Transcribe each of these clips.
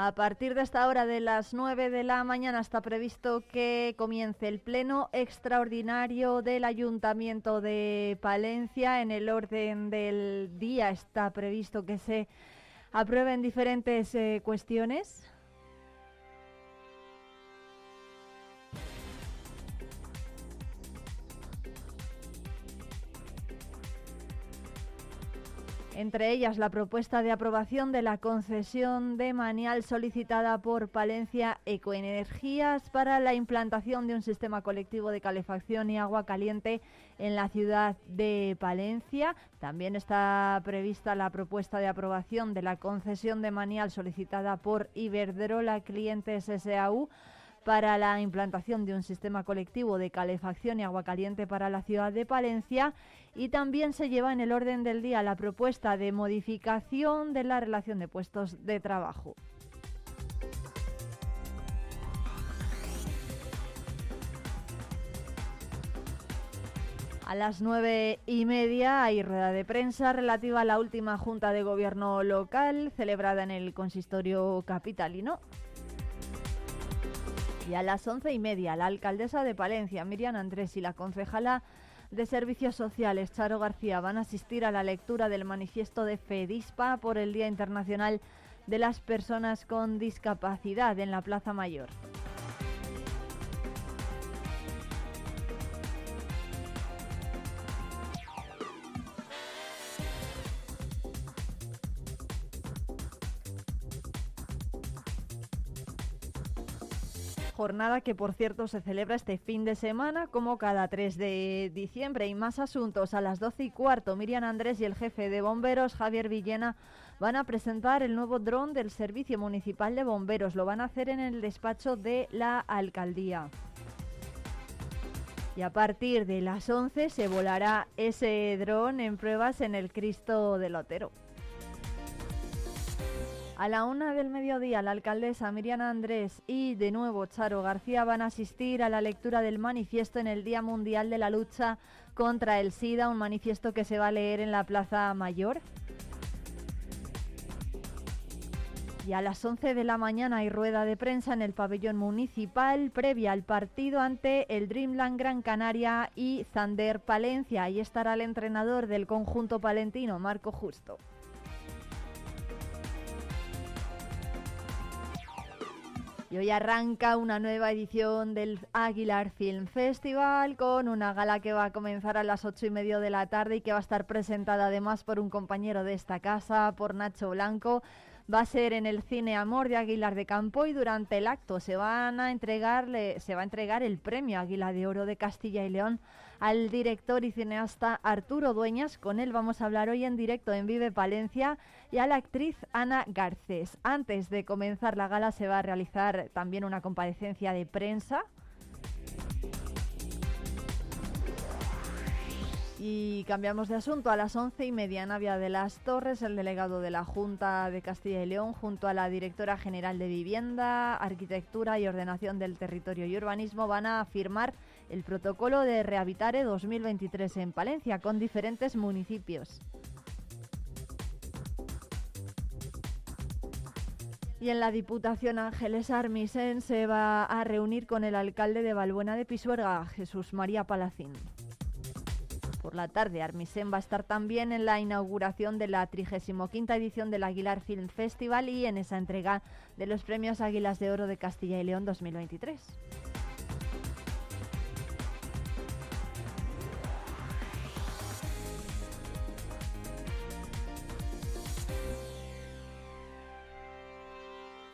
A partir de esta hora de las 9 de la mañana está previsto que comience el pleno extraordinario del Ayuntamiento de Palencia. En el orden del día está previsto que se aprueben diferentes eh, cuestiones. Entre ellas la propuesta de aprobación de la concesión de manial solicitada por Palencia Ecoenergías para la implantación de un sistema colectivo de calefacción y agua caliente en la ciudad de Palencia. También está prevista la propuesta de aprobación de la concesión de manial solicitada por Iberdrola Clientes SAU para la implantación de un sistema colectivo de calefacción y agua caliente para la ciudad de Palencia y también se lleva en el orden del día la propuesta de modificación de la relación de puestos de trabajo. A las nueve y media hay rueda de prensa relativa a la última Junta de Gobierno local celebrada en el consistorio capitalino. Y a las once y media, la alcaldesa de Palencia, Miriam Andrés, y la concejala de Servicios Sociales, Charo García, van a asistir a la lectura del manifiesto de FEDISPA por el Día Internacional de las Personas con Discapacidad en la Plaza Mayor. Jornada que por cierto se celebra este fin de semana como cada 3 de diciembre y más asuntos a las 12 y cuarto. Miriam Andrés y el jefe de bomberos Javier Villena van a presentar el nuevo dron del Servicio Municipal de Bomberos. Lo van a hacer en el despacho de la alcaldía. Y a partir de las 11 se volará ese dron en pruebas en el Cristo del Otero. A la una del mediodía, la alcaldesa Miriam Andrés y de nuevo Charo García van a asistir a la lectura del manifiesto en el Día Mundial de la Lucha contra el SIDA, un manifiesto que se va a leer en la Plaza Mayor. Y a las 11 de la mañana hay rueda de prensa en el pabellón municipal previa al partido ante el Dreamland Gran Canaria y Zander Palencia. Ahí estará el entrenador del conjunto palentino, Marco Justo. Y hoy arranca una nueva edición del Aguilar Film Festival con una gala que va a comenzar a las ocho y media de la tarde y que va a estar presentada además por un compañero de esta casa, por Nacho Blanco. Va a ser en el Cine Amor de Aguilar de Campo y durante el acto se van a entregarle, se va a entregar el premio Águila de Oro de Castilla y León al director y cineasta Arturo Dueñas. Con él vamos a hablar hoy en directo en Vive Palencia y a la actriz Ana Garcés. Antes de comenzar la gala se va a realizar también una comparecencia de prensa Y cambiamos de asunto. A las once y media, Navia de las Torres, el delegado de la Junta de Castilla y León, junto a la directora general de Vivienda, Arquitectura y Ordenación del Territorio y Urbanismo, van a firmar el protocolo de Rehabitare 2023 en Palencia con diferentes municipios. Y en la Diputación Ángeles Armisen se va a reunir con el alcalde de Balbuena de Pisuerga, Jesús María Palacín por la tarde. Armisen va a estar también en la inauguración de la 35 edición del Aguilar Film Festival y en esa entrega de los premios Águilas de Oro de Castilla y León 2023.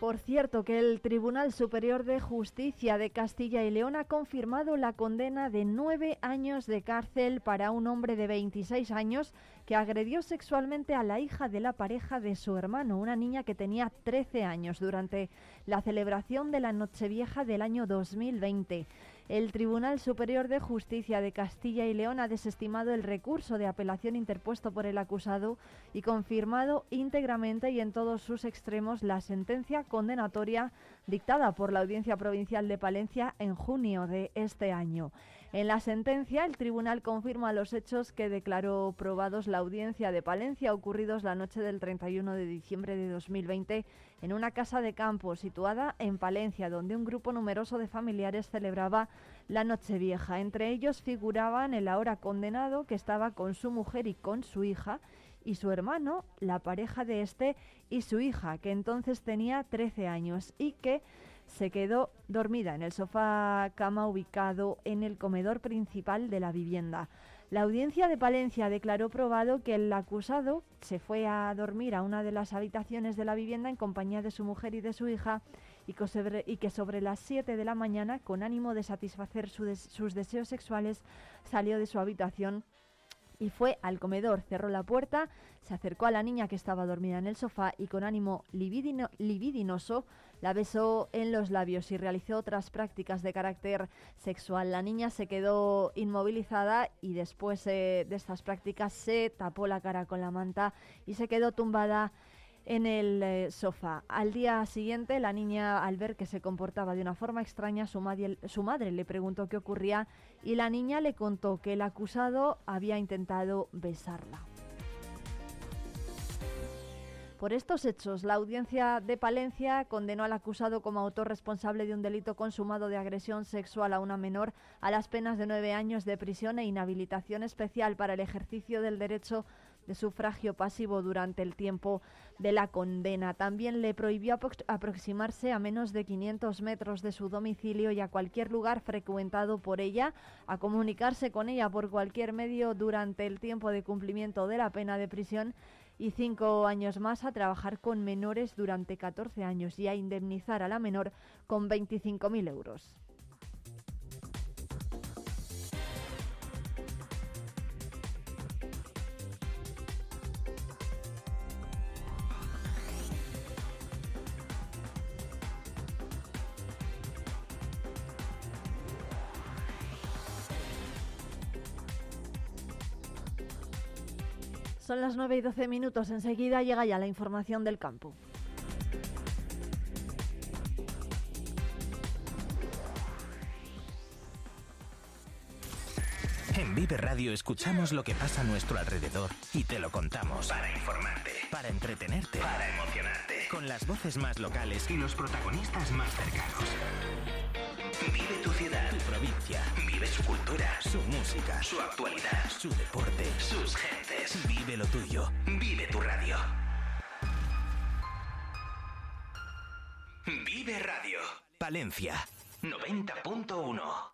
Por cierto, que el Tribunal Superior de Justicia de Castilla y León ha confirmado la condena de nueve años de cárcel para un hombre de 26 años que agredió sexualmente a la hija de la pareja de su hermano, una niña que tenía 13 años, durante la celebración de la Nochevieja del año 2020. El Tribunal Superior de Justicia de Castilla y León ha desestimado el recurso de apelación interpuesto por el acusado y confirmado íntegramente y en todos sus extremos la sentencia condenatoria dictada por la Audiencia Provincial de Palencia en junio de este año. En la sentencia, el tribunal confirma los hechos que declaró probados la audiencia de Palencia ocurridos la noche del 31 de diciembre de 2020 en una casa de campo situada en Palencia, donde un grupo numeroso de familiares celebraba la Nochevieja. Entre ellos figuraban el ahora condenado que estaba con su mujer y con su hija y su hermano, la pareja de este y su hija, que entonces tenía 13 años y que se quedó dormida en el sofá cama ubicado en el comedor principal de la vivienda. La audiencia de Palencia declaró probado que el acusado se fue a dormir a una de las habitaciones de la vivienda en compañía de su mujer y de su hija y que sobre, las 7 de la mañana, con ánimo de satisfacer sus deseos sexuales, salió de su habitación y fue al comedor, cerró la puerta, se acercó a la niña que estaba dormida en el sofá y con ánimo libidinoso la besó en los labios y realizó otras prácticas de carácter sexual. La niña se quedó inmovilizada y después eh, de estas prácticas se tapó la cara con la manta y se quedó tumbada en el eh, sofá. Al día siguiente, la niña, al ver que se comportaba de una forma extraña, su madre, le preguntó qué ocurría y la niña le contó que el acusado había intentado besarla. Por estos hechos, la audiencia de Palencia condenó al acusado como autor responsable de un delito consumado de agresión sexual a una menor a las penas de nueve años de prisión e inhabilitación especial para el ejercicio del derecho de sufragio pasivo durante el tiempo de la condena. También le prohibió aproximarse a menos de 500 metros de su domicilio y a cualquier lugar frecuentado por ella, a comunicarse con ella por cualquier medio durante el tiempo de cumplimiento de la pena de prisión y cinco años más a trabajar con menores durante 14 años y a indemnizar a la menor con 25.000 euros. Son las 9 y 12 minutos. Enseguida llega ya la información del campo. En Vive Radio escuchamos lo que pasa a nuestro alrededor y te lo contamos. Para informarte. Para entretenerte. Para emocionarte. Con las voces más locales y los protagonistas más cercanos. Vive tu ciudad, tu provincia. Su cultura, su música, su actualidad, su deporte, sus gentes. Vive lo tuyo. Vive tu radio. Vive Radio. Palencia 90.1.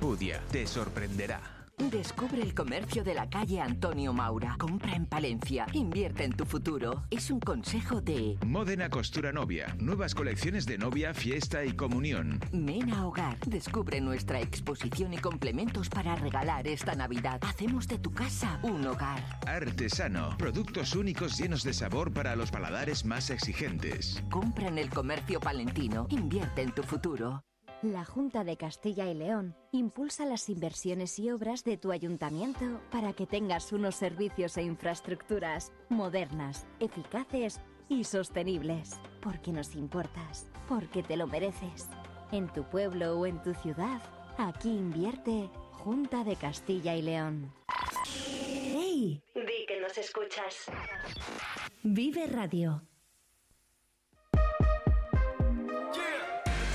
Pudia te sorprenderá. Descubre el comercio de la calle Antonio Maura. Compra en Palencia. Invierte en tu futuro. Es un consejo de Modena Costura Novia. Nuevas colecciones de novia, fiesta y comunión. Mena Hogar. Descubre nuestra exposición y complementos para regalar esta Navidad. Hacemos de tu casa un hogar. Artesano. Productos únicos llenos de sabor para los paladares más exigentes. Compra en el comercio palentino. Invierte en tu futuro. La Junta de Castilla y León impulsa las inversiones y obras de tu ayuntamiento para que tengas unos servicios e infraestructuras modernas, eficaces y sostenibles. Porque nos importas, porque te lo mereces. En tu pueblo o en tu ciudad, aquí invierte Junta de Castilla y León. ¡Hey! Di que nos escuchas. Vive Radio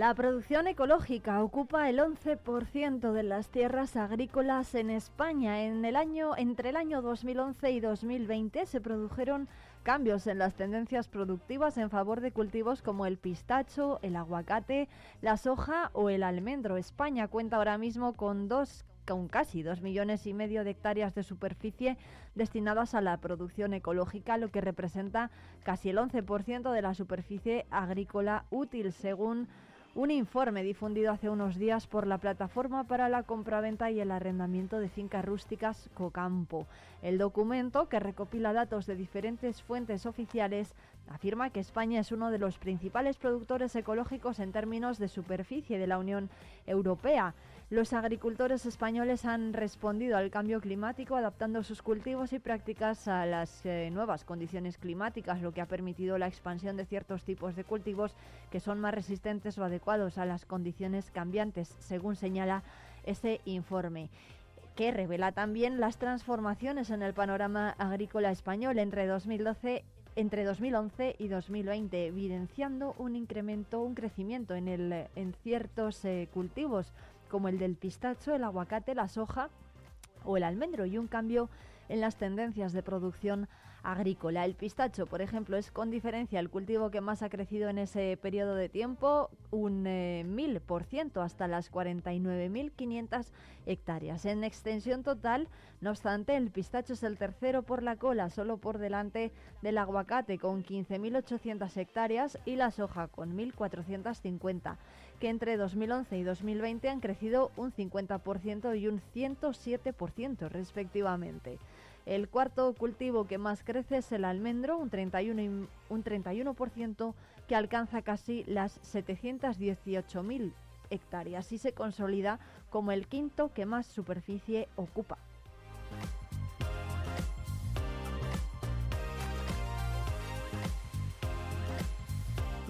La producción ecológica ocupa el 11% de las tierras agrícolas en España. En el año, entre el año 2011 y 2020 se produjeron cambios en las tendencias productivas en favor de cultivos como el pistacho, el aguacate, la soja o el almendro. España cuenta ahora mismo con dos con casi dos millones y medio de hectáreas de superficie destinadas a la producción ecológica, lo que representa casi el 11% de la superficie agrícola útil, según un informe difundido hace unos días por la plataforma para la compraventa y el arrendamiento de fincas rústicas Cocampo. El documento, que recopila datos de diferentes fuentes oficiales, afirma que España es uno de los principales productores ecológicos en términos de superficie de la Unión Europea. Los agricultores españoles han respondido al cambio climático adaptando sus cultivos y prácticas a las eh, nuevas condiciones climáticas, lo que ha permitido la expansión de ciertos tipos de cultivos que son más resistentes o adecuados a las condiciones cambiantes, según señala ese informe que revela también las transformaciones en el panorama agrícola español entre 2012 entre 2011 y 2020, evidenciando un incremento, un crecimiento en, el, en ciertos eh, cultivos como el del pistacho, el aguacate, la soja o el almendro y un cambio en las tendencias de producción agrícola. El pistacho, por ejemplo, es con diferencia el cultivo que más ha crecido en ese periodo de tiempo, un eh, mil por ciento hasta las 49.500 hectáreas. En extensión total, no obstante, el pistacho es el tercero por la cola, solo por delante del aguacate con 15.800 hectáreas y la soja con 1.450, que entre 2011 y 2020 han crecido un 50% y un 107% respectivamente. El cuarto cultivo que más crece es el almendro, un 31%, un 31% que alcanza casi las 718.000 hectáreas y se consolida como el quinto que más superficie ocupa.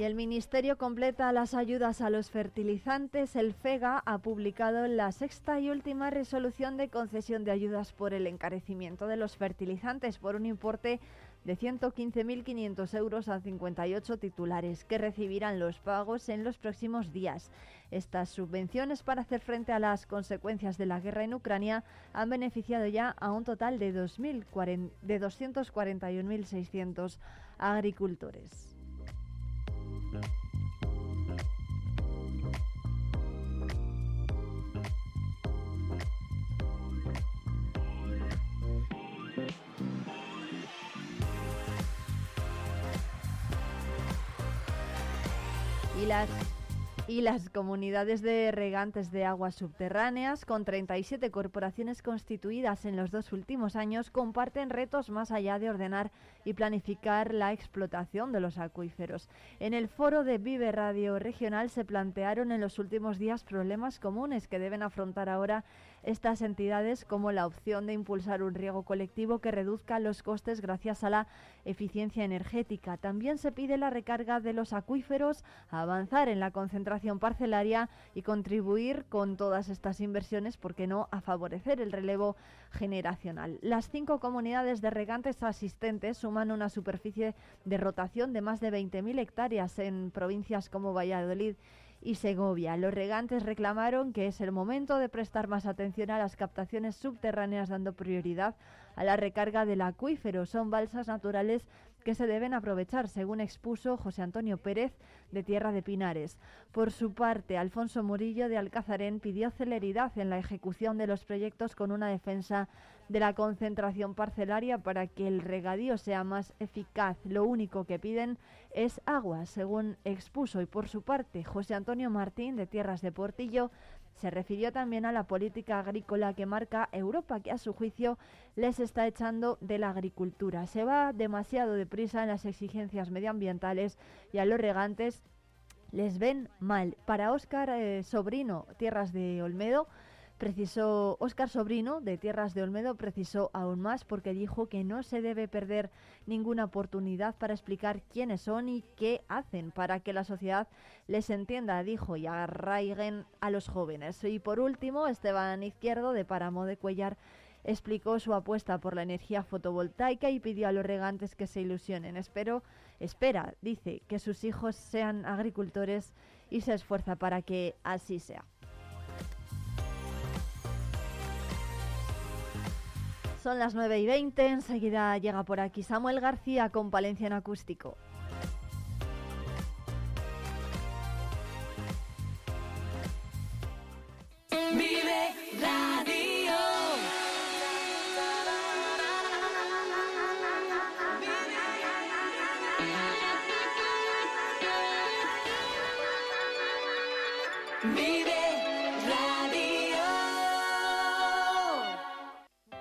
Y el Ministerio completa las ayudas a los fertilizantes. El FEGA ha publicado la sexta y última resolución de concesión de ayudas por el encarecimiento de los fertilizantes por un importe de 115.500 euros a 58 titulares que recibirán los pagos en los próximos días. Estas subvenciones para hacer frente a las consecuencias de la guerra en Ucrania han beneficiado ya a un total de, de 241.600 agricultores. Y las y las comunidades de regantes de aguas subterráneas, con 37 corporaciones constituidas en los dos últimos años, comparten retos más allá de ordenar y planificar la explotación de los acuíferos. En el foro de Vive Radio Regional se plantearon en los últimos días problemas comunes que deben afrontar ahora estas entidades como la opción de impulsar un riego colectivo que reduzca los costes gracias a la eficiencia energética. También se pide la recarga de los acuíferos, avanzar en la concentración parcelaria y contribuir con todas estas inversiones, ¿por qué no?, a favorecer el relevo generacional. Las cinco comunidades de regantes asistentes suman una superficie de rotación de más de 20.000 hectáreas en provincias como Valladolid y Segovia. Los regantes reclamaron que es el momento de prestar más atención a las captaciones subterráneas dando prioridad a la recarga del acuífero. Son balsas naturales que se deben aprovechar, según expuso José Antonio Pérez de Tierra de Pinares. Por su parte, Alfonso Murillo de Alcazarén pidió celeridad en la ejecución de los proyectos con una defensa de la concentración parcelaria para que el regadío sea más eficaz. Lo único que piden es agua, según expuso. Y por su parte, José Antonio Martín de Tierras de Portillo se refirió también a la política agrícola que marca Europa, que a su juicio les está echando de la agricultura. Se va demasiado deprisa en las exigencias medioambientales y a los regantes les ven mal. Para Óscar eh, Sobrino, Tierras de Olmedo, precisó Óscar Sobrino de Tierras de Olmedo precisó aún más porque dijo que no se debe perder ninguna oportunidad para explicar quiénes son y qué hacen para que la sociedad les entienda, dijo, y arraiguen a los jóvenes. Y por último, Esteban Izquierdo de Páramo de Cuellar explicó su apuesta por la energía fotovoltaica y pidió a los regantes que se ilusionen. Espero, espera, dice, que sus hijos sean agricultores y se esfuerza para que así sea. Son las 9 y 20, enseguida llega por aquí Samuel García con Palencia en acústico.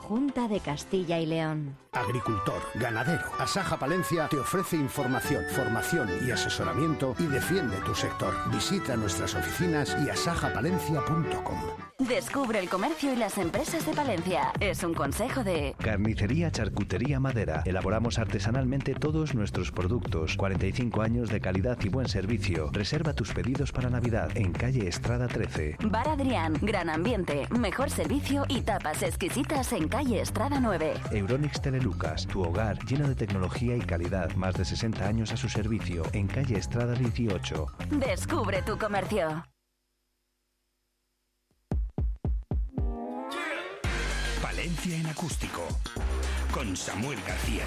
Junta de Castilla y León. Agricultor, ganadero, Asaja Palencia te ofrece información, formación y asesoramiento y defiende tu sector. Visita nuestras oficinas y asajapalencia.com. Descubre el comercio y las empresas de Palencia. Es un consejo de Carnicería Charcutería Madera. Elaboramos artesanalmente todos nuestros productos. 45 años de calidad y buen servicio. Reserva tus pedidos para Navidad en calle Estrada 13. Bar Adrián. Gran ambiente, mejor servicio y tapas exquisitas en calle Estrada 9. Euronix Telelucas, tu hogar lleno de tecnología y calidad. Más de 60 años a su servicio en calle Estrada 18. Descubre tu comercio. Palencia en acústico. Con Samuel García.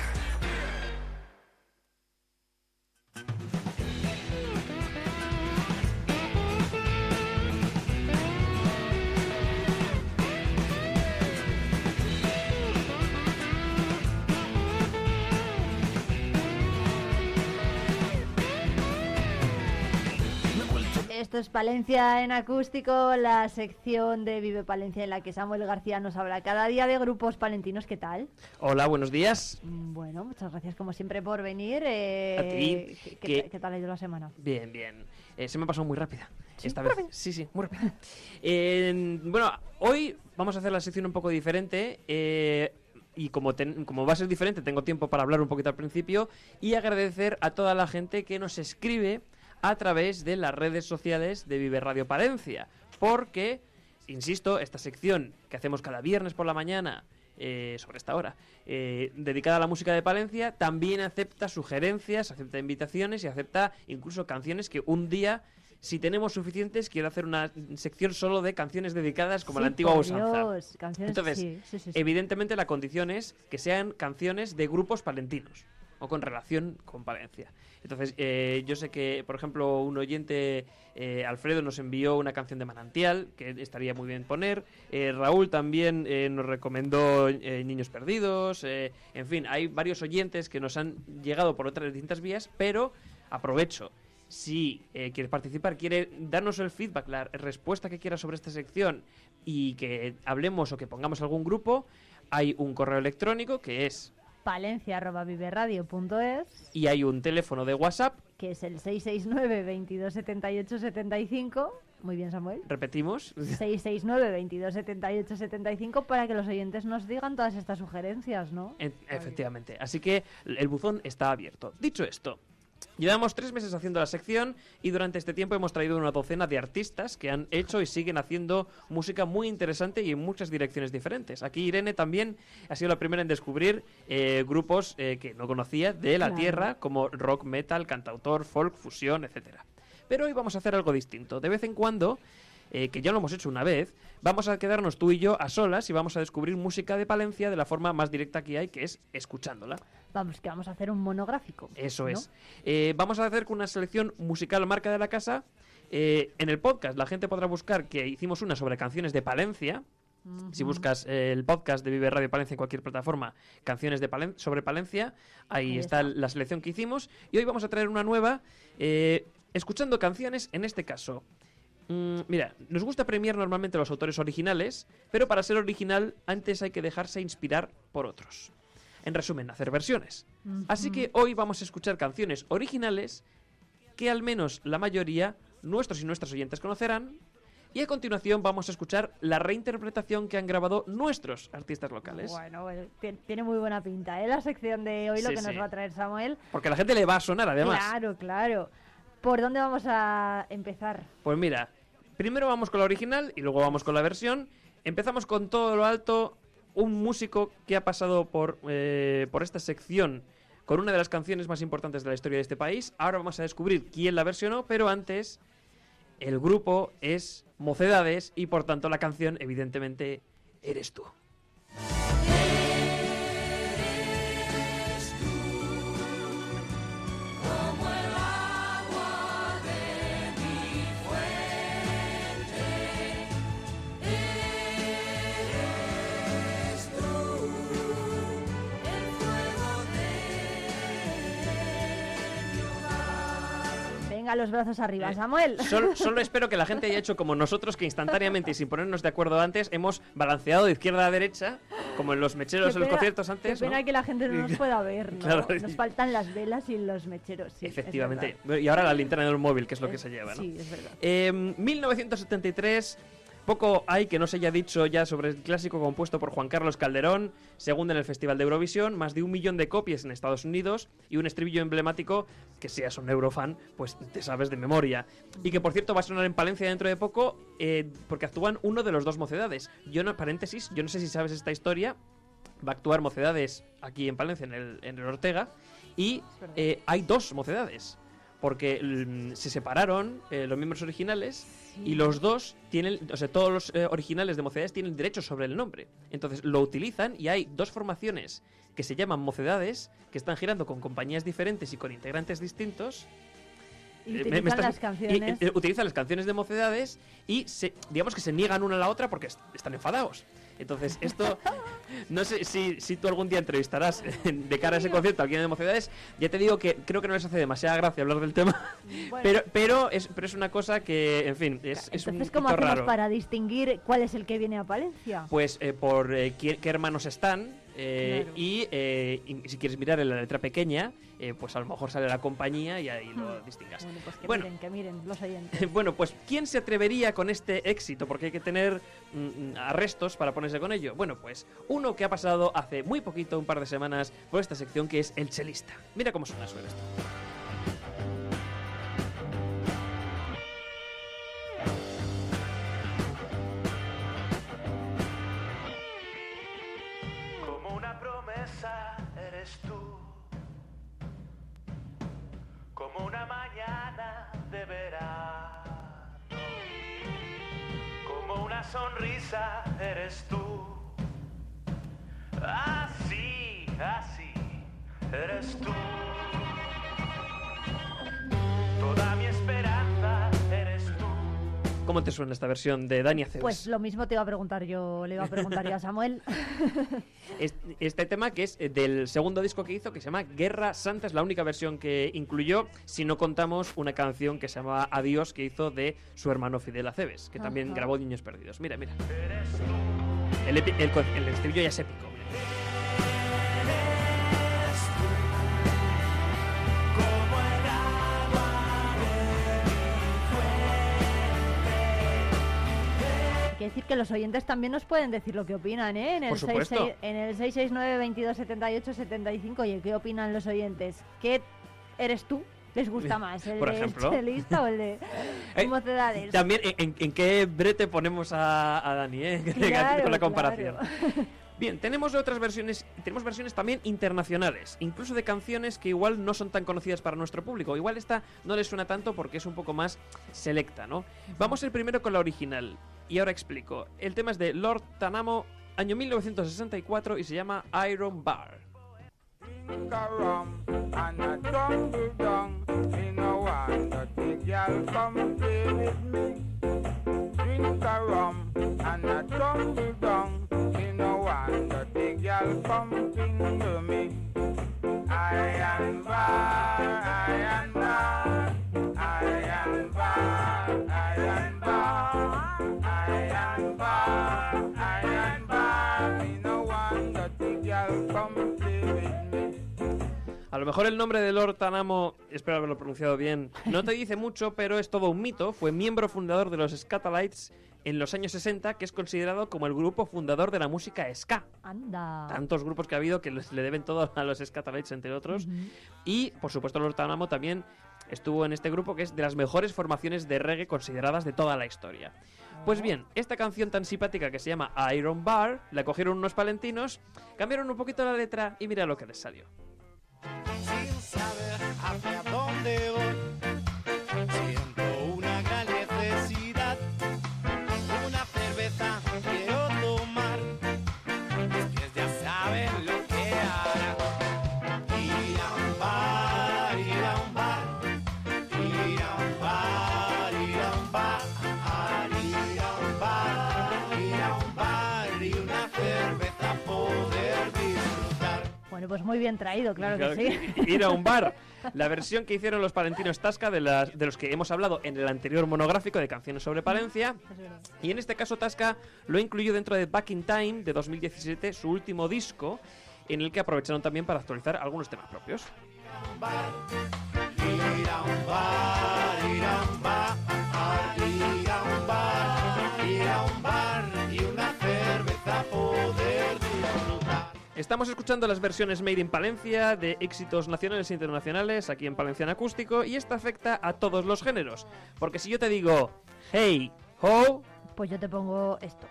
Esto es Palencia en acústico, la sección de Vive Palencia en la que Samuel García nos habla cada día de grupos palentinos. ¿Qué tal? Hola, buenos días. Mm, Bueno, muchas gracias como siempre por venir. eh, A ti, ¿qué, tal ha ido la semana? Bien, bien. Eh, se me ha pasado muy rápida. ¿Sí? Esta ¿Muy vez. Sí, sí, muy rápida. Eh, bueno, hoy vamos a hacer la sección un poco diferente. eh, y como, ten- como va a ser diferente, tengo tiempo para hablar un poquito al principio y agradecer a toda la gente que nos escribe a través de las redes sociales de Vive Radio Palencia. Porque, insisto, esta sección que hacemos cada viernes por la mañana eh, sobre esta hora, eh, dedicada a la música de Palencia, también acepta sugerencias, acepta invitaciones y acepta incluso canciones que un día, si tenemos suficientes, quiero hacer una sección solo de canciones dedicadas como Sí, la antigua usanza. Entonces, sí, sí. evidentemente la condición es que sean canciones de grupos palentinos o con relación con Palencia. Entonces, eh, yo sé que, por ejemplo, un oyente, eh, Alfredo, nos envió una canción de Manantial, que estaría muy bien poner. Eh, Raúl también nos recomendó Niños Perdidos. en fin, hay varios oyentes que nos han llegado por otras distintas vías, pero aprovecho. Si eh, quieres participar, quiere darnos el feedback, la respuesta que quiera sobre esta sección y que hablemos o que pongamos algún grupo, hay un correo electrónico que es palencia.viveradio.es y hay un teléfono de WhatsApp, que es el 669 22 78 75 muy bien Samuel repetimos, 669 22 78 75 para que los oyentes nos digan todas estas sugerencias, ¿no? En- efectivamente. Así que el buzón está abierto. Dicho esto, llevamos tres meses haciendo la sección y durante este tiempo hemos traído una docena de artistas que han hecho y siguen haciendo música muy interesante y en muchas direcciones diferentes. Aquí Irene también ha sido la primera en descubrir eh, grupos eh, que no conocía de la Claro. tierra como rock, metal, cantautor, folk, fusión, etcétera. Pero hoy vamos a hacer algo distinto. De vez en cuando eh, que ya lo hemos hecho una vez, vamos a quedarnos tú y yo a solas y vamos a descubrir música de Palencia de la forma más directa que hay, que es escuchándola. Vamos, que vamos a hacer un monográfico. Eso ¿no? es. Eh, vamos a hacer con una selección musical marca de la casa. Eh, en el podcast la gente podrá buscar que hicimos una sobre canciones de Palencia. Si buscas eh, el podcast de Vive Radio Palencia en cualquier plataforma, canciones de Palen- sobre Palencia, ahí, Ahí está, está. la selección que hicimos. Y hoy vamos a traer una nueva, eh, escuchando canciones, en este caso. Mm, mira, nos gusta premiar normalmente a los autores originales, pero para ser original antes hay que dejarse inspirar por otros. En resumen, hacer versiones. Así que hoy vamos a escuchar canciones originales que al menos la mayoría, nuestros y nuestras oyentes conocerán, Y a continuación vamos a escuchar la reinterpretación que han grabado nuestros artistas locales. Bueno, bueno, ti- tiene muy buena pinta, ¿eh? La sección de hoy, lo Sí, que nos sí. va a traer Samuel. Porque a la gente le va a sonar además. Claro, claro. ¿Por dónde vamos a empezar? Pues mira, primero vamos con la original y luego vamos con la versión. Empezamos con todo lo alto, un músico que ha pasado por, eh, por esta sección con una de las canciones más importantes de la historia de este país. Ahora vamos a descubrir quién la versionó, pero antes el grupo es Mocedades y por tanto la canción evidentemente eres tú. Venga, los brazos arriba, Samuel. Solo, solo espero que la gente haya hecho como nosotros, que instantáneamente y sin ponernos de acuerdo antes, hemos balanceado de izquierda a derecha, como en los mecheros Qué en los pena- conciertos antes. Qué pena ¿no? que la gente no nos pueda ver, ¿no? Claro. Nos faltan las velas y los mecheros, sí. Efectivamente. Y ahora la linterna del móvil, que es lo que Es- se lleva, ¿no? Sí, es verdad. Eh, 1973. Poco hay que no se haya dicho ya sobre el clásico compuesto por Juan Carlos Calderón, segundo en el Festival de Eurovisión, más de un millón de copias en Estados Unidos y un estribillo emblemático que seas un eurofan, pues te sabes de memoria. Y que por cierto va a sonar en Palencia dentro de poco eh, porque actúan uno de los dos mocedades. Yo no, paréntesis, yo no sé si sabes esta historia, va a actuar Mocedades aquí en Palencia, en el, en el Ortega, y eh, hay dos Mocedades, porque mm, se separaron eh, los miembros originales y los dos tienen, o sea, todos los eh, originales de Mocedades tienen derecho sobre el nombre. Entonces lo utilizan y hay dos formaciones que se llaman Mocedades, que están girando con compañías diferentes y con integrantes distintos. Y Eh, me- me utilizan estás- las canciones. y, utilizan las canciones de mocedades y se, digamos que se niegan una a la otra porque est- están enfadados. Entonces, esto, no sé si, si tú algún día entrevistarás de cara a ese concierto a alguien de mocedades, ya te digo que creo que no les hace demasiada gracia hablar del tema, Bueno. pero, pero, es, pero es una cosa que, en fin, es, es un Entonces, ¿cómo hacemos raro. para distinguir cuál es el que viene a Palencia? Pues eh, por eh, qué, qué hermanos están eh, Claro. y, eh, y si quieres mirar en la letra pequeña, eh, pues a lo mejor sale la compañía y ahí lo distingas. Bueno, pues que Bueno. miren, que miren los oyentes. Bueno, pues ¿quién se atrevería con este éxito? Porque hay que tener mm, arrestos para ponerse con ello. Bueno, pues uno que ha pasado hace muy poquito, un par de semanas, por esta sección que es el chelista. Mira cómo suena, suena esto. Sonrisa eres tú, así, así eres tú. Toda mi esperanza. ¿Cómo te suena esta versión de Dani Aceves? Pues lo mismo te iba a preguntar yo, le iba a preguntar yo a Samuel. Es- Este tema que es eh, del segundo disco que hizo, que se llama Guerra Santa, es la única versión que incluyó, si no contamos una canción que se llamaba Adiós, que hizo de su hermano Fidel Aceves, que también Ajá. grabó Niños Perdidos. Mira, mira. El, el, el estribillo ya es épico. Que decir que los oyentes también nos pueden decir lo que opinan, ¿eh? En el, Por supuesto. 66 en el 669 22 78 75. Oye, ¿qué opinan los oyentes? ¿Qué eres tú? ¿Les gusta más? ¿El Por de ejemplo. chelista o el de Eh, mocedades? También, ¿en, en- en qué brete ponemos a, a Dani, eh? Claro, Con la comparación. claro. Bien, tenemos otras versiones, tenemos versiones también internacionales, incluso de canciones que igual no son tan conocidas para nuestro público. Igual esta no les suena tanto porque es un poco más selecta, ¿no? Vamos el primero con la original. Y ahora explico. El tema es de Lord Tanamo, año 1964, y se llama Iron Bar. No that big girl play with me. Drink a rum and a tumble down. Me no want that big girl come finger me. Iron bar, iron bar, iron bar, iron bar, iron bar, iron bar. Me no that big girl play with me. A lo mejor el nombre de Lord Tanamo, espero haberlo pronunciado bien, no te dice mucho, pero es todo un mito. Fue miembro fundador de los Scatalites en los años 60, que es considerado como el grupo fundador de la música ska. Anda. Tantos grupos que ha habido que les- le deben todo a los Scatalites, entre otros. Y, por supuesto, Lord Tanamo también estuvo en este grupo, que es de las mejores formaciones de reggae consideradas de toda la historia. Pues bien, esta canción tan simpática que se llama Iron Bar, la cogieron unos palentinos, cambiaron un poquito la letra y mira lo que les salió. sin saber hacia dónde voy. Pues muy bien traído, claro, Claro que sí. Ir a un bar. La versión que hicieron los palentinos Tasca de, las, de los que hemos hablado en el anterior monográfico de canciones sobre Palencia. Y en este caso Tasca lo incluyó dentro de Back in Time de 2017, su último disco, en el que aprovecharon también para actualizar algunos temas propios. Ir a un bar, ir a un bar, ir a un bar, Estamos escuchando las versiones Made in Palencia de éxitos nacionales e internacionales aquí en Palenciano Acústico y esto afecta a todos los géneros. Porque si yo te digo, hey, ho, Pues yo te pongo esto.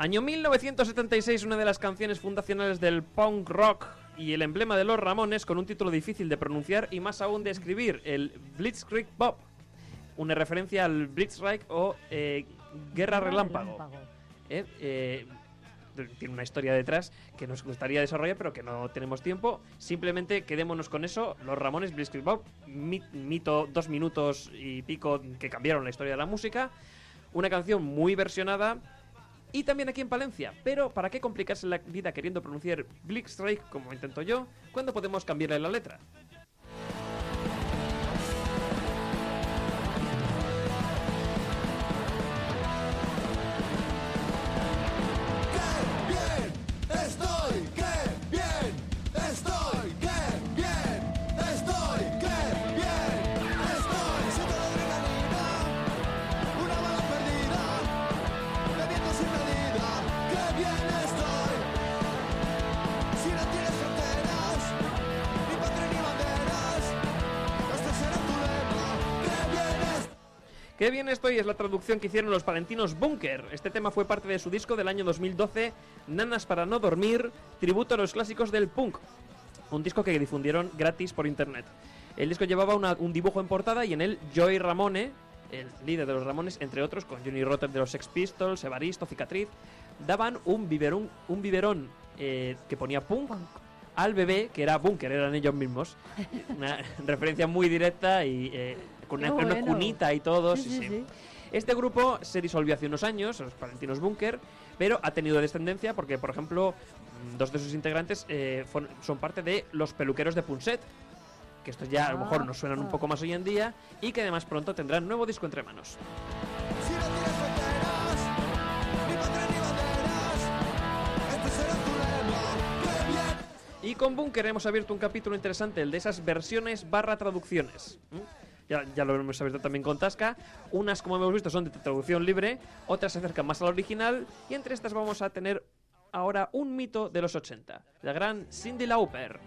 Año 1976, una de las canciones fundacionales del punk rock y el emblema de los Ramones con un título difícil de pronunciar y más aún de escribir, el Blitzkrieg Bop. Una referencia al Blitzkrieg o eh, Guerra Relámpago. Eh, eh, tiene una historia detrás que nos gustaría desarrollar, pero que no tenemos tiempo. Simplemente quedémonos con eso. Los Ramones, Blitzkrieg Bop, mi- mito, dos minutos y pico que cambiaron la historia de la música. Una canción muy versionada y también aquí en Palencia. Pero ¿para qué complicarse la vida queriendo pronunciar Blitzkrieg como intento yo, cuando podemos cambiarle la letra? Qué bien estoy es la traducción que hicieron los palentinos Bunker. Este tema fue parte de su disco del año 2012, Nanas para no dormir, tributo a los clásicos del punk. Un disco que difundieron gratis por internet. El disco llevaba un dibujo en portada y en él Joey Ramone, el líder de los Ramones, entre otros, con Johnny Rotter de los Sex Pistols, Evaristo, Cicatriz, daban un biberón, un biberón eh, que ponía punk al bebé, que era Bunker, eran ellos mismos. Una referencia muy directa y eh, con una, una bueno. cunita y todo. Sí, sí, sí, sí. sí. Este grupo se disolvió hace unos años, los Palentinos Bunker, pero ha tenido descendencia porque, por ejemplo, mm, dos de sus integrantes eh, son parte de los peluqueros de Punset, que estos ya a lo mejor nos suenan un poco más hoy en día, y que además pronto tendrán nuevo disco entre manos. Y con Bunker hemos abierto un capítulo interesante, el de esas versiones barra traducciones. Ya, ya lo hemos abierto también con Tasca. Unas, como hemos visto, son de traducción libre, otras se acercan más al original, y entre estas vamos a tener ahora un mito de los 80, la gran Cindy Lauper.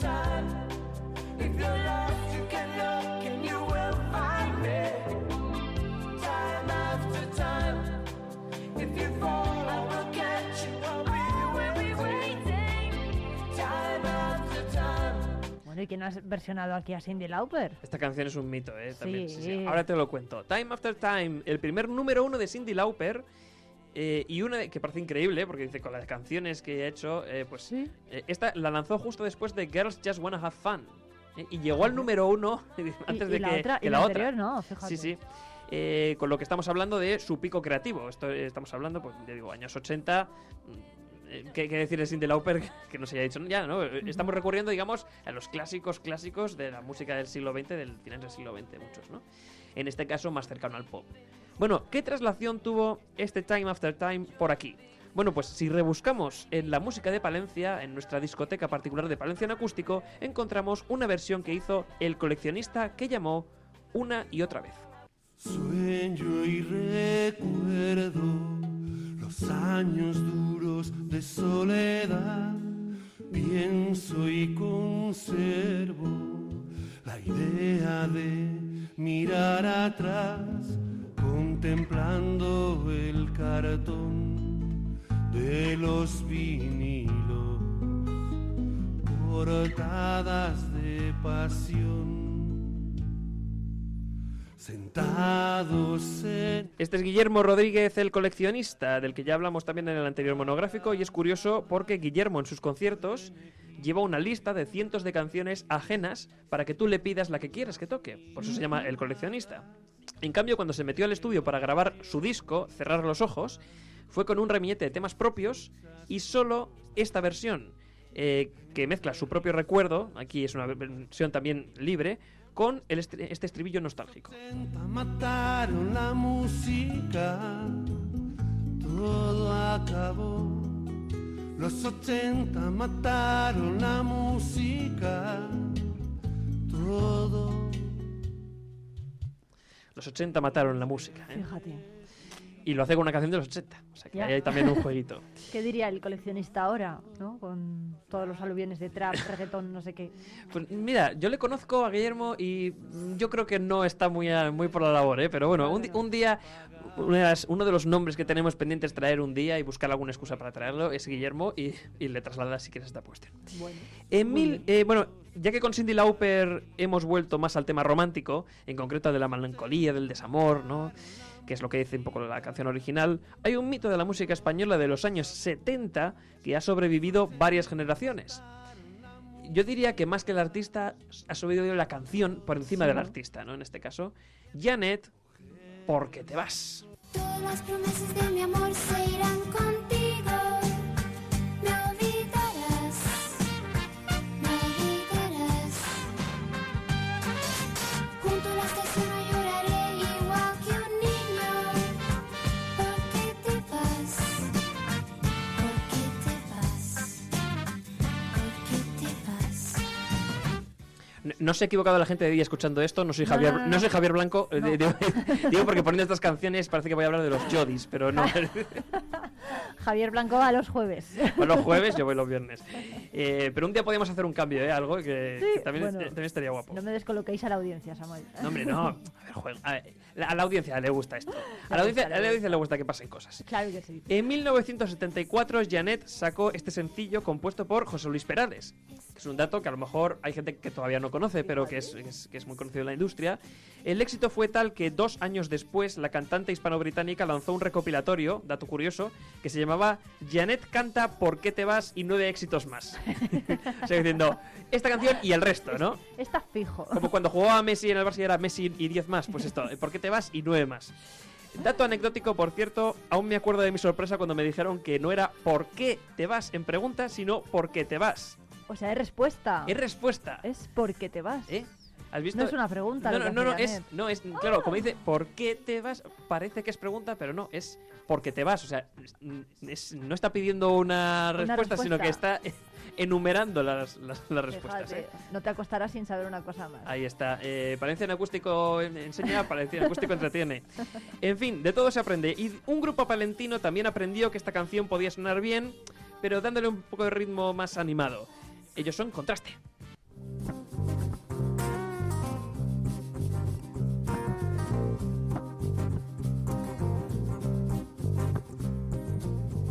Time. Bueno, ¿y quién has versionado aquí a Cindy Lauper? Esta canción es un mito, ¿eh? También, sí, sí. Sí. Ahora te lo cuento. Time After Time, el primer número uno de Cindy Lauper, Eh, y una de- que parece increíble, porque dice, con las canciones que he hecho, eh, pues eh, esta la lanzó justo después de Girls Just Wanna Have Fun. eh, y llegó al número uno antes y de la que, otra- que y la la otra. anterior no, fíjate. Sí, sí. Eh, con lo que estamos hablando de su pico creativo. Esto, eh, estamos hablando, pues, ya digo, años 80. Eh, ¿Qué, qué decir de Cindy Lauper que no se haya dicho ya, ¿no? Eh, Estamos recurriendo, digamos, a los clásicos clásicos de la música del siglo XX, del final del siglo XX, muchos, ¿no? En este caso, más cercano al pop. Bueno, ¿qué traslación tuvo este Time After Time por aquí? Bueno, pues si rebuscamos en la música de Palencia, en nuestra discoteca particular de Palencia en acústico, encontramos una versión que hizo el coleccionista que llamó Una y otra vez. Sueño y recuerdo los años duros de soledad. Pienso y conservo la idea de mirar atrás, contemplando el cartón de los vinilos, portadas de pasión. Sentados en Este es Guillermo Rodríguez, el coleccionista, del que ya hablamos también en el anterior monográfico, y es curioso porque Guillermo en sus conciertos lleva una lista de cientos de canciones ajenas para que tú le pidas la que quieras que toque. Por eso se llama el coleccionista. En cambio, cuando se metió al estudio para grabar su disco, Cerrar los Ojos, fue con un ramillete de temas propios y solo esta versión, eh, que mezcla su propio recuerdo, aquí es una versión también libre, con el estri- este estribillo nostálgico. mataron la música, todo acabó. Los 80 mataron la música, todo. Los 80 mataron la música. ¿eh? Fíjate. Y lo hace con una canción de los 80. O sea que Ya. ahí hay también un jueguito. ¿Qué diría el coleccionista ahora, no? Con todos los aluviones de trap, reggaetón, no sé qué. Pues mira, yo le conozco a Guillermo y yo creo que no está muy, a- muy por la labor, ¿eh? Pero bueno, un, un día, una de las- uno de los nombres que tenemos pendientes traer un día y buscar alguna excusa para traerlo es Guillermo y, y le trasladas si quieres esta cuestión. Bueno. En mil, eh, bueno, ya que con Cindy Lauper hemos vuelto más al tema romántico, en concreto de la melancolía, del desamor, ¿no? Que es lo que dice un poco la canción original, hay un mito de la música española de los años 70 que ha sobrevivido varias generaciones. Yo diría que más que el artista, ha sobrevivido la canción por encima Sí. del artista, ¿no? En este caso, Janet, porque te vas. Todas las promesas de mi amor se irán contigo. No, se ha equivocado la gente de día escuchando esto, no soy Javier, no, no, no, no. soy Javier Blanco, eh, digo, digo porque poniendo estas canciones parece que voy a hablar de los Jodis, pero no. Javier Blanco va los jueves. Voy los jueves, yo voy los viernes. Eh, pero un día podríamos hacer un cambio, ¿eh? Algo que, Sí, que también, bueno. también estaría guapo. No me descoloquéis a la audiencia, Samuel. No, hombre, no. A ver, juega- a, ver, a la audiencia le gusta esto. A la audiencia, a la audiencia le gusta que pasen cosas. Claro que sí. En 1974, Janet sacó este sencillo compuesto por José Luis Perales. Que es un dato que a lo mejor hay gente que todavía no conoce, pero que es, que es- que es muy conocido en la industria. El éxito fue tal que dos años después, la cantante hispano-británica lanzó un recopilatorio, dato curioso, que se llamaba Janet canta ¿Por qué te vas? y nueve éxitos más. o sea, diciendo, esta canción y el resto, ¿no? Está fijo. Como cuando jugaba Messi en el Barça y era Messi y 10 más, pues esto, ¿por qué te vas? Y 9 más. Dato anecdótico, por cierto, aún me acuerdo de mi sorpresa cuando me dijeron que no era ¿por qué te vas? en pregunta, sino ¿por qué te vas? O sea, es respuesta. Es respuesta. Es porque te vas. ¿Eh? ¿Has visto? No es una pregunta. No, no, no, no, es, no, es, claro, como dice, ¿por qué te vas? Parece que es pregunta, pero no, es porque te vas. O sea, es- no está pidiendo una Una respuesta, sino que está enumerando las, las, las respuestas. ¿eh? No te acostarás sin saber una cosa más. Ahí está. Eh, Palencia en acústico en- enseña, Palencia en acústico entretiene. En fin, de todo se aprende. Y un grupo palentino también aprendió que esta canción podía sonar bien, pero dándole un poco de ritmo más animado. Ellos son Contraste.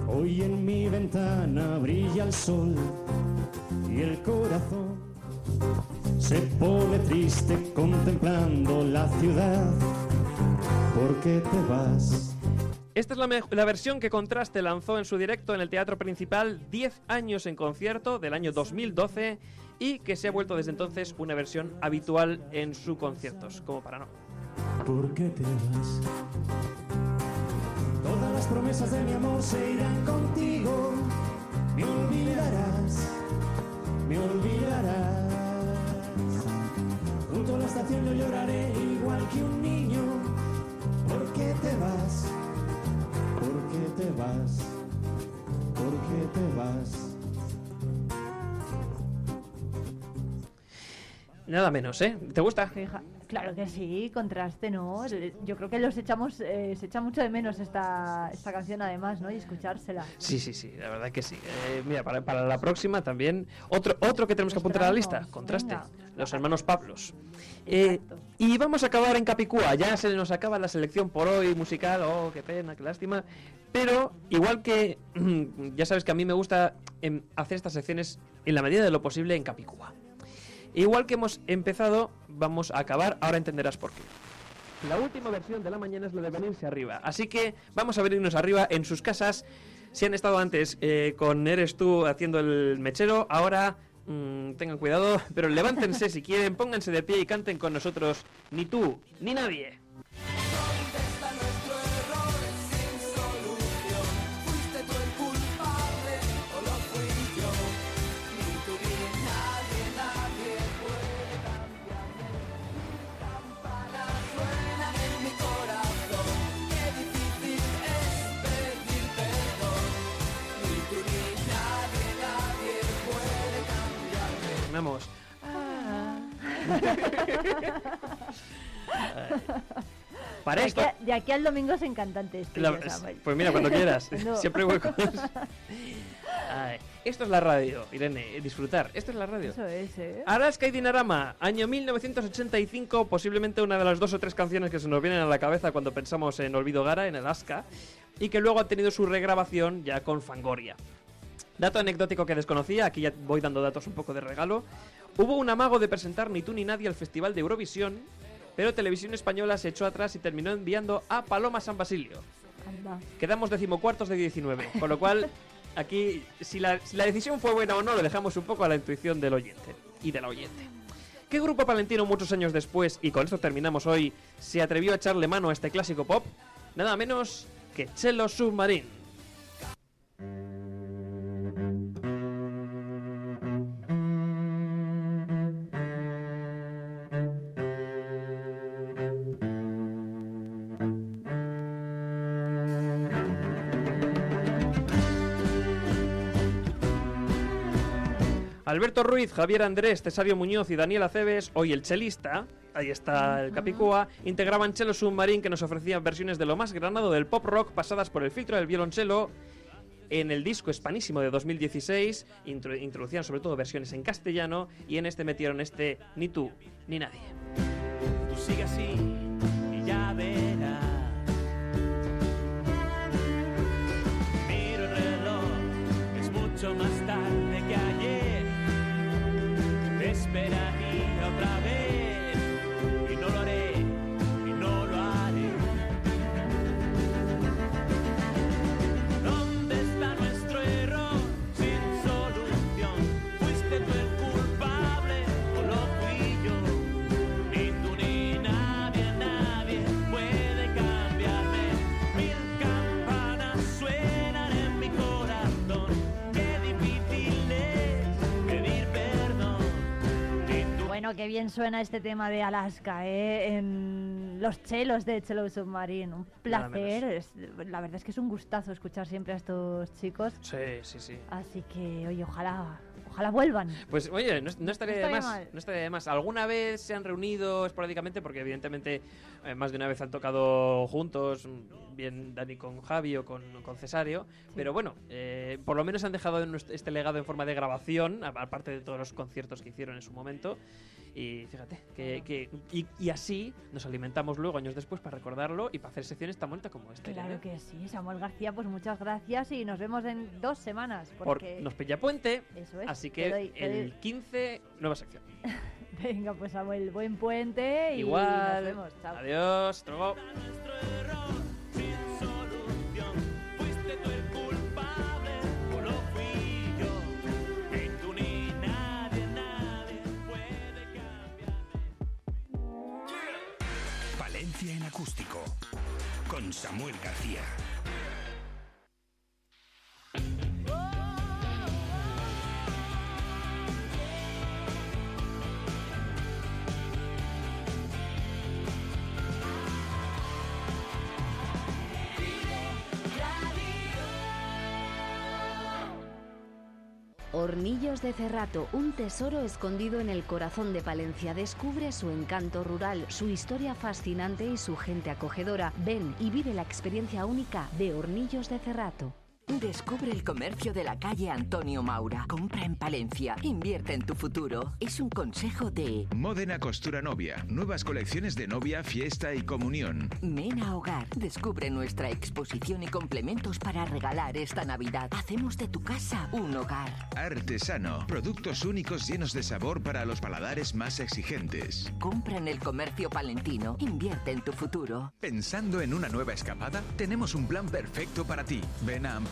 Hoy en mi ventana brilla el sol y el corazón se pone triste contemplando la ciudad. ¿Por qué te vas? Esta es la, la versión que Contraste lanzó en su directo en el Teatro Principal 10 años en concierto del año 2012 y que se ha vuelto desde entonces una versión habitual en sus conciertos, como para no. ¿Por qué te vas? Todas las promesas de mi amor se irán contigo. Me olvidarás, me olvidarás. Junto a la estación yo lloraré igual que un niño. ¿Por qué te vas? ¿Por qué te vas? ¿Por qué te vas? Nada menos, ¿eh? ¿Te gusta? Claro que sí, contraste, ¿no? Le- Yo creo que los echamos, eh, se echa mucho de menos esta, esta canción además, ¿no? Y escuchársela. Sí, sí, sí, la verdad que sí. Eh, mira, para, para la próxima también. Otro, otro que tenemos que apuntar a la lista, contraste. venga. Los hermanos Pablos. Eh, y vamos a acabar en Capicúa. Ya se nos acaba la selección por hoy musical. Oh, qué pena, qué lástima. Pero igual que ya sabes que a mí me gusta em, hacer estas secciones en la medida de lo posible en Capicúa. Igual que hemos empezado, vamos a acabar. Ahora entenderás por qué. La última versión de la mañana es la de venirse arriba. Así que vamos a venirnos arriba en sus casas. Si han estado antes eh, con Eres tú haciendo el mechero, ahora mm, tengan cuidado, pero levántense si quieren, pónganse de pie y canten con nosotros. Ni tú, ni nadie. Para de, esto. aquí, a- de aquí al domingo cantantes. Tío, Samuel. pues mira, cuando quieras. No. Siempre huecos. Ay, esto es la radio, Irene. Disfrutar. Esto es la radio. Eso es, ¿eh? Araska y Dinarama, año 1985, posiblemente una de las dos o tres canciones que se nos vienen a la cabeza cuando pensamos en Olvido Gara, en Alaska, y que luego ha tenido su regrabación ya con Fangoria. Dato anecdótico que desconocía, aquí ya voy dando datos un poco de regalo. Hubo un amago de presentar Ni tú ni nadie al Festival de Eurovisión, pero Televisión Española se echó atrás y terminó enviando a Paloma San Basilio. Anda. Quedamos decimocuartos de 19, con lo cual aquí si la, si la decisión fue buena o no lo dejamos un poco a la intuición del oyente y de la oyente. ¿Qué grupo palentino muchos años después, y con esto terminamos hoy, se atrevió a echarle mano a este clásico pop? Nada menos que Cello Submarine. Alberto Ruiz, Javier Andrés, Cesario Muñoz y Daniel Aceves, hoy el chelista, ahí está el Capicúa, integraban Chelo Submarine que nos ofrecía versiones de lo más granado del pop rock pasadas por el filtro del violonchelo. En el disco hispanísimo de 2016 intro- introducían sobre todo versiones en castellano y en este metieron este Ni tú, ni nadie. Tú sigue así y ya verás. Bueno, qué bien suena este tema de Alaska, ¿eh? En los chelos de Chelo Submarine. Un placer. la verdad es que es un gustazo escuchar siempre a estos chicos. Sí, sí, sí. Así que, oye, ojalá, ojalá vuelvan. Pues oye, no, no estaría No de más. mal. No estaría de más. Alguna vez se han reunido esporádicamente, porque evidentemente eh, más de una vez han tocado juntos, bien Dani con Javi o con, con Cesario. Pero bueno, eh, por lo menos han dejado este legado en forma de grabación, aparte de todos los conciertos que hicieron en su momento. Y fíjate, que, que- y, y así nos alimentamos luego, años después, para recordarlo y para hacer secciones tan bonitas como esta. Claro Irene. que sí, Samuel García, pues muchas gracias y nos vemos en dos semanas. Por- Porque... nos pilla puente, Eso es, así Así que doy, el 15, nueva sección. Venga, pues Samuel, buen puente Igual. nos vemos. Chao. Adiós, hasta luego. Valencia en acústico con Samuel García. Hornillos de Cerrato, un tesoro escondido en el corazón de Palencia. Descubre su encanto rural, su historia fascinante y su gente acogedora. Ven y vive la experiencia única de Hornillos de Cerrato. Descubre el comercio de la calle Antonio Maura. Compra en Palencia. Invierte en tu futuro. Es un consejo de Módena Costura Novia. Nuevas colecciones de novia, fiesta y comunión. Mena Hogar. Descubre nuestra exposición y complementos para regalar esta Navidad. Hacemos de tu casa un hogar. Artesano. Productos únicos llenos de sabor para los paladares más exigentes. Compra en el comercio palentino. Invierte en tu futuro. Pensando en una nueva escapada, tenemos un plan perfecto para ti. Ven a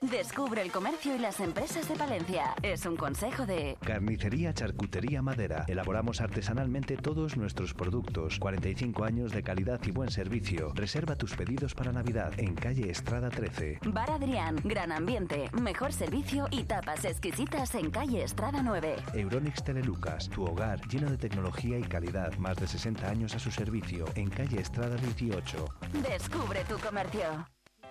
Descubre el comercio y las empresas de Palencia. Es un consejo de Carnicería Charcutería Madera. Elaboramos artesanalmente todos nuestros productos. 45 años de calidad y buen servicio. Reserva tus pedidos para Navidad en calle Estrada 13. Bar Adrián. Gran ambiente, mejor servicio y tapas exquisitas en calle Estrada 9. Euronix Telelucas, tu hogar lleno de tecnología y calidad. Más de 60 años a su servicio en calle Estrada 18. Descubre tu comercio.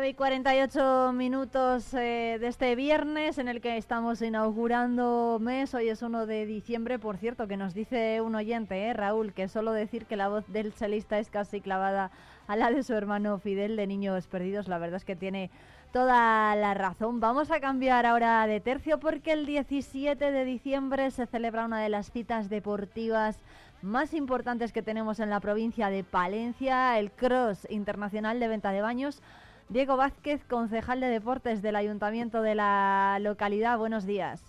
Nueve y 48 minutos eh, de este viernes en el que estamos inaugurando mes. Hoy es 1 de diciembre, por cierto, que nos dice un oyente, eh, Raúl, que solo decir que la voz del chelista es casi clavada a la de su hermano Fidel de Niños Perdidos. La verdad es que tiene toda la razón. Vamos a cambiar ahora de tercio porque el 17 de diciembre se celebra una de las citas deportivas más importantes que tenemos en la provincia de Palencia, el Cross Internacional de Venta de Baños. Diego Vázquez, concejal de deportes del ayuntamiento de la localidad. Buenos días.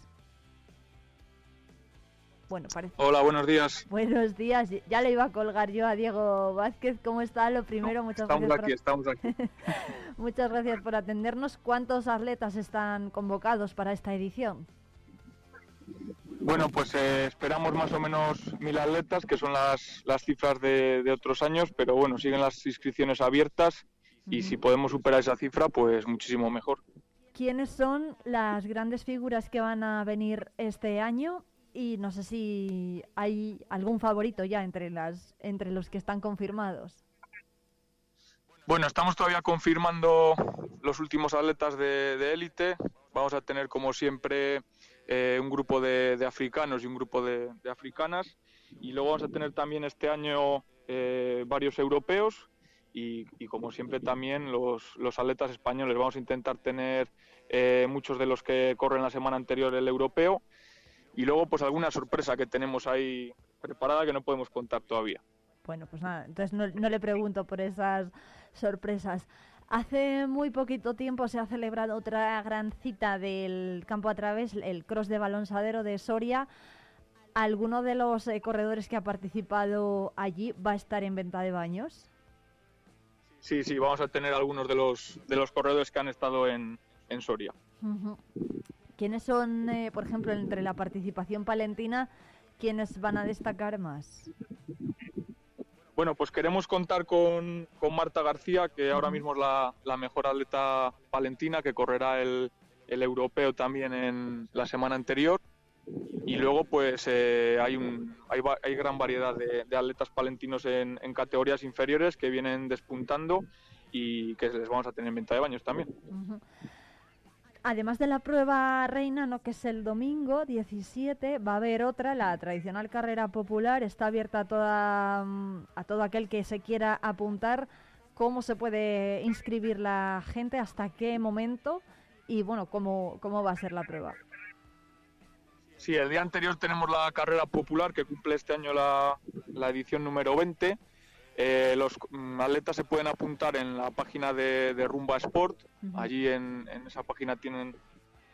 Bueno, parece. Hola, buenos días. Buenos días. Ya le iba a colgar yo a Diego Vázquez. ¿Cómo está? Lo primero, muchas Estamos gracias. aquí, estamos aquí. Muchas gracias por atendernos. ¿Cuántos atletas están convocados para esta edición? Bueno, pues eh, esperamos más o menos mil atletas, que son las, las cifras de, de otros años, pero bueno, siguen las inscripciones abiertas y si podemos superar esa cifra, pues muchísimo mejor. ¿Quiénes son las grandes figuras que van a venir este año? Y no sé si hay algún favorito ya entre, las, entre los que están confirmados. Bueno, estamos todavía confirmando los últimos atletas de de élite. Vamos a tener, como siempre, eh, un grupo de, de africanos y un grupo de, de africanas. Y luego vamos a tener también este año eh, varios europeos y, y como siempre también los, los atletas españoles. Vamos a intentar tener eh, muchos de los que corren la semana anterior el europeo y luego pues alguna sorpresa que tenemos ahí preparada que no podemos contar todavía. Bueno, pues nada, entonces no, no le pregunto por esas sorpresas. Hace muy poquito tiempo se ha celebrado otra gran cita del campo a través, el cross de balonsadero de Soria. ¿Alguno de los eh, corredores que ha participado allí va a estar en venta de baños? Sí, sí, vamos a tener algunos de los, de los corredores que han estado en, en Soria. ¿Quiénes son, eh, por ejemplo, entre la participación palentina, ¿quiénes van a destacar más? Bueno, pues queremos contar con, con Marta García, que ahora mismo es la, la mejor atleta palentina, que correrá el, el europeo también en la semana anterior. Y luego, pues eh, hay, un, hay, hay gran variedad de, atletas palentinos en, en categorías inferiores que vienen despuntando y que les vamos a tener en venta de baños también. Además de la prueba reina, ¿no? que es el domingo 17, va a haber otra, la tradicional carrera popular, está abierta a, toda, mm, a todo aquel que se quiera apuntar. ¿Cómo se puede inscribir la gente? ¿Hasta qué momento? Y bueno, ¿cómo, cómo va a ser la prueba? Sí, el día anterior tenemos la carrera popular que cumple este año la, la edición número 20. Eh, los mm, atletas se pueden apuntar en la página de, de Rumba Sport. Allí en, en esa página tienen,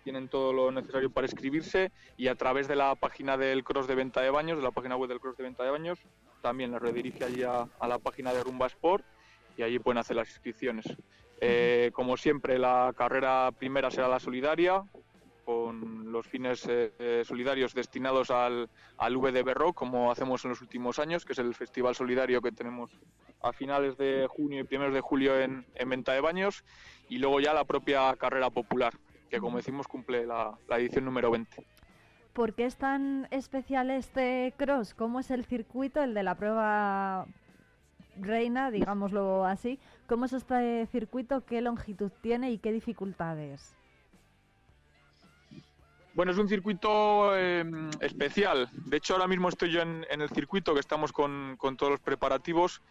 tienen todo lo necesario para inscribirse y a través de la página del Cross de Venta de Baños, de la página web del Cross de Venta de Baños, también les redirige allí a, a la página de Rumba Sport y allí pueden hacer las inscripciones. Eh, como siempre, la carrera primera será la solidaria, con los fines eh, eh, solidarios destinados al, al VDB Rock, como hacemos en los últimos años, que es el festival solidario que tenemos a finales de junio y primeros de julio en, en Venta de Baños, y luego ya la propia carrera popular, que como decimos cumple la, la edición número 20. ¿Por qué es tan especial este cross? ¿Cómo es el circuito, el de la prueba reina, digámoslo así? ¿Cómo es este circuito? ¿Qué longitud tiene y qué dificultades? Bueno, es un circuito eh, especial. De hecho, ahora mismo estoy yo en, en el circuito, que estamos con, con todos los preparativos,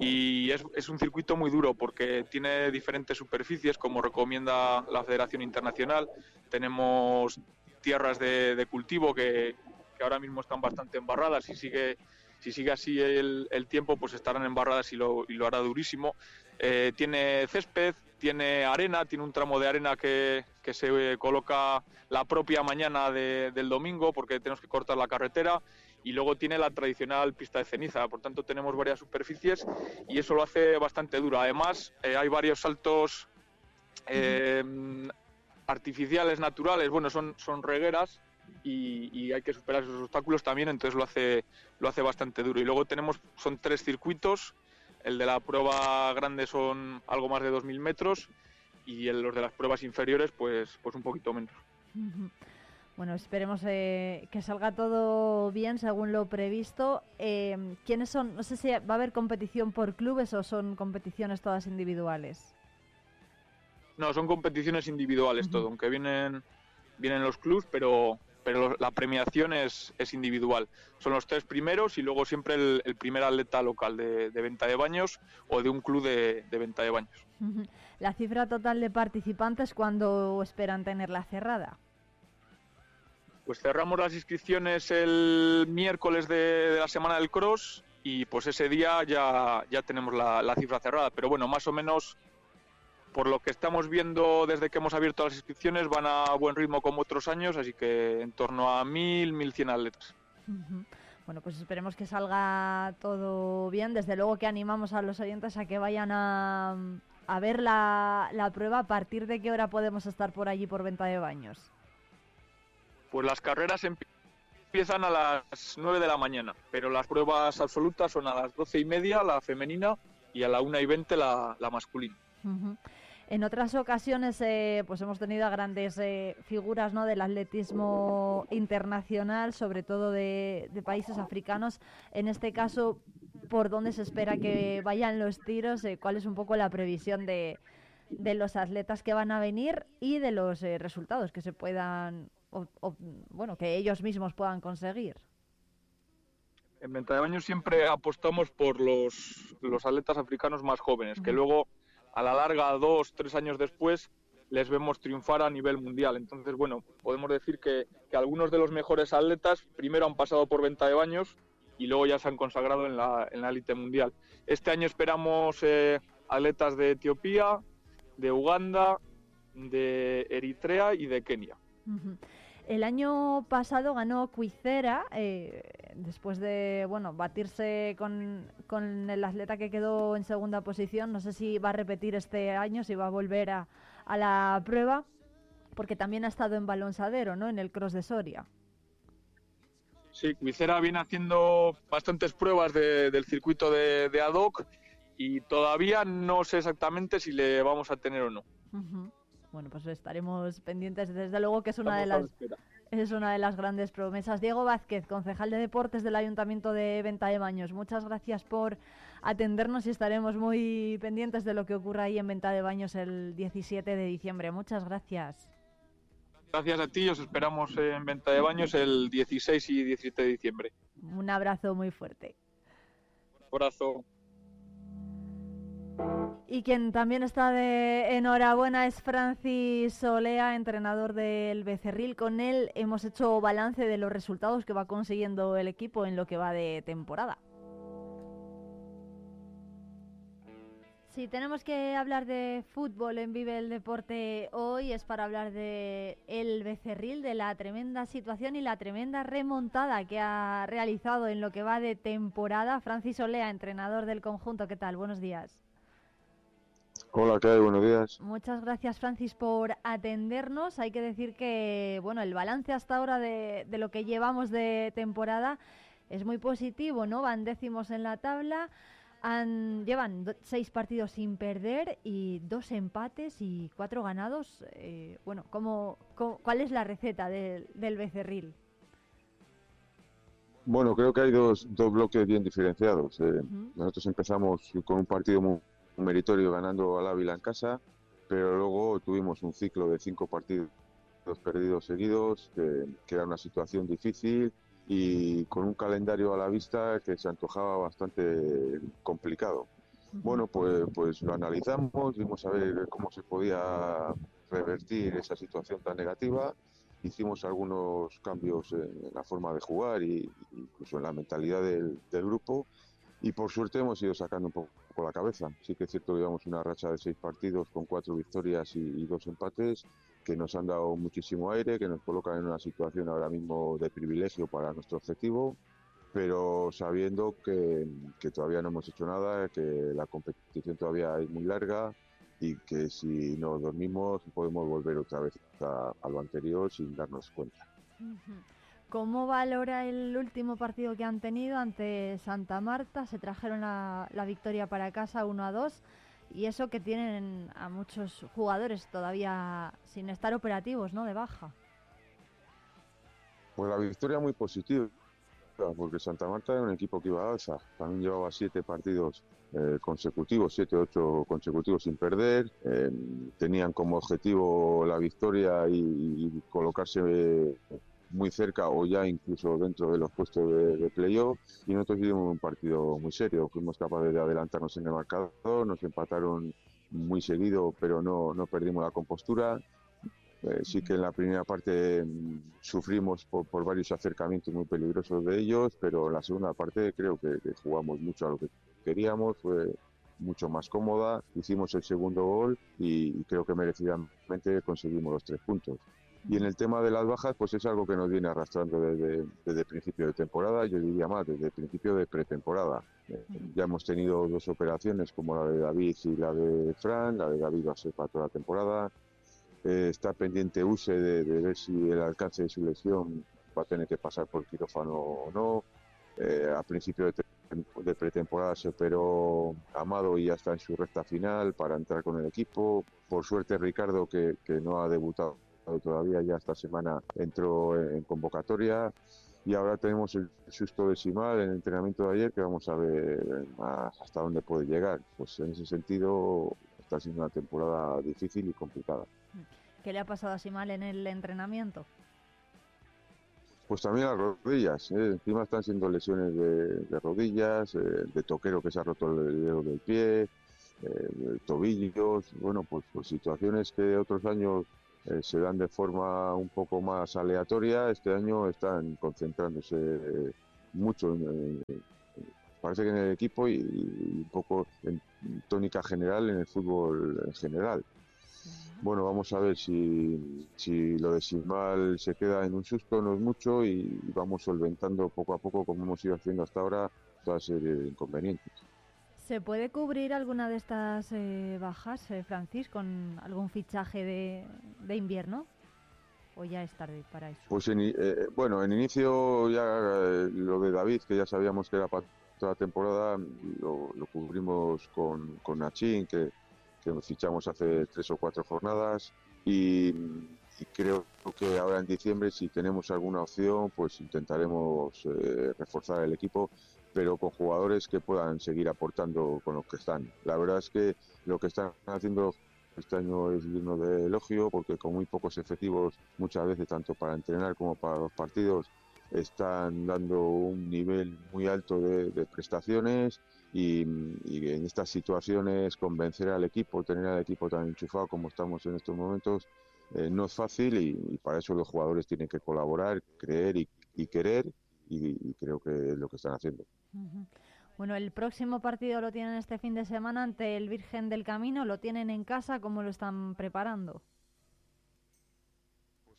y es, es un circuito muy duro porque tiene diferentes superficies, como recomienda la Federación Internacional. Tenemos tierras de, de cultivo que, que ahora mismo están bastante embarradas y sigue si sigue así el, el tiempo, pues estarán embarradas y lo, y lo hará durísimo. Eh, tiene césped, tiene arena, tiene un tramo de arena que, que se eh, coloca la propia mañana de- del domingo porque tenemos que cortar la carretera y luego tiene la tradicional pista de ceniza, por tanto tenemos varias superficies y eso lo hace bastante duro. Además, eh, hay varios saltos eh, artificiales, naturales, bueno, son, son regueras y, y hay que superar esos obstáculos también, entonces lo hace, lo hace bastante duro. Y luego tenemos, son tres circuitos, el de la prueba grande son algo más de 2.000 metros y los de las pruebas inferiores pues, pues un poquito menos. Bueno, esperemos eh, que salga todo bien según lo previsto. Eh, ¿Quiénes son? No sé si va a haber competición por clubes o son competiciones todas individuales. No, son competiciones individuales todo, aunque vienen, vienen los clubs, pero, pero la premiación es, es individual. Son los tres primeros y luego siempre el, el primer atleta local de, de venta de baños o de un club de, de venta de baños. La cifra total de participantes, ¿cuándo esperan tenerla cerrada? Pues cerramos las inscripciones el miércoles de, de la semana del cross y pues ese día ya, ya tenemos la, la cifra cerrada. Pero bueno, más o menos por lo que estamos viendo desde que hemos abierto las inscripciones van a buen ritmo como otros años, así que en torno a 1.000, 1.100 atletas. Bueno, pues esperemos que salga todo bien. Desde luego que animamos a los oyentes a que vayan a, a ver la, la prueba. ¿A partir de qué hora podemos estar por allí por venta de baños? Pues las carreras empie- empiezan a las 9 de la mañana, pero las pruebas absolutas son a las 12 y media, la femenina, y a la 1 y 20 la, la masculina. Ujú. En otras ocasiones, eh, pues hemos tenido a grandes eh, figuras ¿no? del atletismo internacional, sobre todo de, de países africanos. En este caso, ¿por dónde se espera que vayan los tiros? Eh, ¿Cuál es un poco la previsión de, de los atletas que van a venir y de los eh, resultados que se puedan, o- o, bueno, que ellos mismos puedan conseguir? En Venta de Baños siempre apostamos por los, los atletas africanos más jóvenes, que luego a la larga, dos, tres años después, les vemos triunfar a nivel mundial. Entonces, bueno, podemos decir que, que algunos de los mejores atletas primero han pasado por Venta de Baños y luego ya se han consagrado en la en la élite mundial. Este año esperamos eh, atletas de Etiopía, de Uganda, de Eritrea y de Kenia. El año pasado ganó Cuicera, eh, después de bueno batirse con, con el atleta que quedó en segunda posición. No sé si va a repetir este año, si va a volver a, a la prueba, porque también ha estado en balonsadero, ¿no? En el cross de Soria. Sí, Cuicera viene haciendo bastantes pruebas de- del circuito de, de ad hoc y todavía no sé exactamente si le vamos a tener o no. Bueno, pues estaremos pendientes. Desde luego que es una de Estamos las es una de las grandes promesas. Diego Vázquez, concejal de deportes del Ayuntamiento de Venta de Baños. Muchas gracias por atendernos y estaremos muy pendientes de lo que ocurra ahí en Venta de Baños el 17 de diciembre. Muchas gracias. Gracias a ti, os esperamos en Venta de Baños el 16 y 17 de diciembre. Un abrazo muy fuerte. Abrazo. Y quien también está de enhorabuena es Francis Solea, entrenador del Becerril. Con él hemos hecho balance de los resultados que va consiguiendo el equipo en lo que va de temporada. Si tenemos que hablar de fútbol en Vive el Deporte hoy es para hablar de el Becerril, de la tremenda situación y la tremenda remontada que ha realizado en lo que va de temporada. Francis Olea, entrenador del conjunto, ¿qué tal? Buenos días. Hola, ¿qué hay? Buenos días. Muchas gracias, Francis, por atendernos. Hay que decir que, bueno, el balance hasta ahora de, de lo que llevamos de temporada es muy positivo, ¿no? Van décimos en la tabla, han, llevan do- seis partidos sin perder y dos empates y cuatro ganados. Eh, bueno, ¿cómo, cómo- cuál es la receta del, del Becerril? Bueno, creo que hay dos, dos bloques bien diferenciados. Eh, Nosotros empezamos con un partido muy meritorio ganando al Ávila en casa, pero luego tuvimos un ciclo de cinco partidos perdidos seguidos, que, que era una situación difícil y con un calendario a la vista que se antojaba bastante complicado. Bueno, pues, pues lo analizamos, vimos a ver cómo se podía revertir esa situación tan negativa. Hicimos algunos cambios en la forma de jugar y incluso en la mentalidad del, del grupo y por suerte hemos ido sacando un poco la cabeza. Sí que es cierto que llevamos una racha de seis partidos con cuatro victorias y, dos empates que nos han dado muchísimo aire, que nos colocan en una situación ahora mismo de privilegio para nuestro objetivo, pero sabiendo que, todavía no hemos hecho nada, que la competición todavía es muy larga y que si nos dormimos podemos volver otra vez a, lo anterior sin darnos cuenta. ¿Cómo valora el último partido que han tenido ante Santa Marta? Se trajeron la, victoria para casa 1 a 2 y eso que tienen a muchos jugadores todavía sin estar operativos, ¿no? De baja. Pues la victoria muy positiva, porque Santa Marta era un equipo que iba a alza. También llevaba siete partidos eh, consecutivos, siete, ocho consecutivos sin perder. Eh, tenían como objetivo la victoria y, y colocarse eh, muy cerca o ya incluso dentro de los puestos de, playoff. Y nosotros hicimos un partido muy serio. Fuimos capaces de adelantarnos en el marcador, nos empataron muy seguido, pero no, no perdimos la compostura. Eh, sí que en la primera parte mm, sufrimos por, por varios acercamientos muy peligrosos de ellos, pero en la segunda parte creo que, que jugamos mucho a lo que queríamos, fue mucho más cómoda, hicimos el segundo gol y, y creo que merecidamente conseguimos los tres puntos. Y en el tema de las bajas, pues es algo que nos viene arrastrando desde, principio de temporada, yo diría más, desde el principio de pretemporada. Eh, ya hemos tenido dos operaciones como la de David y la de Fran, la de David va a ser para toda la temporada, eh, está pendiente USE de, de ver si el alcance de su lesión va a tener que pasar por quirófano o no. Eh, a principio de, de pretemporada se operó Amado y ya está en su recta final para entrar con el equipo. Por suerte Ricardo, que, que no ha debutado todavía, ya esta semana entró en convocatoria. Y ahora tenemos el susto de Simal en el entrenamiento de ayer, que vamos a ver más hasta dónde puede llegar. Pues en ese sentido está siendo una temporada difícil y complicada. ¿Qué le ha pasado así mal en el entrenamiento? Pues también las rodillas, ¿eh? encima están siendo lesiones de, de rodillas, eh, de toquero que se ha roto el dedo del pie, eh, tobillos, bueno, pues, pues situaciones que otros años eh, se dan de forma un poco más aleatoria, este año están concentrándose eh, mucho en, en- parece que en el equipo y, y un poco en tónica general en el fútbol en general. Bueno, vamos a ver si, si lo de Sismal se queda en un susto, no es mucho, y vamos solventando poco a poco, como hemos ido haciendo hasta ahora, toda serie de inconvenientes. ¿Se puede cubrir alguna de estas eh, bajas, eh, Francis, con algún fichaje de, invierno? ¿O ya es tarde para eso? Pues eh, bueno, en inicio ya eh, lo de David, que ya sabíamos que era para toda la temporada, lo, lo cubrimos con, con Nachín, que, que fichamos hace tres o cuatro jornadas y, y creo que ahora en diciembre si tenemos alguna opción pues intentaremos eh, reforzar el equipo pero con jugadores que puedan seguir aportando con los que están. La verdad es que lo que están haciendo este año es digno de elogio porque con muy pocos efectivos muchas veces tanto para entrenar como para los partidos están dando un nivel muy alto de, de prestaciones y, y en estas situaciones convencer al equipo, tener al equipo tan enchufado como estamos en estos momentos, eh, no es fácil y, y para eso los jugadores tienen que colaborar, creer y, y querer y, y creo que es lo que están haciendo. Bueno, el próximo partido lo tienen este fin de semana ante el Virgen del Camino. ¿Lo tienen en casa? ¿Cómo lo están preparando?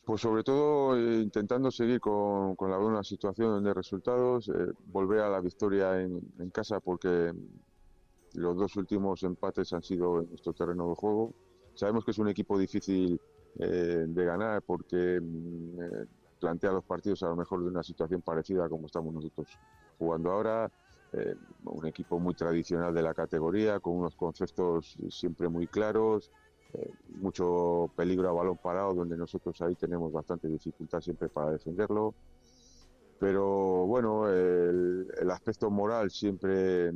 Pues sobre todo eh, intentando seguir con, con la buena situación de resultados, eh, volver a la victoria en, en casa porque los dos últimos empates han sido en nuestro terreno de juego. Sabemos que es un equipo difícil eh, de ganar porque mm, eh, plantea los partidos a lo mejor de una situación parecida a como estamos nosotros jugando ahora. eh, un equipo muy tradicional de la categoría, con unos conceptos siempre muy claros, eh, mucho peligro a balón parado, donde nosotros ahí tenemos bastante dificultad siempre para defenderlo. Pero bueno, el, aspecto moral siempre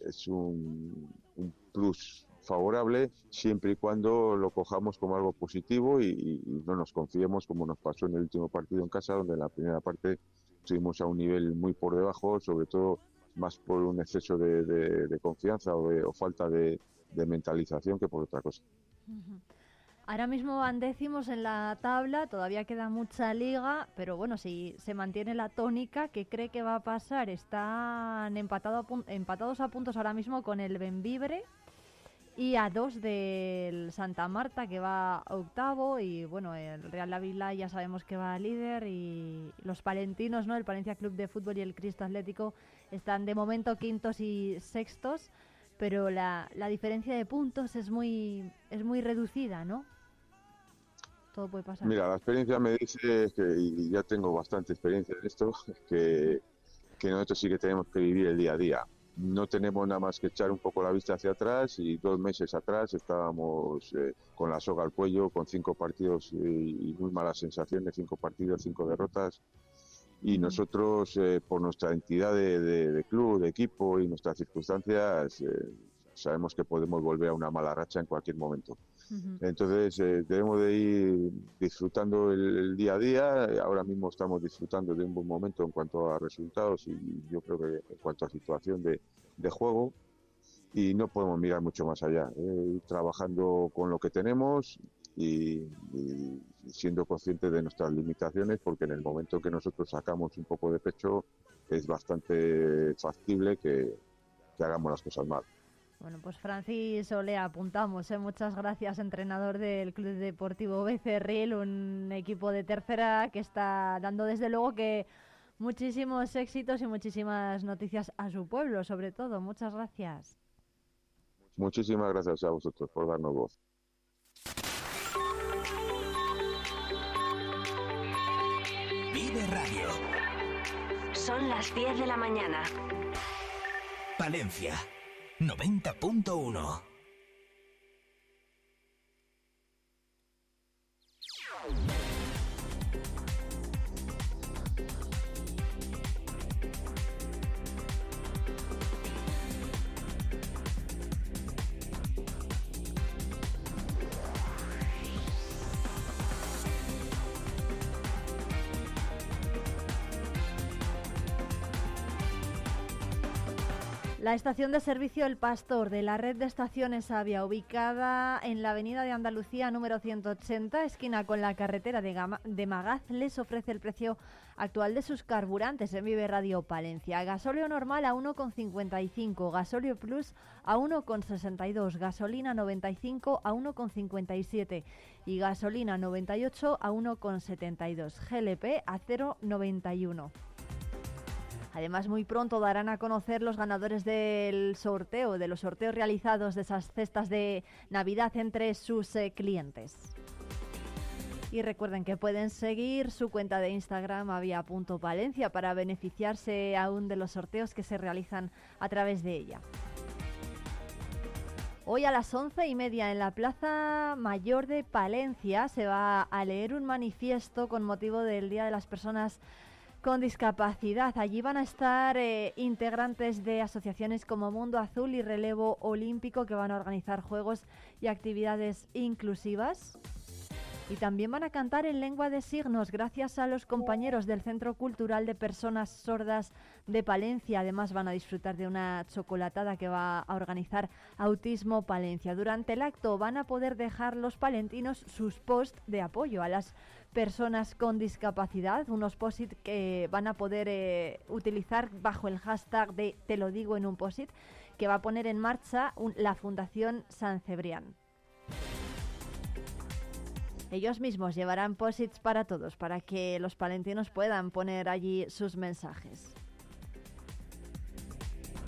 es un, un plus favorable, siempre y cuando lo cojamos como algo positivo y, no nos confiemos como nos pasó en el último partido en casa, donde en la primera parte estuvimos a un nivel muy por debajo, sobre todo más por un exceso de, de- confianza o, de- o falta de- mentalización que por otra cosa. Ahora mismo van décimos en la tabla, todavía queda mucha liga, pero bueno, si se mantiene la tónica, ¿qué cree que va a pasar? Están empatado empatados a puntos ahora mismo con el Benvibre y a dos del Santa Marta, que va octavo, y bueno, el Real Ávila ya sabemos que va líder, y los palentinos, ¿no? El Palencia Club de Fútbol y el Cristo Atlético están de momento quintos y sextos, pero la, la diferencia de puntos es muy, es muy reducida, ¿no? Todo puede pasar. Mira, la experiencia me dice que, y ya tengo bastante experiencia en esto, que, que nosotros sí que tenemos que vivir el día a día. No tenemos nada más que echar un poco la vista hacia atrás y dos meses atrás estábamos eh, con la soga al cuello, con cinco partidos y, y muy malas sensaciones, cinco partidos, cinco derrotas. Y nosotros, eh, por nuestra entidad de, de- de club, de equipo y nuestras circunstancias, eh, sabemos que podemos volver a una mala racha en cualquier momento. Entonces eh, debemos de ir disfrutando el, día a día. Ahora mismo estamos disfrutando de un buen momento en cuanto a resultados y yo creo que en cuanto a situación de, juego. Y no podemos mirar mucho más allá. eh, trabajando con lo que tenemos y, siendo conscientes de nuestras limitaciones porque en el momento que nosotros sacamos un poco de pecho es bastante factible que hagamos las cosas mal. Bueno, pues Francis Olea, apuntamos. ¿eh? Muchas gracias, entrenador del Club Deportivo Becerril, un equipo de tercera que está dando desde luego que muchísimos éxitos y muchísimas noticias a su pueblo, sobre todo. Muchas gracias. Muchísimas gracias a vosotros por darnos voz. Vive Radio. Son las 10 de la mañana. Palencia 90.1. La estación de servicio El Pastor de la red de estaciones Avia, ubicada en la avenida de Andalucía número 180, esquina con la carretera de, Magaz, les ofrece el precio actual de sus carburantes en Vive Radio Palencia. Gasóleo normal a 1,55, gasóleo plus a 1,62, gasolina 95 a 1,57 y gasolina 98 a 1,72, GLP a 0,91. Además, muy pronto darán a conocer los ganadores del sorteo, de los sorteos realizados de esas cestas de Navidad entre sus eh, clientes. Y recuerden que pueden seguir su cuenta de Instagram avia.palencia para beneficiarse aún de los sorteos que se realizan a través de ella. Hoy a las once y media en la Plaza Mayor de Palencia se va a leer un manifiesto con motivo del Día de las Personas con Discapacidad. Allí van a estar eh, integrantes de asociaciones como Mundo Azul y Relevo Olímpico que van a organizar juegos y actividades inclusivas. Y también van a cantar en lengua de signos gracias a los compañeros del Centro Cultural de Personas Sordas de Palencia. Además van a disfrutar de una chocolatada que va a organizar Autismo Palencia. Durante el acto van a poder dejar los palentinos sus posts de apoyo a las personas con discapacidad, unos post que van a poder eh, utilizar bajo el hashtag de Te lo digo en un post que va a poner en marcha la Fundación San Cebrián. Ellos mismos llevarán posits para todos, para que los palentinos puedan poner allí sus mensajes.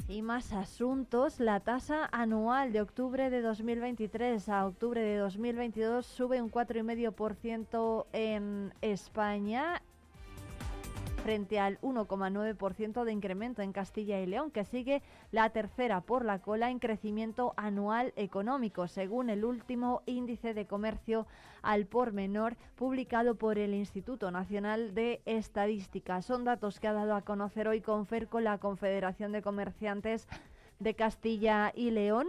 Y más asuntos, la tasa anual de octubre de 2023 a octubre de 2022 sube un 4,5% en España frente al 1,9% de incremento en Castilla y León, que sigue la tercera por la cola en crecimiento anual económico, según el último índice de comercio al por menor publicado por el Instituto Nacional de Estadística. Son datos que ha dado a conocer hoy Conferco, la Confederación de Comerciantes de Castilla y León.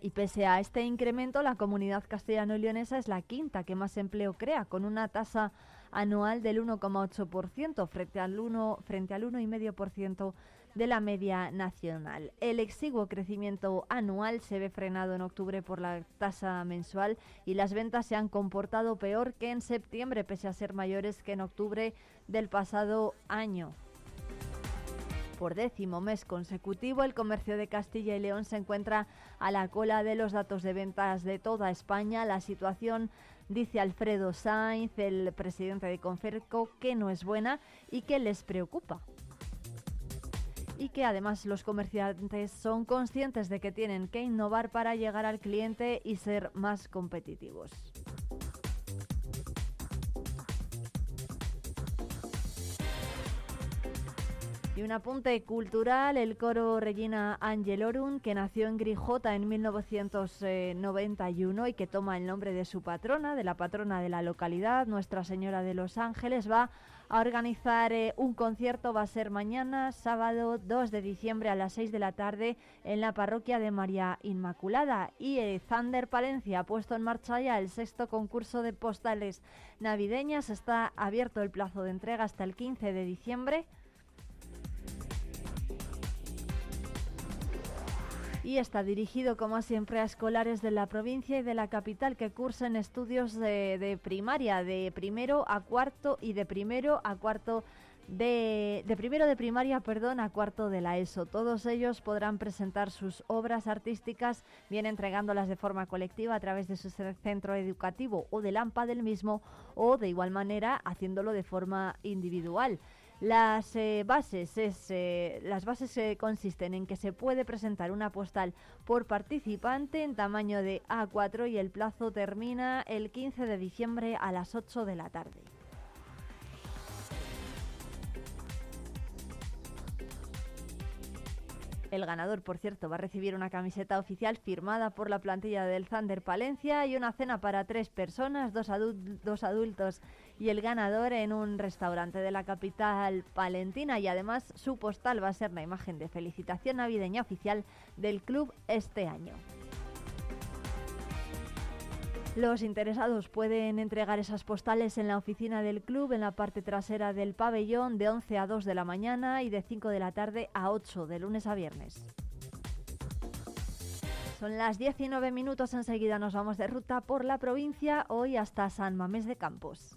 Y pese a este incremento, la comunidad castellano-leonesa es la quinta que más empleo crea, con una tasa anual del 1,8% frente al 1 frente al 1,5% de la media nacional. El exiguo crecimiento anual se ve frenado en octubre por la tasa mensual y las ventas se han comportado peor que en septiembre, pese a ser mayores que en octubre del pasado año. Por décimo mes consecutivo, el comercio de Castilla y León se encuentra a la cola de los datos de ventas de toda España. La situación, dice Alfredo Sainz, el presidente de Conferco, que no es buena y que les preocupa. Y que además los comerciantes son conscientes de que tienen que innovar para llegar al cliente y ser más competitivos. Y un apunte cultural, el coro Regina Angelorum, que nació en Grijota en 1991 y que toma el nombre de su patrona, de la patrona de la localidad, Nuestra Señora de los Ángeles, va a organizar eh, un concierto, va a ser mañana, sábado 2 de diciembre a las 6 de la tarde en la parroquia de María Inmaculada. Y eh, Thunder Palencia ha puesto en marcha ya el sexto concurso de postales navideñas. Está abierto el plazo de entrega hasta el 15 de diciembre. Y está dirigido, como siempre, a escolares de la provincia y de la capital que cursen estudios de, primaria, de primero a cuarto y de primero a cuarto de, primero de primaria, perdón, a cuarto de la ESO. Todos ellos podrán presentar sus obras artísticas, bien entregándolas de forma colectiva a través de su ce- centro educativo o del AMPA del mismo, o de igual manera haciéndolo de forma individual. Las eh, bases, es, eh, las bases eh, consisten en que se puede presentar una postal por participante en tamaño de A4 y el plazo termina el 15 de diciembre a las 8 de la tarde. El ganador, por cierto, va a recibir una camiseta oficial firmada por la plantilla del Thunder Palencia y una cena para tres personas, dos, dos adultos y el ganador en un restaurante de la capital palentina. Y además su postal va a ser la imagen de felicitación navideña oficial del club este año. Los interesados pueden entregar esas postales en la oficina del club en la parte trasera del pabellón de 11 a 2 de la mañana y de 5 de la tarde a 8 de lunes a viernes. Son las 19 minutos, enseguida nos vamos de ruta por la provincia, hoy hasta San Mamés de Campos.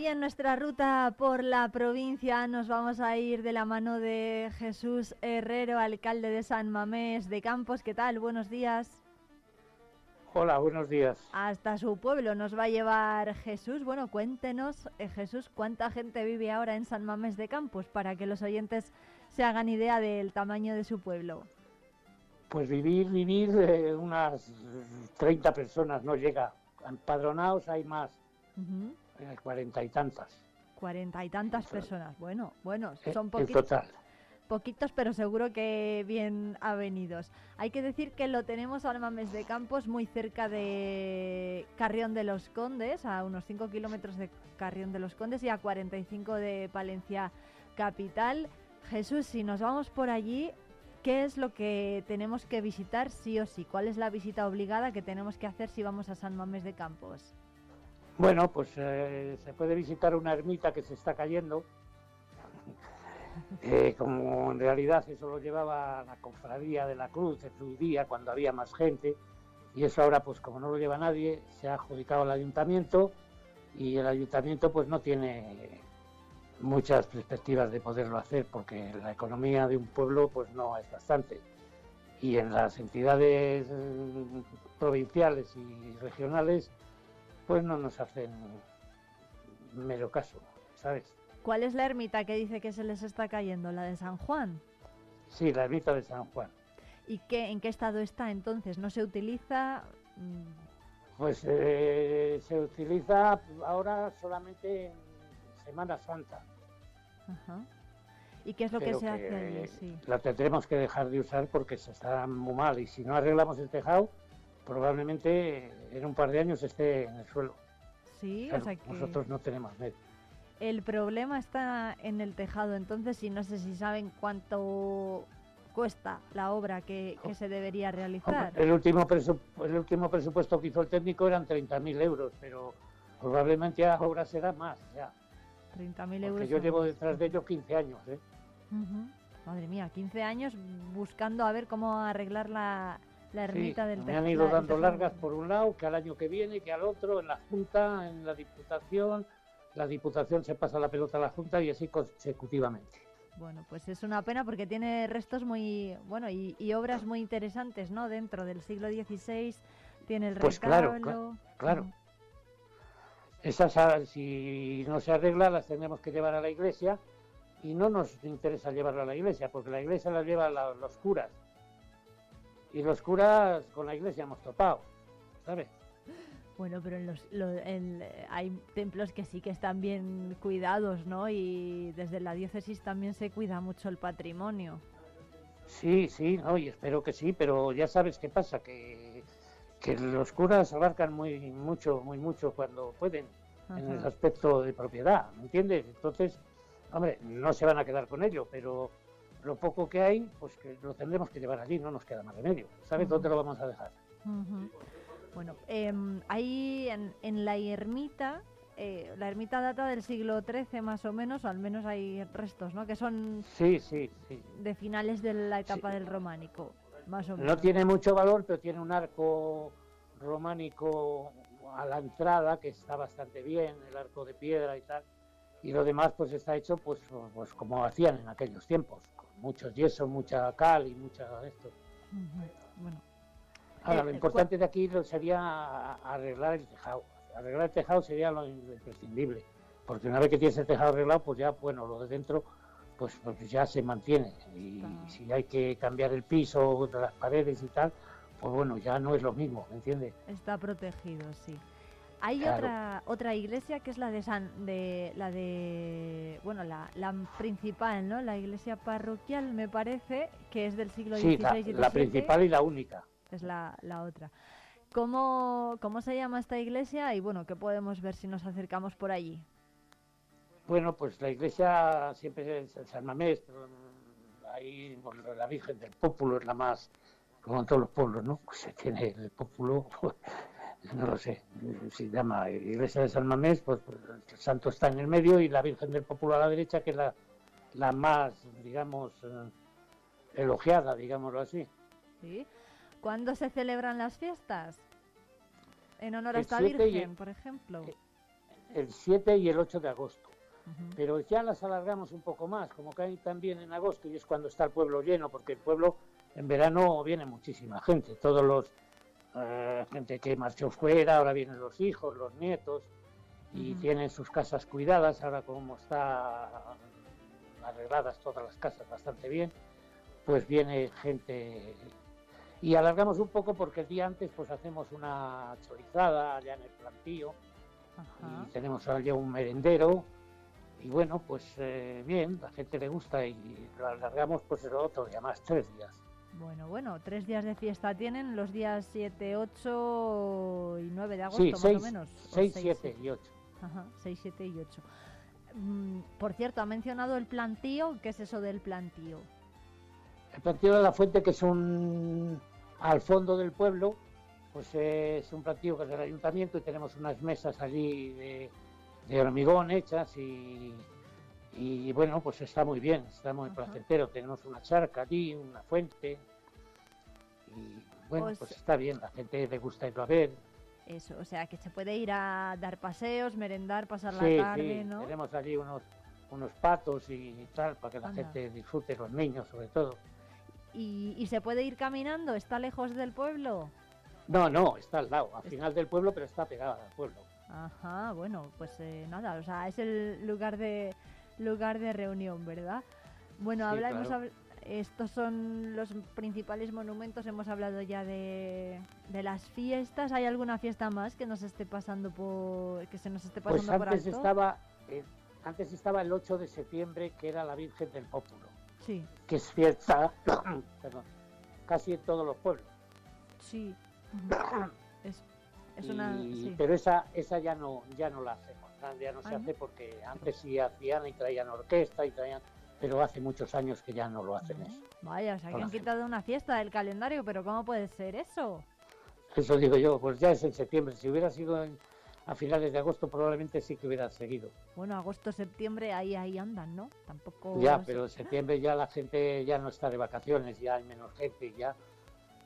Hoy en nuestra ruta por la provincia nos vamos a ir de la mano de Jesús Herrero, alcalde de San Mamés de Campos. ¿Qué tal? Buenos días. Hola, buenos días. Hasta su pueblo nos va a llevar Jesús. Bueno, cuéntenos, eh, Jesús, cuánta gente vive ahora en San Mamés de Campos para que los oyentes se hagan idea del tamaño de su pueblo. Pues vivir, vivir, eh, unas 30 personas no llega. Empadronados hay más, Ujú. eh, cuarenta y tantas. Cuarenta y tantas personas. Bueno, bueno, eh, son poquitos. total. Poquitos, pero seguro que bien avenidos. Hay que decir que lo tenemos al Mames de Campos, muy cerca de Carrión de los Condes, a unos 5 kilómetros de Carrión de los Condes y a 45 de Palencia Capital. Jesús, si nos vamos por allí, ¿qué es lo que tenemos que visitar sí o sí? ¿Cuál es la visita obligada que tenemos que hacer si vamos a San Mames de Campos? Bueno, pues eh, se puede visitar una ermita que se está cayendo. Eh, como en realidad eso lo llevaba la cofradía de la cruz en su día, cuando había más gente, y eso ahora, pues como no lo lleva nadie, se ha adjudicado al ayuntamiento y el ayuntamiento pues no tiene muchas perspectivas de poderlo hacer porque la economía de un pueblo pues no es bastante. Y en las entidades eh, provinciales y regionales pues no nos hacen mero caso, ¿sabes? ¿Cuál es la ermita que dice que se les está cayendo? ¿La de San Juan? Sí, la ermita de San Juan. ¿Y qué, en qué estado está entonces? ¿No se utiliza? Mm, Pues eh, se utiliza ahora solamente en Semana Santa. ajá. ¿Y qué es lo que se hace allí? Sí. La tendremos que dejar de usar porque se está muy mal y si no arreglamos el tejado, probablemente en un par de años esté en el suelo. Sí, Claro, o sea que Nosotros no tenemos medio. el problema está en el tejado entonces y no sé si saben cuánto cuesta la obra que, que se debería realizar. El último, presu- el último presupuesto que hizo el técnico eran 30.000 euros, pero probablemente ahora será más. Ya, 30.000 euros. yo llevo detrás de ello 15 años. ¿eh? Madre mía, 15 años buscando a ver cómo arreglar la, la Sí, ermita del me han ido la- dando largas por un lado, que al año que viene, que al otro, en la Junta, en la Diputación. La Diputación se pasa la pelota a la Junta y así consecutivamente. Bueno, pues es una pena porque tiene restos muy, bueno, y, y obras muy interesantes, ¿no? Dentro del siglo XVI tiene el Pues claro, retablo. cla- claro. Esas, ah, si no se arregla, las tendremos que llevar a la iglesia y no nos interesa llevarlo a la iglesia, porque la iglesia las lleva la- los curas. Y los curas con la iglesia hemos topado, ¿sabes? Bueno, pero en los, lo- en- hay templos que sí que están bien cuidados, ¿no? Y desde la diócesis también se cuida mucho el patrimonio. Sí, sí, no, y espero que sí, pero ya sabes qué pasa, que, que los curas abarcan muy mucho, muy mucho cuando pueden, en el aspecto de propiedad, ¿me entiendes? Entonces, hombre, no se van a quedar con ello, pero lo poco que hay, pues que lo tendremos que llevar allí, no nos queda más remedio. ¿Sabes dónde lo vamos a dejar? Bueno, em, ahí en, en la ermita, eh, la ermita data del siglo XIII más o menos, o al menos hay restos, ¿no? Que son Sí, sí, sí. de finales de la etapa del románico, más o menos. No tiene mucho valor, pero tiene un arco románico a la entrada que está bastante bien, el arco de piedra y tal. Y lo demás pues está hecho pues, pues como hacían en aquellos tiempos, con mucho yeso, mucha cal y mucha esto. Bueno, Ahora, Eh, lo importante de aquí sería arreglar el tejado. Arreglar el tejado sería lo imprescindible, porque una vez que tienes el tejado arreglado, pues ya, bueno, lo de dentro, pues, pues ya se mantiene. Y si hay que cambiar el piso, las paredes y tal, pues bueno, ya no es lo mismo, ¿me entiendes? está protegido, sí. Hay Claro. otra otra iglesia que es la de San de la de bueno la, la principal, ¿no? La iglesia parroquial me parece que es del siglo Sí, XVI la, y la principal y la única. es la, la otra. ¿Cómo, ¿Cómo se llama esta iglesia? Y bueno, ¿qué podemos ver si nos acercamos por allí? Bueno, pues la iglesia siempre es San Mamés, pero ahí pues, la Virgen del Pópulo es la más, como en todos los pueblos, ¿no? Pues se tiene el Pópulo, no lo sé, se llama iglesia de San Mamés, pues, pues, el santo está en el medio y la Virgen del Pópulo a la derecha, que es la, la más, digamos, eh, elogiada, digámoslo así. ¿Sí? ¿Cuándo se celebran las fiestas? En honor a esta Virgen, el- por ejemplo. el 7 y el 8 de agosto. Pero ya las alargamos un poco más, como caen también en agosto y es cuando está el pueblo lleno, porque el pueblo en verano viene muchísima gente, todos los eh, gente que marchó fuera, ahora vienen los hijos, los nietos y tienen sus casas cuidadas, ahora como está arregladas todas las casas bastante bien, pues viene gente. Y alargamos un poco porque el día antes pues hacemos una chorizada allá en el plantío y tenemos allá un merendero y bueno pues eh, bien la gente le gusta y lo alargamos pues el otro día más tres días Bueno, bueno, tres días de fiesta tienen los días 7, 8 y 9 de agosto, sí más seis, o menos. o seis, seis, siete y ocho Ajá, 6, 7 y 8. por cierto, ha mencionado el plantío. ¿Qué es eso del plantío? el plantío de la fuente que es un al fondo del pueblo pues es un plantío que es del ayuntamiento y tenemos unas mesas allí de, de hormigón hechas y, y bueno pues está muy bien está muy placentero. Tenemos una charca allí una fuente. Y bueno Pues- pues está bien la gente le gusta irlo a ver. Eso, o sea, que se puede ir a dar paseos, merendar, pasar sí, la tarde, sí, ¿no? tenemos allí unos unos patos y tal para que la Anda. gente disfrute los niños sobre todo. Y, y se puede ir caminando, está lejos del pueblo. no no está al lado al final del pueblo pero está pegada al pueblo. Ajá, bueno, pues eh, nada, o sea, es el lugar de lugar de reunión, ¿verdad? Bueno, Sí, claro. estos son los principales monumentos, hemos hablado ya de, de las fiestas. ¿Hay alguna fiesta más que nos esté pasando por que se nos esté Pues pasando por antes alto? estaba, eh, antes estaba el 8 de septiembre, que era la Virgen del Pópulo, Sí, que es fiesta, perdón, casi en todos los pueblos. sí. es, una sí. Pero esa, esa ya no, ya no la hacemos, ya- no se hace porque antes sí hacían y traían orquesta y traían, pero hace muchos años que ya no lo hacen eso. Vaya, o sea, que han quitado una fiesta del calendario, pero ¿cómo puede ser eso? Eso digo yo, pues ya es en septiembre. Si hubiera sido en- a finales de agosto, probablemente sí que hubiera seguido. Bueno, agosto, septiembre, ahí ahí andan, ¿no? Tampoco Ya, pero en septiembre ya la gente ya no está de vacaciones, ya hay menos gente ya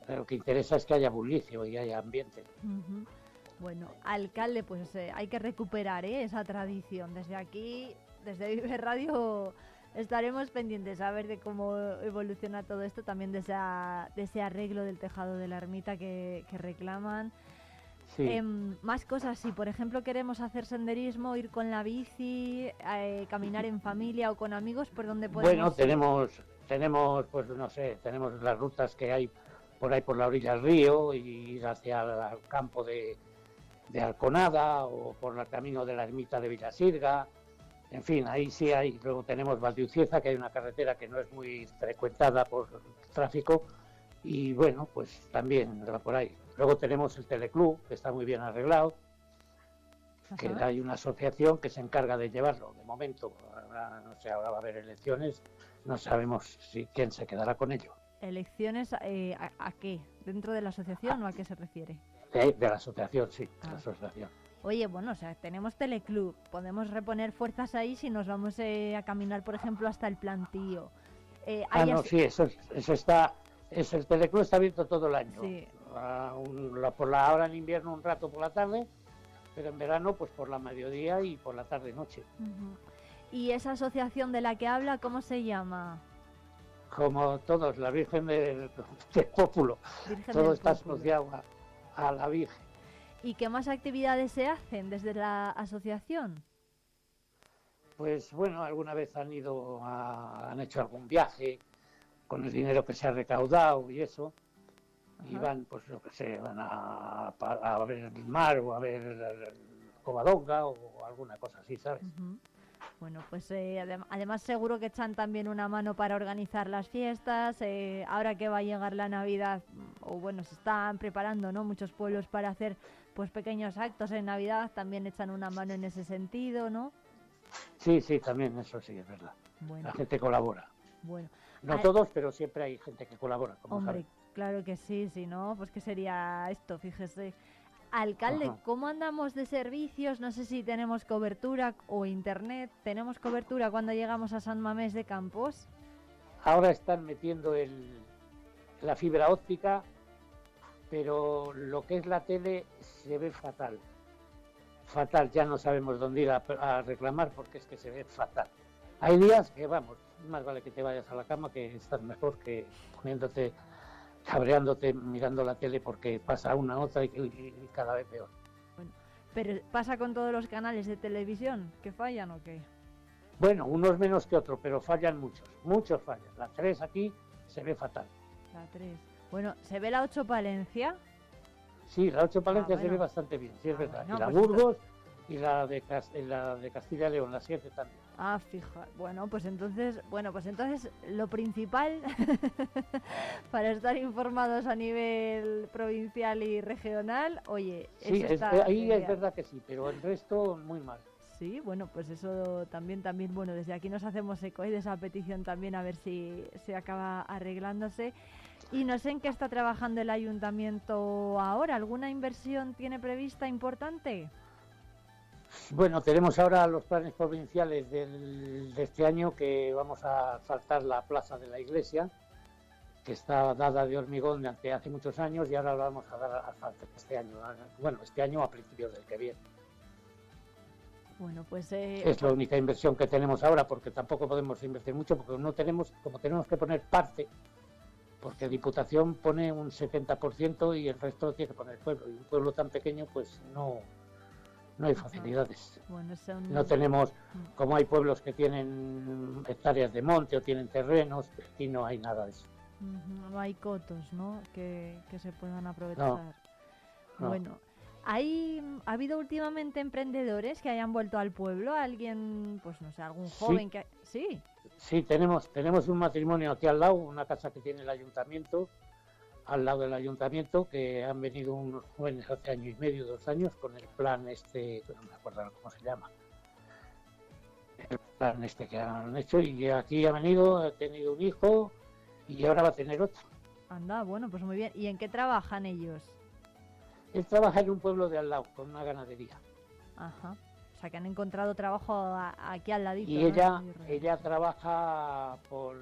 lo que interesa es que haya bullicio y haya ambiente. Bueno, alcalde, pues eh, hay que recuperar ¿eh? esa tradición. Desde aquí, desde Vive Radio, estaremos pendientes a ver de cómo evoluciona todo esto, también de, esa- de ese arreglo del tejado de la ermita que, que reclaman. Sí. Em, más cosas, si por ejemplo queremos hacer senderismo, ir con la bici, eh, caminar en familia o con amigos, ¿por dónde podemos Bueno, tenemos, tenemos, pues no sé, tenemos las rutas que hay por ahí por la orilla del río y ir hacia el campo de, de Alconada o por el camino de la ermita de Villasirga. En fin, ahí sí hay. Luego tenemos Valdiucieza, que hay una carretera que no es muy frecuentada por tráfico y bueno, pues también va por ahí. Luego tenemos el Teleclub, que está muy bien arreglado, que hay una asociación que se encarga de llevarlo. De momento, ahora, no sé, ahora va a haber elecciones, no sabemos si quién se quedará con ello. Elecciones, eh, a, a qué? ¿Dentro de la asociación o a qué se refiere? De, de la asociación, sí, de Ah. la asociación. Oye, bueno, o sea, tenemos teleclub, podemos reponer fuerzas ahí si nos vamos eh, a caminar, por ejemplo, hasta el plantío. Eh, Ah, no, sí, eso, eso está, es el Teleclub está abierto todo el año. Sí. A un- la- por la hora en invierno un rato por la tarde, pero en verano pues por la mediodía y por la tarde noche. Ujú. ¿Y esa asociación de la que habla, cómo se llama? Como todos, la Virgen del, del Pópulo, Virgen todo del está Pópulo. asociado a, a la Virgen. ¿Y qué más actividades se hacen desde la asociación? Pues bueno, alguna vez han ido, a- han hecho algún viaje con el dinero que se ha recaudado y eso. Y van, pues lo que sé, van a, a ver el mar o a ver Covadonga o alguna cosa así, ¿sabes? Bueno, pues eh, adem- además seguro que echan también una mano para organizar las fiestas. eh, ahora que va a llegar la Navidad, mm, o bueno, se están preparando, ¿no? Muchos pueblos para hacer pues pequeños actos en Navidad, también echan una mano en ese sentido, ¿no? Sí, sí, también eso sí, es verdad. Bueno, La gente colabora. bueno. No todos, pero siempre hay gente que colabora, como Hombre, claro que sí, si no, pues qué sería esto, fíjese. Alcalde, Ajá. ¿cómo andamos de servicios? No sé si tenemos cobertura o internet. ¿Tenemos cobertura cuando llegamos a San Mamés de Campos? Ahora están metiendo el, la fibra óptica, pero lo que es la tele se ve fatal. fatal, ya no sabemos dónde ir a, a reclamar porque es que se ve fatal. Hay días que, vamos, más vale que te vayas a la cama que estás mejor que poniéndote, cabreándote, mirando la tele porque pasa una otra y, y- y cada vez peor. Pero pasa con todos los canales de televisión, que fallan o qué? Bueno, unos menos que otros, pero fallan muchos, muchos fallan. La 3 aquí se ve fatal. La 3. Bueno, ¿se ve la 8 Palencia? Sí, la 8 Palencia Ah, se ve bueno. bastante bien, sí es verdad. bueno, y la pues Burgos y la de, la de Castilla y León, la 7 también. Ah, fija. Bueno, pues entonces, bueno, pues entonces lo principal para estar informados a nivel provincial y regional, oye, Sí, eso es- está eh, ahí es verdad que sí, pero el resto muy mal. Sí, bueno, pues eso también, también, bueno, desde aquí nos hacemos eco y de esa petición también a ver si se acaba arreglándose. Y no sé en qué está trabajando el ayuntamiento ahora. ¿Alguna inversión tiene prevista importante? Bueno, tenemos ahora los planes provinciales del- de este año que vamos a saltar la plaza de la iglesia, que está dada de hormigón de ante- hace muchos años y ahora la vamos a dar asfalto este año. Bueno, este año a principios del que viene. Bueno, pues eh, Es la única inversión que tenemos ahora porque tampoco podemos invertir mucho porque no tenemos, como tenemos que poner parte, porque Diputación pone un 70% y el resto tiene que poner el pueblo. Y un pueblo tan pequeño pues no, no hay facilidades. No tenemos, como hay pueblos que tienen hectáreas de monte o tienen terrenos, aquí no hay nada de eso. No hay cotos, ¿no? Que, que se puedan aprovechar. no. Bueno, ¿hay, ¿ha habido últimamente emprendedores que hayan vuelto al pueblo? ¿Alguien, pues no sé, algún Sí. joven que... Sí, Sí, tenemos, tenemos un matrimonio aquí al lado, una casa que tiene el ayuntamiento, al lado del ayuntamiento, que han venido unos jóvenes hace año y medio, dos años, con el plan este, no me acuerdo cómo se llama, el plan este que han hecho, y aquí ha venido, ha tenido un hijo, y ahora va a tener otro. anda, bueno, pues muy bien. ¿Y en qué trabajan ellos? Él trabaja en un pueblo de al lado, con una ganadería. Ajá. O sea, que han encontrado trabajo aquí al ladito. Y ella, ella trabaja por,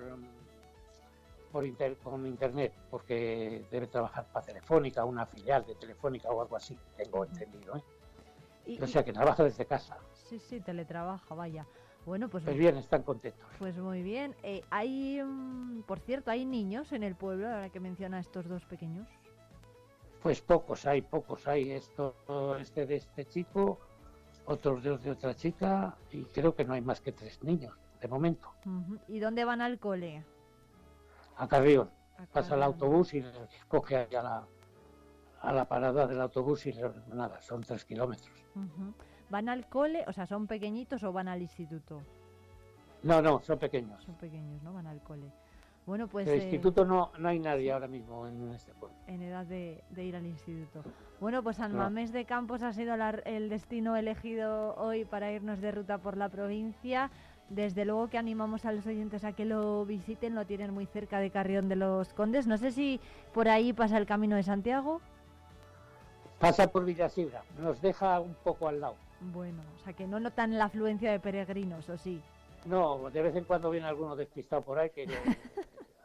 por inter- con internet, porque debe trabajar para Telefónica, una filial de Telefónica o algo así, tengo entendido. ¿eh? Y- O sea, que trabaja desde casa. Sí, sí, teletrabaja, vaya. Bueno, pues... Pues bien, están contentos. Pues muy bien. Eh, hay, mm, por cierto, hay niños en el pueblo, ahora que menciona a estos dos pequeños. Pues pocos hay, pocos hay. Esto, este de este chico, otros dos de otra chica, y creo que no hay más que tres niños, de momento. ¿Y dónde van al cole? A Carrión. A Pasa el autobús y coge ahí a la, a la parada del autobús y nada, son tres kilómetros. ¿Van al cole? O sea, ¿son pequeñitos o van al instituto? No, no, son pequeños. Son pequeños, ¿no? Van al cole. Bueno, pues el eh, instituto no, no hay nadie ahora mismo en este pueblo. en edad de, de ir al instituto. Bueno, pues San No. Mamés de Campos ha sido la- el destino elegido hoy para irnos de ruta por la provincia. Desde luego que animamos a los oyentes a que lo visiten, lo tienen muy cerca de Carrión de los Condes. No sé si por ahí pasa el Camino de Santiago. Pasa por Villasidra, nos deja un poco al lado. Bueno, o sea que no notan la afluencia de peregrinos, ¿o sí? No, de vez en cuando viene alguno despistado por ahí que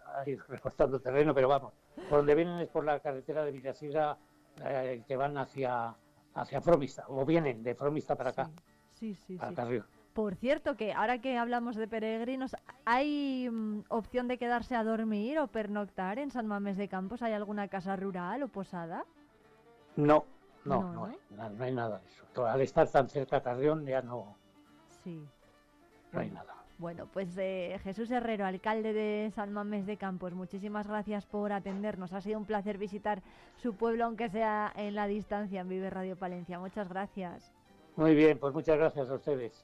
ha ido recortando terreno, pero vamos, por donde vienen es por la carretera de Villasidra eh, que van hacia, hacia Fromista, o vienen de Fromista para acá, Sí, sí, para sí. Carrión. Por cierto, que ahora que hablamos de peregrinos, ¿hay mm, opción de quedarse a dormir o pernoctar en San Mamés de Campos? ¿Hay alguna casa rural o posada? No, no, No, no, ¿no? hay, na- no hay nada de eso. Al estar tan cerca Carrión ya no, Sí. no hay nada. Bueno, pues eh, Jesús Herrero, alcalde de San Mamés de Campos, muchísimas gracias por atendernos. Ha sido un placer visitar su pueblo, aunque sea en la distancia, en Vive Radio Palencia. Muchas gracias. Muy bien, pues muchas gracias a ustedes.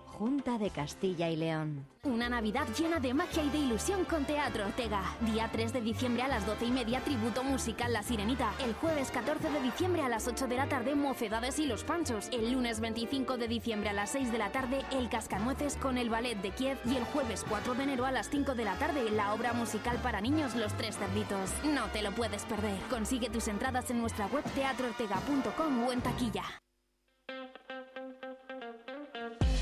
Junta de Castilla y León. Una Navidad llena de magia y de ilusión con Teatro Ortega. Día 3 de diciembre a las 12 y media, tributo musical La Sirenita. El jueves 14 de diciembre a las 8 de la tarde, Mocedades y los Panchos. El lunes 25 de diciembre a las 6 de la tarde, El Cascanueces con el Ballet de Kiev. Y el jueves 4 de enero a las 5 de la tarde, la obra musical para niños Los Tres Cerditos. No te lo puedes perder. Consigue tus entradas en nuestra web teatroortega.com o en taquilla.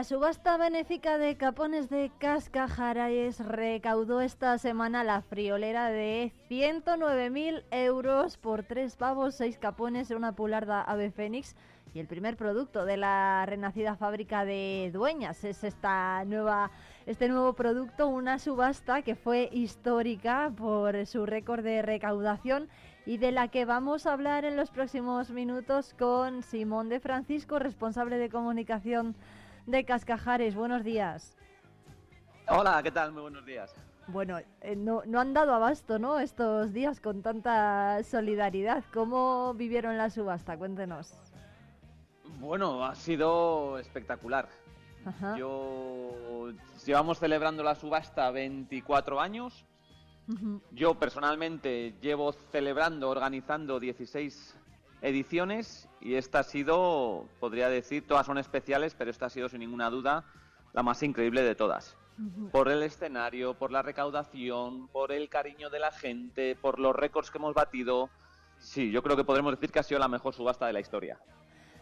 La subasta benéfica de capones de Cascajaraes recaudó esta semana la friolera de 109.000 euros por tres pavos, seis capones, una pularda ave fénix y el primer producto de la renacida fábrica de Dueñas. Es esta nueva, este nuevo producto, una subasta que fue histórica por su récord de recaudación y de la que vamos a hablar en los próximos minutos con Simón de Francisco, responsable de comunicación de Cascajares. Buenos días. Hola, ¿qué tal? Muy buenos días. Bueno, eh, no, no han dado abasto, ¿no? Estos días con tanta solidaridad. ¿Cómo vivieron la subasta? Cuéntenos. Bueno, ha sido espectacular. Ajá. Yo llevamos celebrando la subasta 24 años. Yo personalmente llevo celebrando, organizando 16 ediciones y esta ha sido, podría decir, todas son especiales, pero esta ha sido sin ninguna duda la más increíble de todas. Por el escenario, por la recaudación, por el cariño de la gente, por los récords que hemos batido. Sí, yo creo que podremos decir que ha sido la mejor subasta de la historia.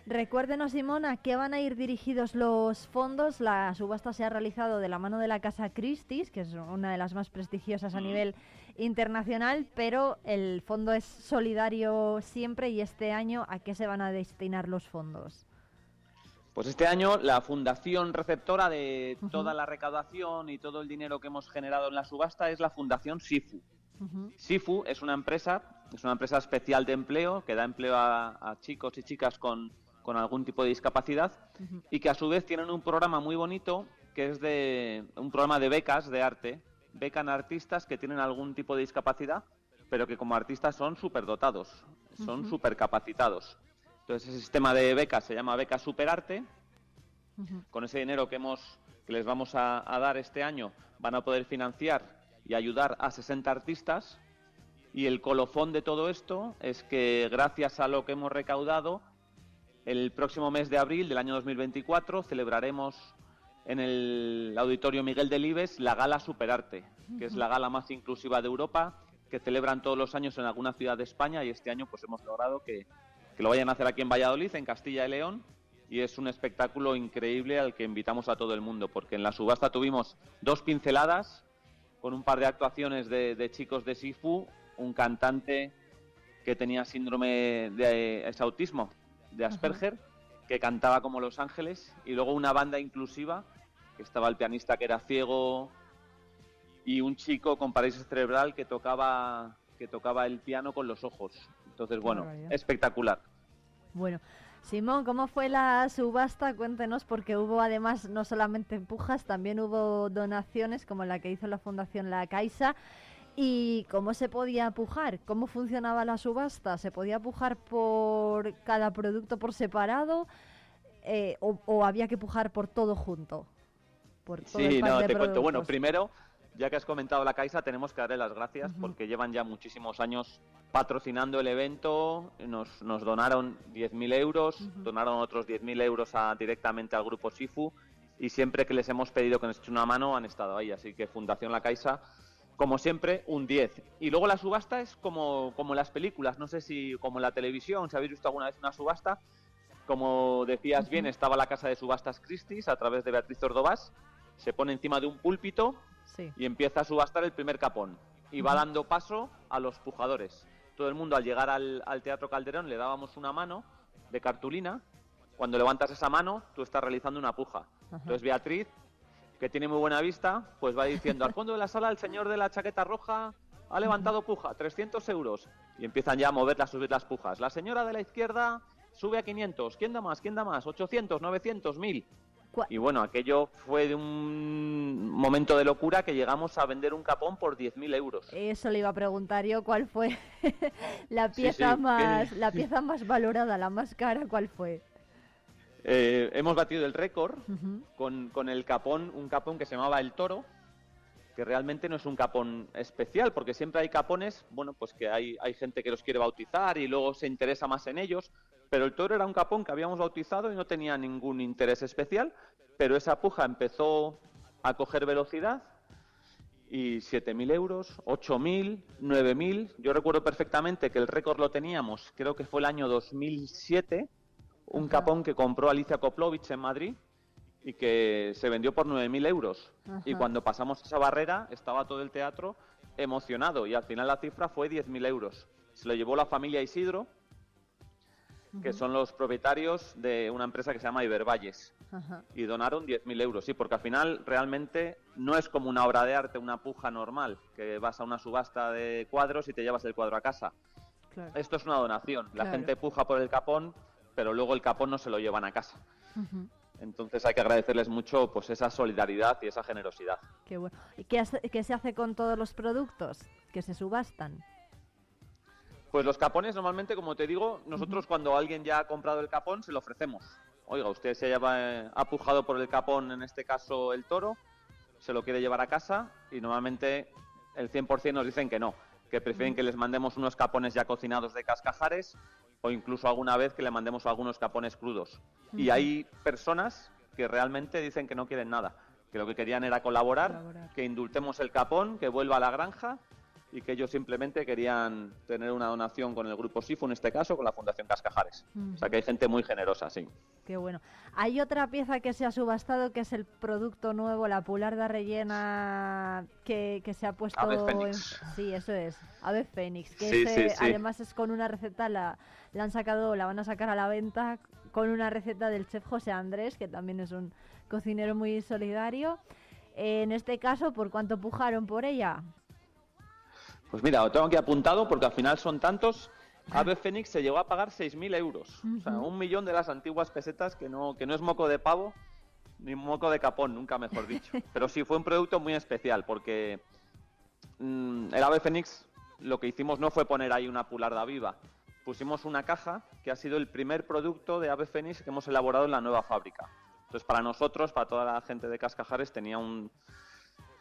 Recuérdenos, Simón, a qué van a ir dirigidos los fondos. La subasta se ha realizado de la mano de la Casa Christie's, que es una de las más prestigiosas a nivel internacional, pero el fondo es solidario siempre y este año, ¿a qué se van a destinar los fondos? Pues este año la fundación receptora de toda la recaudación y todo el dinero que hemos generado en la subasta es la Fundación SIFU. SIFU es una empresa, es una empresa especial de empleo que da empleo a, a chicos y chicas con, con algún tipo de discapacidad y que a su vez tienen un programa muy bonito que es de un programa de becas de arte. Becan a artistas que tienen algún tipo de discapacidad, pero que como artistas son superdotados, son Ujú. supercapacitados. Entonces ese sistema de becas se llama Beca Superarte con ese dinero que hemos que les vamos a, a dar este año van a poder financiar y ayudar a 60 artistas y el colofón de todo esto es que gracias a lo que hemos recaudado el próximo mes de abril del año 2024 celebraremos en el Auditorio Miguel Delibes la Gala Superarte, que es la gala más inclusiva de Europa, que celebran todos los años en alguna ciudad de España y este año pues hemos logrado que, que lo vayan a hacer aquí en Valladolid, en Castilla y León, y es un espectáculo increíble al que invitamos a todo el mundo, porque en la subasta tuvimos dos pinceladas con un par de actuaciones de, de chicos de Sifu, un cantante que tenía síndrome de eh, es autismo, de Asperger, que cantaba como Los Ángeles, y luego una banda inclusiva, que estaba el pianista que era ciego y un chico con parálisis cerebral que tocaba que tocaba el piano con los ojos. Entonces, bueno, espectacular. Bueno, Simón, ¿cómo fue la subasta? Cuéntenos, porque hubo además no solamente empujas, también hubo donaciones como la que hizo la Fundación La Caixa. ¿Y cómo se podía pujar? ¿Cómo funcionaba la subasta? ¿Se podía pujar por cada producto por separado? Eh, o, o había que pujar por todo junto? Por todo el Sí, no, te cuento. Bueno, primero, ya que has comentado la Caixa, tenemos que darle las gracias porque llevan ya muchísimos años patrocinando el evento. Nos, nos donaron 10.000 euros, donaron otros 10.000 euros a- directamente al grupo Sifu y siempre que les hemos pedido que nos echen una mano han estado ahí. Así que Fundación La Caixa, como siempre, un 10. Y luego la subasta es como, como las películas, no sé si como en la televisión, si habéis visto alguna vez una subasta. Como decías bien, estaba la casa de subastas Christie's a través de Beatriz Ordovás se pone encima de un púlpito Sí. y empieza a subastar el primer capón. Y va dando paso a los pujadores. Todo el mundo al llegar al, al Teatro Calderón le dábamos una mano de cartulina. Cuando levantas esa mano, tú estás realizando una puja. Entonces Beatriz, que tiene muy buena vista, pues va diciendo, al fondo de la sala el señor de la chaqueta roja ha levantado puja, 300 euros. Y empiezan ya a moverla, a subir las pujas. La señora de la izquierda sube a 500. ¿Quién da más? ¿Quién da más? 800, 900, 1000. Y bueno, aquello fue de un momento de locura que llegamos a vender un capón por 10.000 euros. Eso le iba a preguntar yo, ¿cuál fue la Sí, pieza sí, más que- la pieza más valorada, la más cara, cuál fue? Eh, hemos batido el récord Ujú. con, con el capón, un capón que se llamaba El Toro, que realmente no es un capón especial, porque siempre hay capones, bueno, pues que hay, hay gente que los quiere bautizar y luego se interesa más en ellos, pero el Toro era un capón que habíamos bautizado y no tenía ningún interés especial, pero esa puja empezó a coger velocidad y 7.000 euros, 8.000, 9.000. Yo recuerdo perfectamente que el récord lo teníamos, creo que fue el año 2007, un capón que compró Alicia Koplovich en Madrid y que se vendió por 9.000 euros. Y cuando pasamos esa barrera estaba todo el teatro emocionado y al final la cifra fue 10.000 euros. Se lo llevó la familia Isidro, que son los propietarios de una empresa que se llama Ibervalles y donaron 10.000 euros, sí, porque al final realmente no es como una obra de arte, una puja normal, que vas a una subasta de cuadros y te llevas el cuadro a casa. Claro. Esto es una donación, la Claro. gente puja por el capón, pero luego el capón no se lo llevan a casa. Entonces hay que agradecerles mucho pues esa solidaridad y esa generosidad. Qué bueno. ¿Y qué, hace- qué se hace con todos los productos que se subastan? Pues los capones normalmente, como te digo, nosotros cuando alguien ya ha comprado el capón se lo ofrecemos. Oiga, usted se haya, ha pujado por el capón, en este caso el toro, se lo quiere llevar a casa y normalmente el 100% nos dicen que no, que prefieren que les mandemos unos capones ya cocinados de cascajares o incluso alguna vez que le mandemos algunos capones crudos. Y hay personas que realmente dicen que no quieren nada, que lo que querían era colaborar, Colaborar. que indultemos el capón, que vuelva a la granja y que ellos simplemente querían tener una donación con el grupo SIFU, en este caso, con la Fundación Cascajares. O sea que hay gente muy generosa, sí. Qué bueno. Hay otra pieza que se ha subastado que es el producto nuevo, la pularda rellena que, que se ha puesto. Ave en- Fénix. Sí, eso es. Ave Fénix. Que Sí, ese, sí, sí. además es con una receta, la, la han sacado, la van a sacar a la venta con una receta del chef José Andrés, que también es un cocinero muy solidario. En este caso, ¿por cuánto pujaron por ella? Pues mira, lo tengo aquí apuntado porque al final son tantos. Ave Fénix se llegó a pagar 6.000 euros. O sea, un millón de las antiguas pesetas que no, que no es moco de pavo ni moco de capón, nunca mejor dicho. Pero sí fue un producto muy especial porque mm, el Ave Fénix lo que hicimos no fue poner ahí una pularda viva. Pusimos una caja que ha sido el primer producto de Ave Fénix que hemos elaborado en la nueva fábrica. Entonces, para nosotros, para toda la gente de Cascajares, tenía un,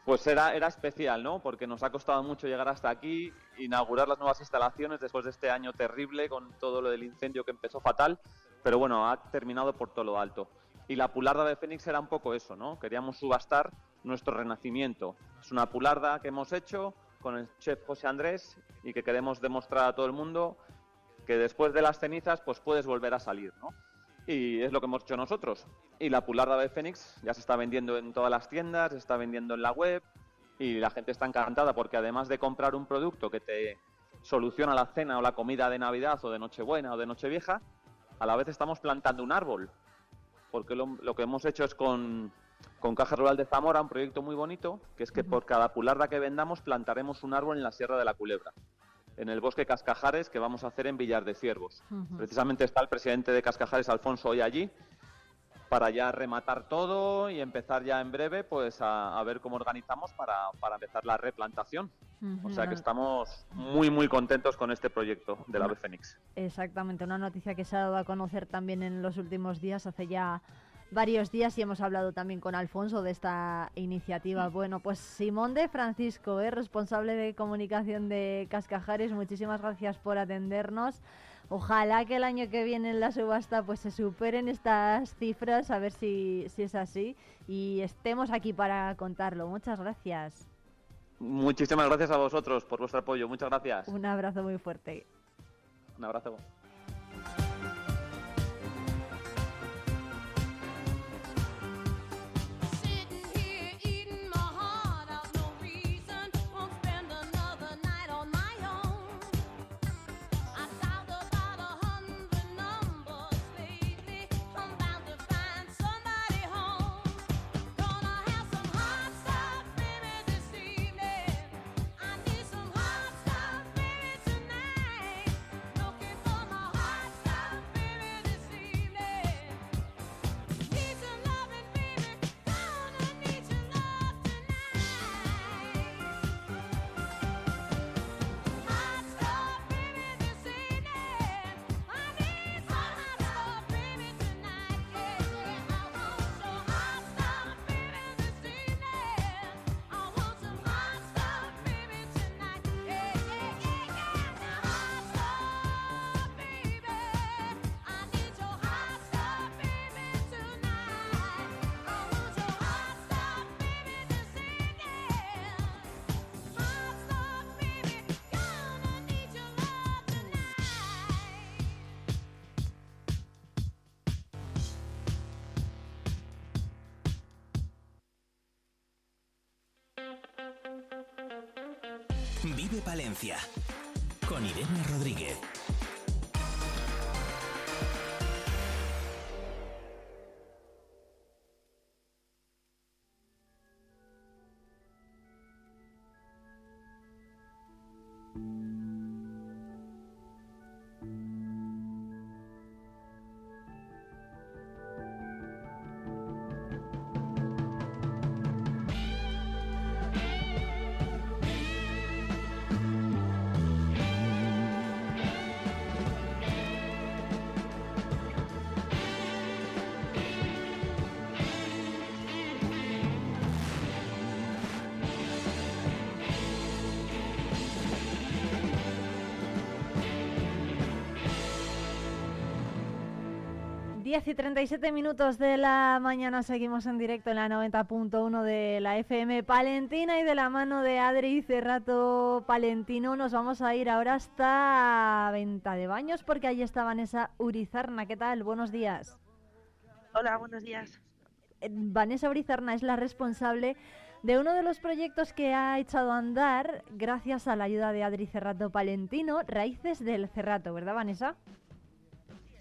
pues era, era especial, ¿no? Porque nos ha costado mucho llegar hasta aquí, inaugurar las nuevas instalaciones después de este año terrible con todo lo del incendio que empezó fatal, pero bueno, ha terminado por todo lo alto. Y la pularda de Fénix era un poco eso, ¿no? Queríamos subastar nuestro renacimiento. Es una pularda que hemos hecho con el chef José Andrés y que queremos demostrar a todo el mundo que después de las cenizas pues puedes volver a salir, ¿no? Y es lo que hemos hecho nosotros. Y la pularda de Fénix ya se está vendiendo en todas las tiendas, se está vendiendo en la web y la gente está encantada porque además de comprar un producto que te soluciona la cena o la comida de Navidad o de Nochebuena o de Nochevieja, a la vez estamos plantando un árbol. Porque lo, lo que hemos hecho es con, con Caja Rural de Zamora, un proyecto muy bonito, que es que por cada pularda que vendamos plantaremos un árbol en la Sierra de la Culebra, en el bosque Cascajares que vamos a hacer en Villar de Ciervos. Precisamente está el presidente de Cascajares, Alfonso, hoy allí, para ya rematar todo y empezar ya en breve pues a, a ver cómo organizamos para, para empezar la replantación. O sea que estamos muy muy contentos con este proyecto del Ave Fénix. Exactamente, una noticia que se ha dado a conocer también en los últimos días, hace ya varios días y hemos hablado también con Alfonso de esta iniciativa. Bueno, pues Simón de Francisco, ¿eh? responsable de comunicación de Cascajares, muchísimas gracias por atendernos. Ojalá que el año que viene en la subasta pues se superen estas cifras, a ver si, si es así y estemos aquí para contarlo. Muchas gracias. Muchísimas gracias a vosotros por vuestro apoyo. Muchas gracias. Un abrazo muy fuerte. Un abrazo. Vive Palencia. Con Irene Rodríguez. Diez y 37 minutos de la mañana seguimos en directo en la 90.1 de la FM Palentina y de la mano de Adri Cerrato Palentino nos vamos a ir ahora hasta Venta de Baños porque ahí está Vanessa Urizarna. ¿Qué tal? Buenos días. Hola, buenos días. Eh, Vanessa Urizarna es la responsable de uno de los proyectos que ha echado a andar gracias a la ayuda de Adri Cerrato Palentino, Raíces del Cerrato, ¿verdad Vanessa?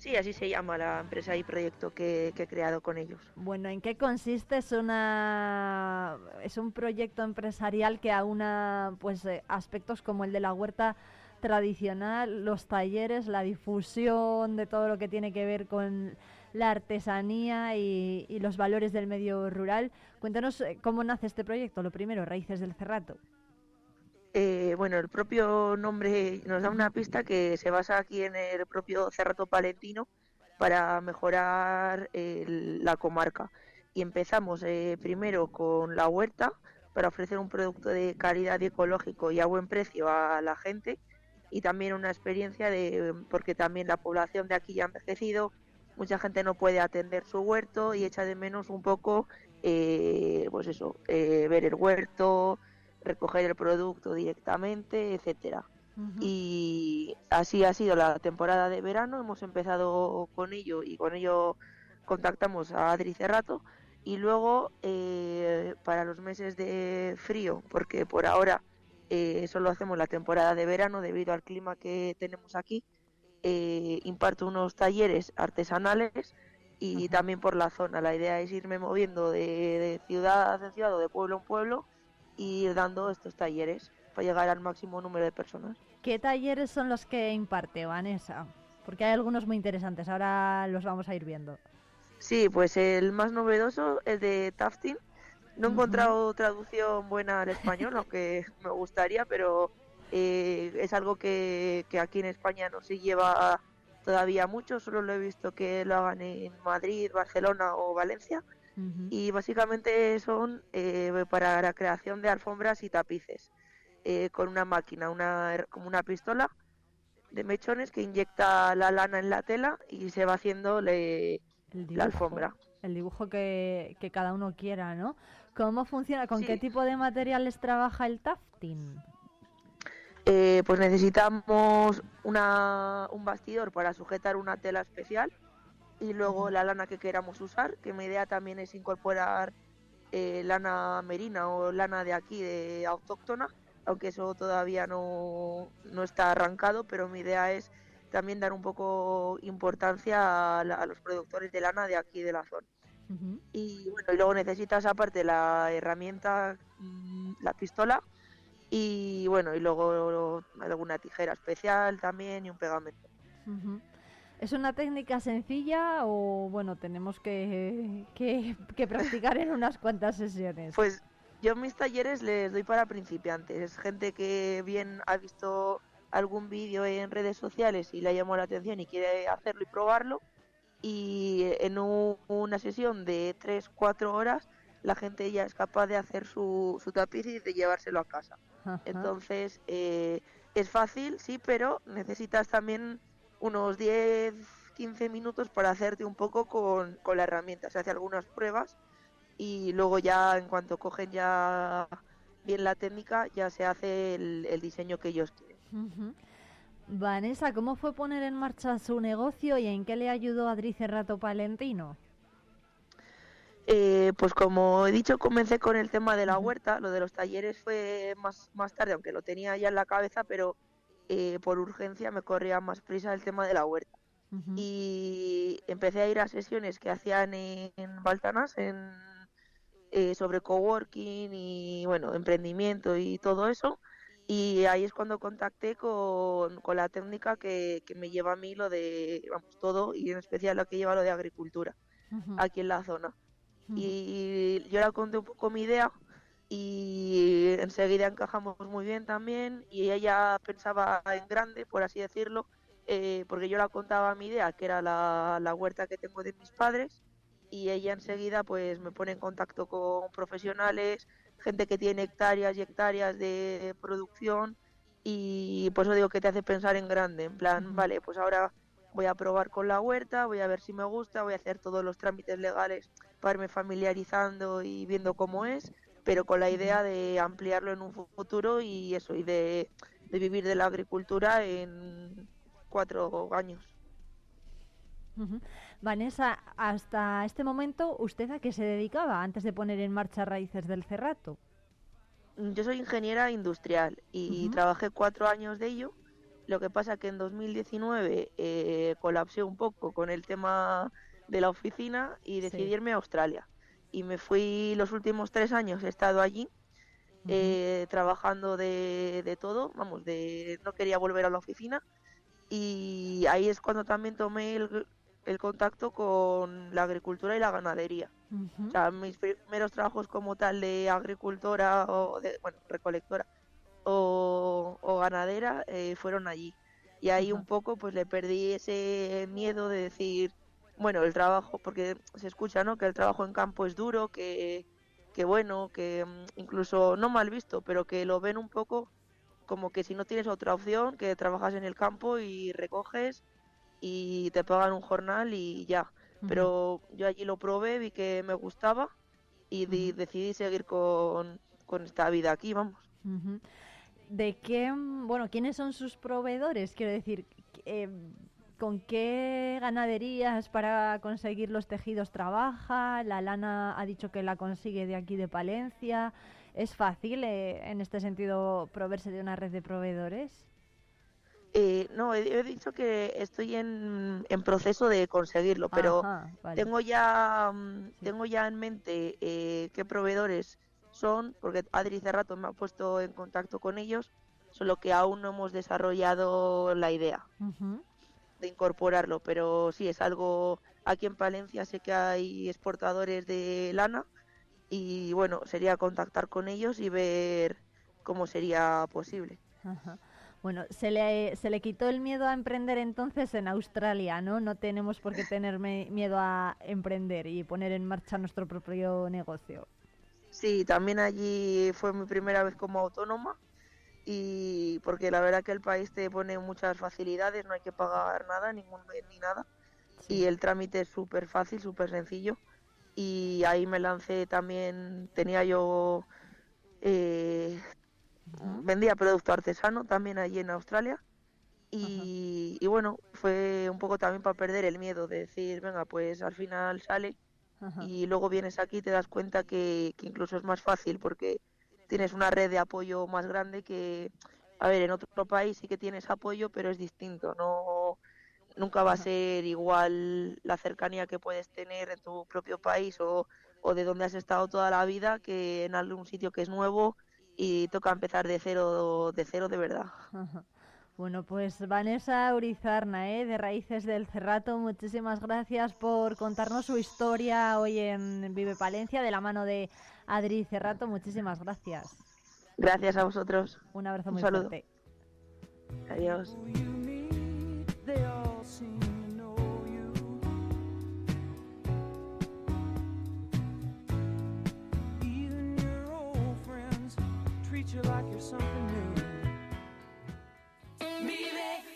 Sí, así se llama la empresa y proyecto que, he creado con ellos. Bueno, ¿en qué consiste? Es una es un proyecto empresarial que aúna pues eh, aspectos como el de la huerta tradicional, los talleres, la difusión de todo lo que tiene que ver con la artesanía y, y los valores del medio rural. Cuéntanos eh, cómo nace este proyecto. Lo primero, Raíces del Cerrato. Eh, bueno, el propio nombre nos da una pista que se basa aquí en el propio Cerrato Palentino para mejorar el- la comarca. Y empezamos eh, primero con la huerta para ofrecer un producto de calidad y ecológico y a buen precio a la gente y también una experiencia de porque también la población de aquí ya ha envejecido, mucha gente no puede atender su huerto y echa de menos un poco, eh, pues eso, eh, ver el huerto, recoger el producto directamente, etcétera. Y así ha sido la temporada de verano, hemos empezado con ello y con ello contactamos a Adri Cerrato y luego eh, para los meses de frío, porque por ahora eh, solo hacemos la temporada de verano debido al clima que tenemos aquí, eh, imparto unos talleres artesanales y también por la zona. La idea es irme moviendo de, de ciudad en ciudad o de pueblo en pueblo y ir dando estos talleres para llegar al máximo número de personas. ¿Qué talleres son los que imparte Vanessa? Porque hay algunos muy interesantes. Ahora los vamos a ir viendo. Sí, pues el más novedoso es de tafting. No he encontrado traducción buena al español, aunque me gustaría, pero eh, es algo que, que aquí en España no se lleva todavía mucho. Solo lo he visto que lo hagan en Madrid, Barcelona o Valencia. Y básicamente son eh, para la creación de alfombras y tapices eh, con una máquina, una, her- como una pistola de mechones que inyecta la lana en la tela y se va haciendo le- la alfombra. El dibujo que, que cada uno quiera, ¿no? ¿Cómo funciona? ¿Con Sí. qué tipo de materiales trabaja el tafting? Eh, pues necesitamos una, un bastidor para sujetar una tela especial y luego la lana que queramos usar, que mi idea también es incorporar eh, lana merina o lana de aquí, de autóctona, aunque eso todavía no, no está arrancado, pero mi idea es también dar un poco importancia a, la- a los productores de lana de aquí de la zona. Y bueno, y luego necesitas aparte la herramienta, mm, la pistola, y bueno, y luego alguna tijera especial también y un pegamento. ¿Es una técnica sencilla o, bueno, tenemos que, que, que practicar en unas cuantas sesiones? Pues yo en mis talleres les doy para principiantes. Es gente que bien ha visto algún vídeo en redes sociales y le ha llamado la atención y quiere hacerlo y probarlo. Y en un- una sesión de 3-4 horas la gente ya es capaz de hacer su, su tapiz y de llevárselo a casa. Ajá. Entonces eh, es fácil, sí, pero necesitas también unos 10-15 minutos para hacerte un poco con, con la herramienta. Se hace algunas pruebas y luego ya en cuanto cogen ya bien la técnica ya se hace el, el diseño que ellos quieren. Vanessa, ¿cómo fue poner en marcha su negocio y en qué le ayudó Adri Cerrato Palentino? Eh, pues como he dicho, comencé con el tema de la huerta. Lo de los talleres fue más, más tarde, aunque lo tenía ya en la cabeza, pero eh, por urgencia me corría más prisa el tema de la huerta. Y empecé a ir a sesiones que hacían en, en Baltanas, en, eh, sobre coworking y bueno, emprendimiento y todo eso. Y ahí es cuando contacté con, con la técnica que, que me lleva a mí lo de, vamos, todo y en especial lo que lleva lo de agricultura aquí en la zona. Y yo le conté un poco mi idea y enseguida encajamos muy bien también y ella pensaba en grande, por así decirlo, eh, porque yo la contaba mi idea, que era la, la huerta que tengo de mis padres y ella enseguida pues me pone en contacto con profesionales, gente que tiene hectáreas y hectáreas de producción y por eso digo que te hace pensar en grande, en plan, vale, pues ahora voy a probar con la huerta, voy a ver si me gusta, voy a hacer todos los trámites legales para irme familiarizando y viendo cómo es, pero con la idea de ampliarlo en un futuro y eso, y de, de vivir de la agricultura en cuatro años. Vanessa, hasta este momento, ¿usted a qué se dedicaba antes de poner en marcha Raíces del Cerrato? Yo soy ingeniera industrial y trabajé cuatro años de ello. Lo que pasa que en 2019 eh, colapsé un poco con el tema de la oficina y decidí Sí. irme a Australia. Y me fui los últimos tres años, he estado allí eh, trabajando de, de todo, vamos, de no quería volver a la oficina. Y ahí es cuando también tomé el, el contacto con la agricultura y la ganadería. O sea, mis primeros trabajos como tal de agricultora o de, bueno, recolectora o, o ganadera eh, fueron allí. Y ahí un poco pues le perdí ese miedo de decir, bueno, el trabajo, porque se escucha, ¿no? Que el trabajo en campo es duro, que, que bueno, que mm, incluso no mal visto, pero que lo ven un poco como que si no tienes otra opción, que trabajas en el campo y recoges y te pagan un jornal y ya. Pero yo allí lo probé, vi que me gustaba y decidí seguir con, con esta vida aquí, vamos. ¿De qué, mm, bueno, quiénes son sus proveedores? Quiero decir, eh, ¿con qué ganaderías para conseguir los tejidos trabaja? La lana ha dicho que la consigue de aquí de Palencia. ¿Es fácil eh, en este sentido proveerse de una red de proveedores? Eh, no, he, he dicho que estoy en, en proceso de conseguirlo, pero Ajá, vale. tengo ya mm, tengo ya en mente eh, qué proveedores son, porque Adri Cerrato me ha puesto en contacto con ellos, solo que aún no hemos desarrollado la idea Ujú. De incorporarlo, pero sí es algo aquí en Palencia sé que hay exportadores de lana y bueno, sería contactar con ellos y ver cómo sería posible. Ajá. Bueno, se le, se le quitó el miedo a emprender entonces en Australia, ¿no? No tenemos por qué tener miedo a emprender y poner en marcha nuestro propio negocio. Sí, también allí fue mi primera vez como autónoma y porque la verdad que el país te pone muchas facilidades, no hay que pagar nada, ningún mes ni nada. Y el trámite es súper fácil, súper sencillo. Y ahí me lancé también, tenía yo, eh, vendía producto artesano también allí en Australia. Y, y bueno, fue un poco también para perder el miedo de decir, venga, pues al final sale y luego vienes aquí y te das cuenta que, que incluso es más fácil porque tienes una red de apoyo más grande que, a ver, en otro país sí que tienes apoyo, pero es distinto, no nunca va a ser igual la cercanía que puedes tener en tu propio país o, o de donde has estado toda la vida que en algún sitio que es nuevo y toca empezar de cero, de cero de verdad. Bueno, pues Vanessa Urizarna, ¿eh? de Raíces del Cerrato, muchísimas gracias por contarnos su historia hoy en Vive Palencia de la mano de Adri Cerrato. Muchísimas gracias. Gracias a vosotros. Un abrazo Un muy saludo. fuerte. Adiós. Like you're something new. Vive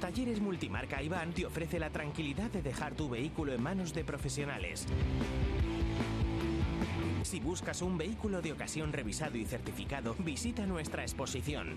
Talleres Multimarca Iván te ofrece la tranquilidad de dejar tu vehículo en manos de profesionales. Si buscas un vehículo de ocasión revisado y certificado, visita nuestra exposición.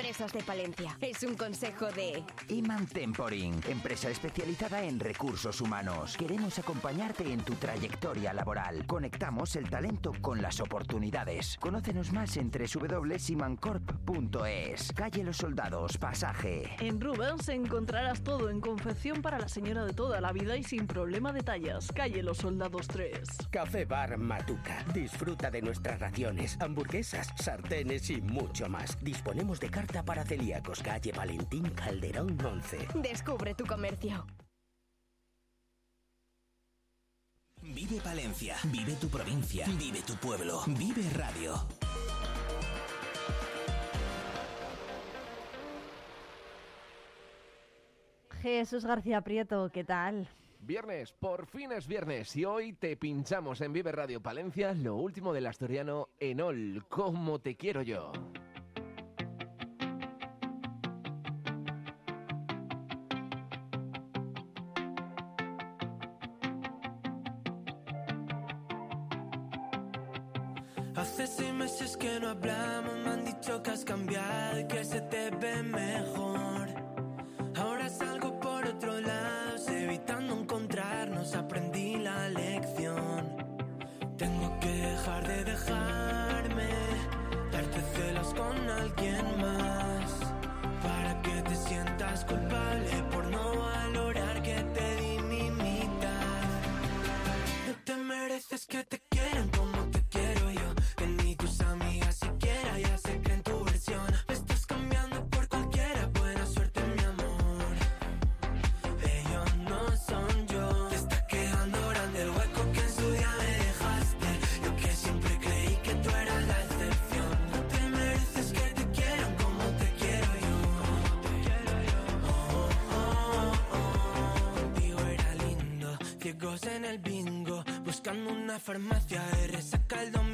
de Palencia. Es un consejo de... Iman Temporing, empresa especializada en recursos humanos. Queremos acompañarte en tu trayectoria laboral. Conectamos el talento con las oportunidades. Conócenos más en www.simancorp.es. Calle Los Soldados, pasaje. En Rubens encontrarás todo en confección para la señora de toda la vida y sin problema de tallas. Calle Los Soldados 3. Café Bar Matuca. Disfruta de nuestras raciones, hamburguesas, sartenes y mucho más. Disponemos de para celíacos. Calle Valentín Calderón 11. Descubre tu comercio. Vive Palencia, vive tu provincia, vive tu pueblo, vive radio. Jesús García Prieto, ¿qué tal? Viernes, por fin es viernes y hoy te pinchamos en Vive Radio Palencia lo último del asturiano Enol, como te quiero yo. Hace seis meses que no hablamos, me han dicho que has cambiado y que se te ve mejor. Ahora salgo por otro lado, evitando encontrarnos, aprendí la lección. Tengo que dejar de dejarme, darte celos con alguien más. Para que te sientas culpable en el bingo. Buscando una farmacia de resaca el domingo.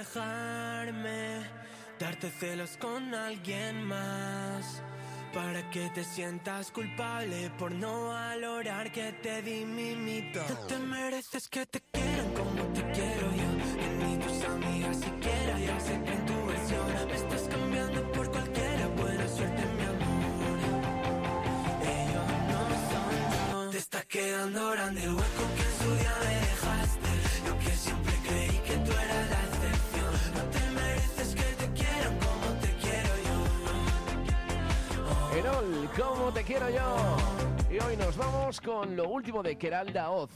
Dejarme, darte celos con alguien más. Para que te sientas culpable por no valorar que te di mi mito. Vamos con lo último de Keralda Oz,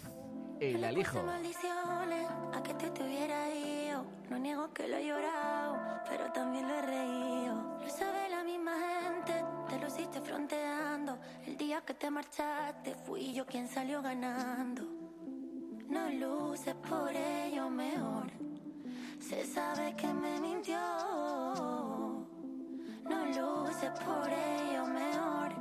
El Alijo. maldiciones a que te tuviera ido. No niego que lo he llorado, pero también lo he reído. Lo sabe la misma gente, te lo hiciste fronteando. El día que te marchaste, fui yo quien salió ganando. No luces por ello mejor. Se sabe que me mintió. No luces por ello mejor.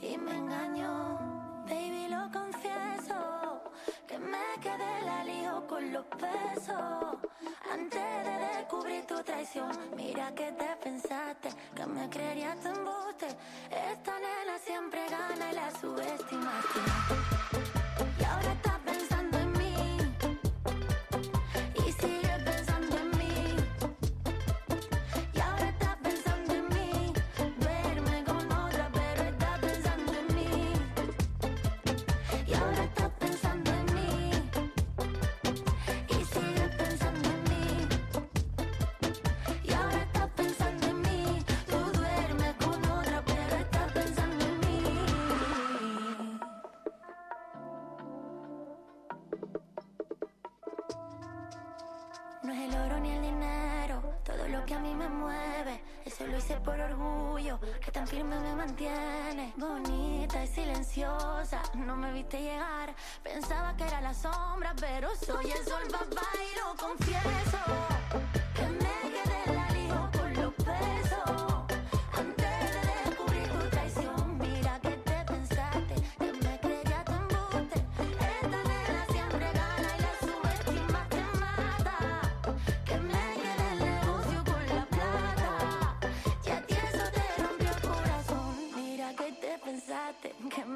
Y me engañó. Baby, lo confieso. Que me quedé la lío con los besos. Antes de descubrir tu traición. Mira que te pensaste. Que me creerías tu embuste. Esta nena siempre gana y la subestimaste. Y ahora estás pensando Bonita y silenciosa, no me viste llegar. Pensaba que era la sombra, pero soy el sol, papá, y lo confieso.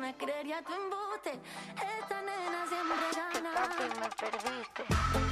Me creería tu embuste. Esta nena siempre gana. Papi, me perdiste.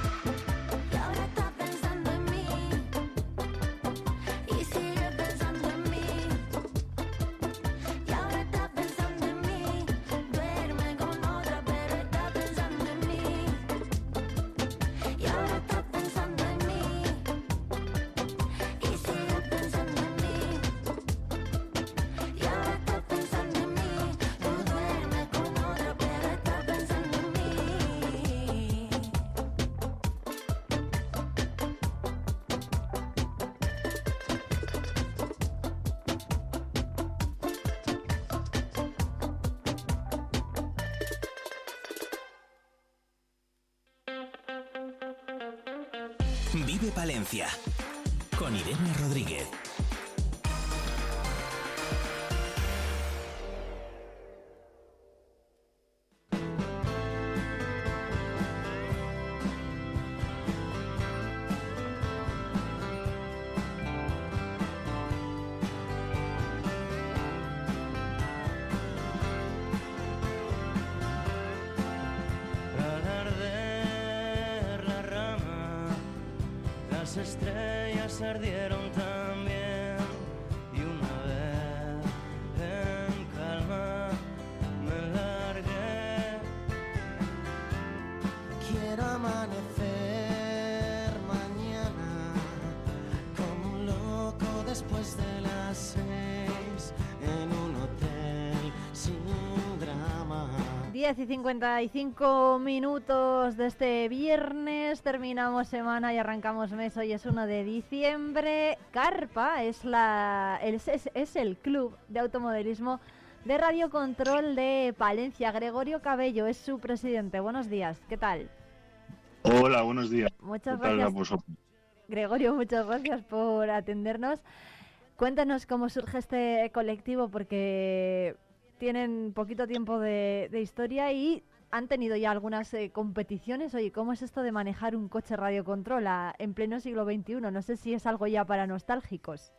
Vive Palencia con Irene Rodríguez. Las estrellas ardieron también. Y una vez en calma me largué. Quiero amanecer mañana como un loco después de las seis en un hotel sin drama. 10 y 55 minutos de este viernes, terminamos semana y arrancamos mes, hoy es 1 de diciembre. Carpa es, la, es, es- es el club de automodelismo de Radio Control de Palencia. Gregorio Cabello es su presidente. Buenos días, ¿qué tal? Hola, buenos días. Muchas ¿Qué tal gracias. Gregorio, muchas gracias por atendernos. Cuéntanos cómo surge este colectivo, porque tienen poquito tiempo de, de historia y han tenido ya algunas eh, competiciones. Oye, ¿cómo es esto de manejar un coche radiocontrol a- en pleno siglo XXI? No sé si es algo ya para nostálgicos.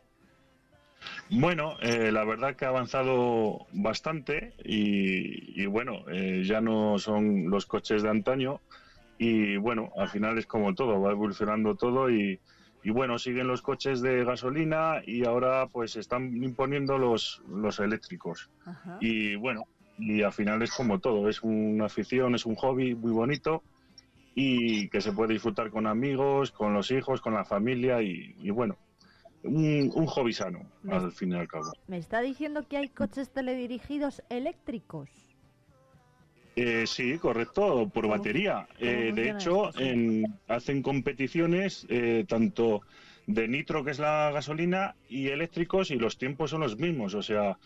Bueno, eh, la verdad que ha avanzado bastante y, y bueno, eh, ya no son los coches de antaño y bueno, al final es como todo, va evolucionando todo y, y bueno, siguen los coches de gasolina y ahora pues están imponiendo los, los eléctricos. Y bueno, y al final es como todo, es una afición, es un hobby muy bonito y que se puede disfrutar con amigos, con los hijos, con la familia y, y bueno, un, un hobby sano, Me- al fin y al cabo. Me está diciendo que hay coches teledirigidos eléctricos. Eh, sí, correcto, por batería. Eh, de hecho, en- hacen competiciones eh, tanto de nitro, que es la gasolina, y eléctricos, y los tiempos son los mismos. O sea,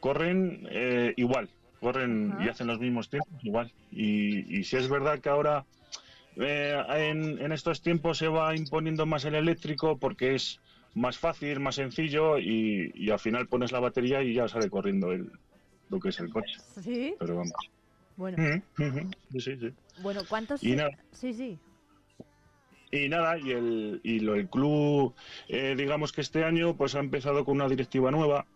corren eh, igual, corren y hacen los mismos tiempos igual. Y, y si es verdad que ahora eh, en, en estos tiempos se va imponiendo más el eléctrico porque es más fácil, más sencillo, y, y al final pones la batería y ya sale corriendo el, lo que es el coche. Sí. Pero vamos. Bueno, sí, sí. bueno, ¿cuántos? Y nada. Sí, sí. Y nada, y el, y lo, el club, eh, digamos que este año pues ha empezado con una directiva nueva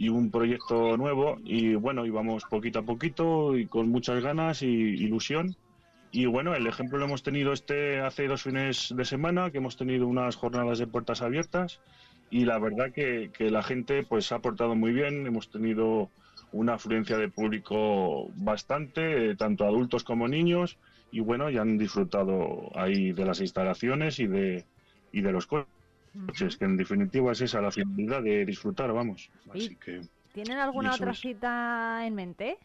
y un proyecto nuevo y bueno, íbamos poquito a poquito y con muchas ganas y ilusión. Y bueno, el ejemplo lo hemos tenido este hace dos fines de semana, que hemos tenido unas jornadas de puertas abiertas y la verdad que, que la gente pues ha aportado muy bien, hemos tenido una afluencia de público bastante, eh, tanto adultos como niños, y bueno, ya han disfrutado ahí de las instalaciones y de, y de los coches, que en definitiva es esa la finalidad de disfrutar, vamos. Así que, ¿Tienen alguna otra es. cita en mente?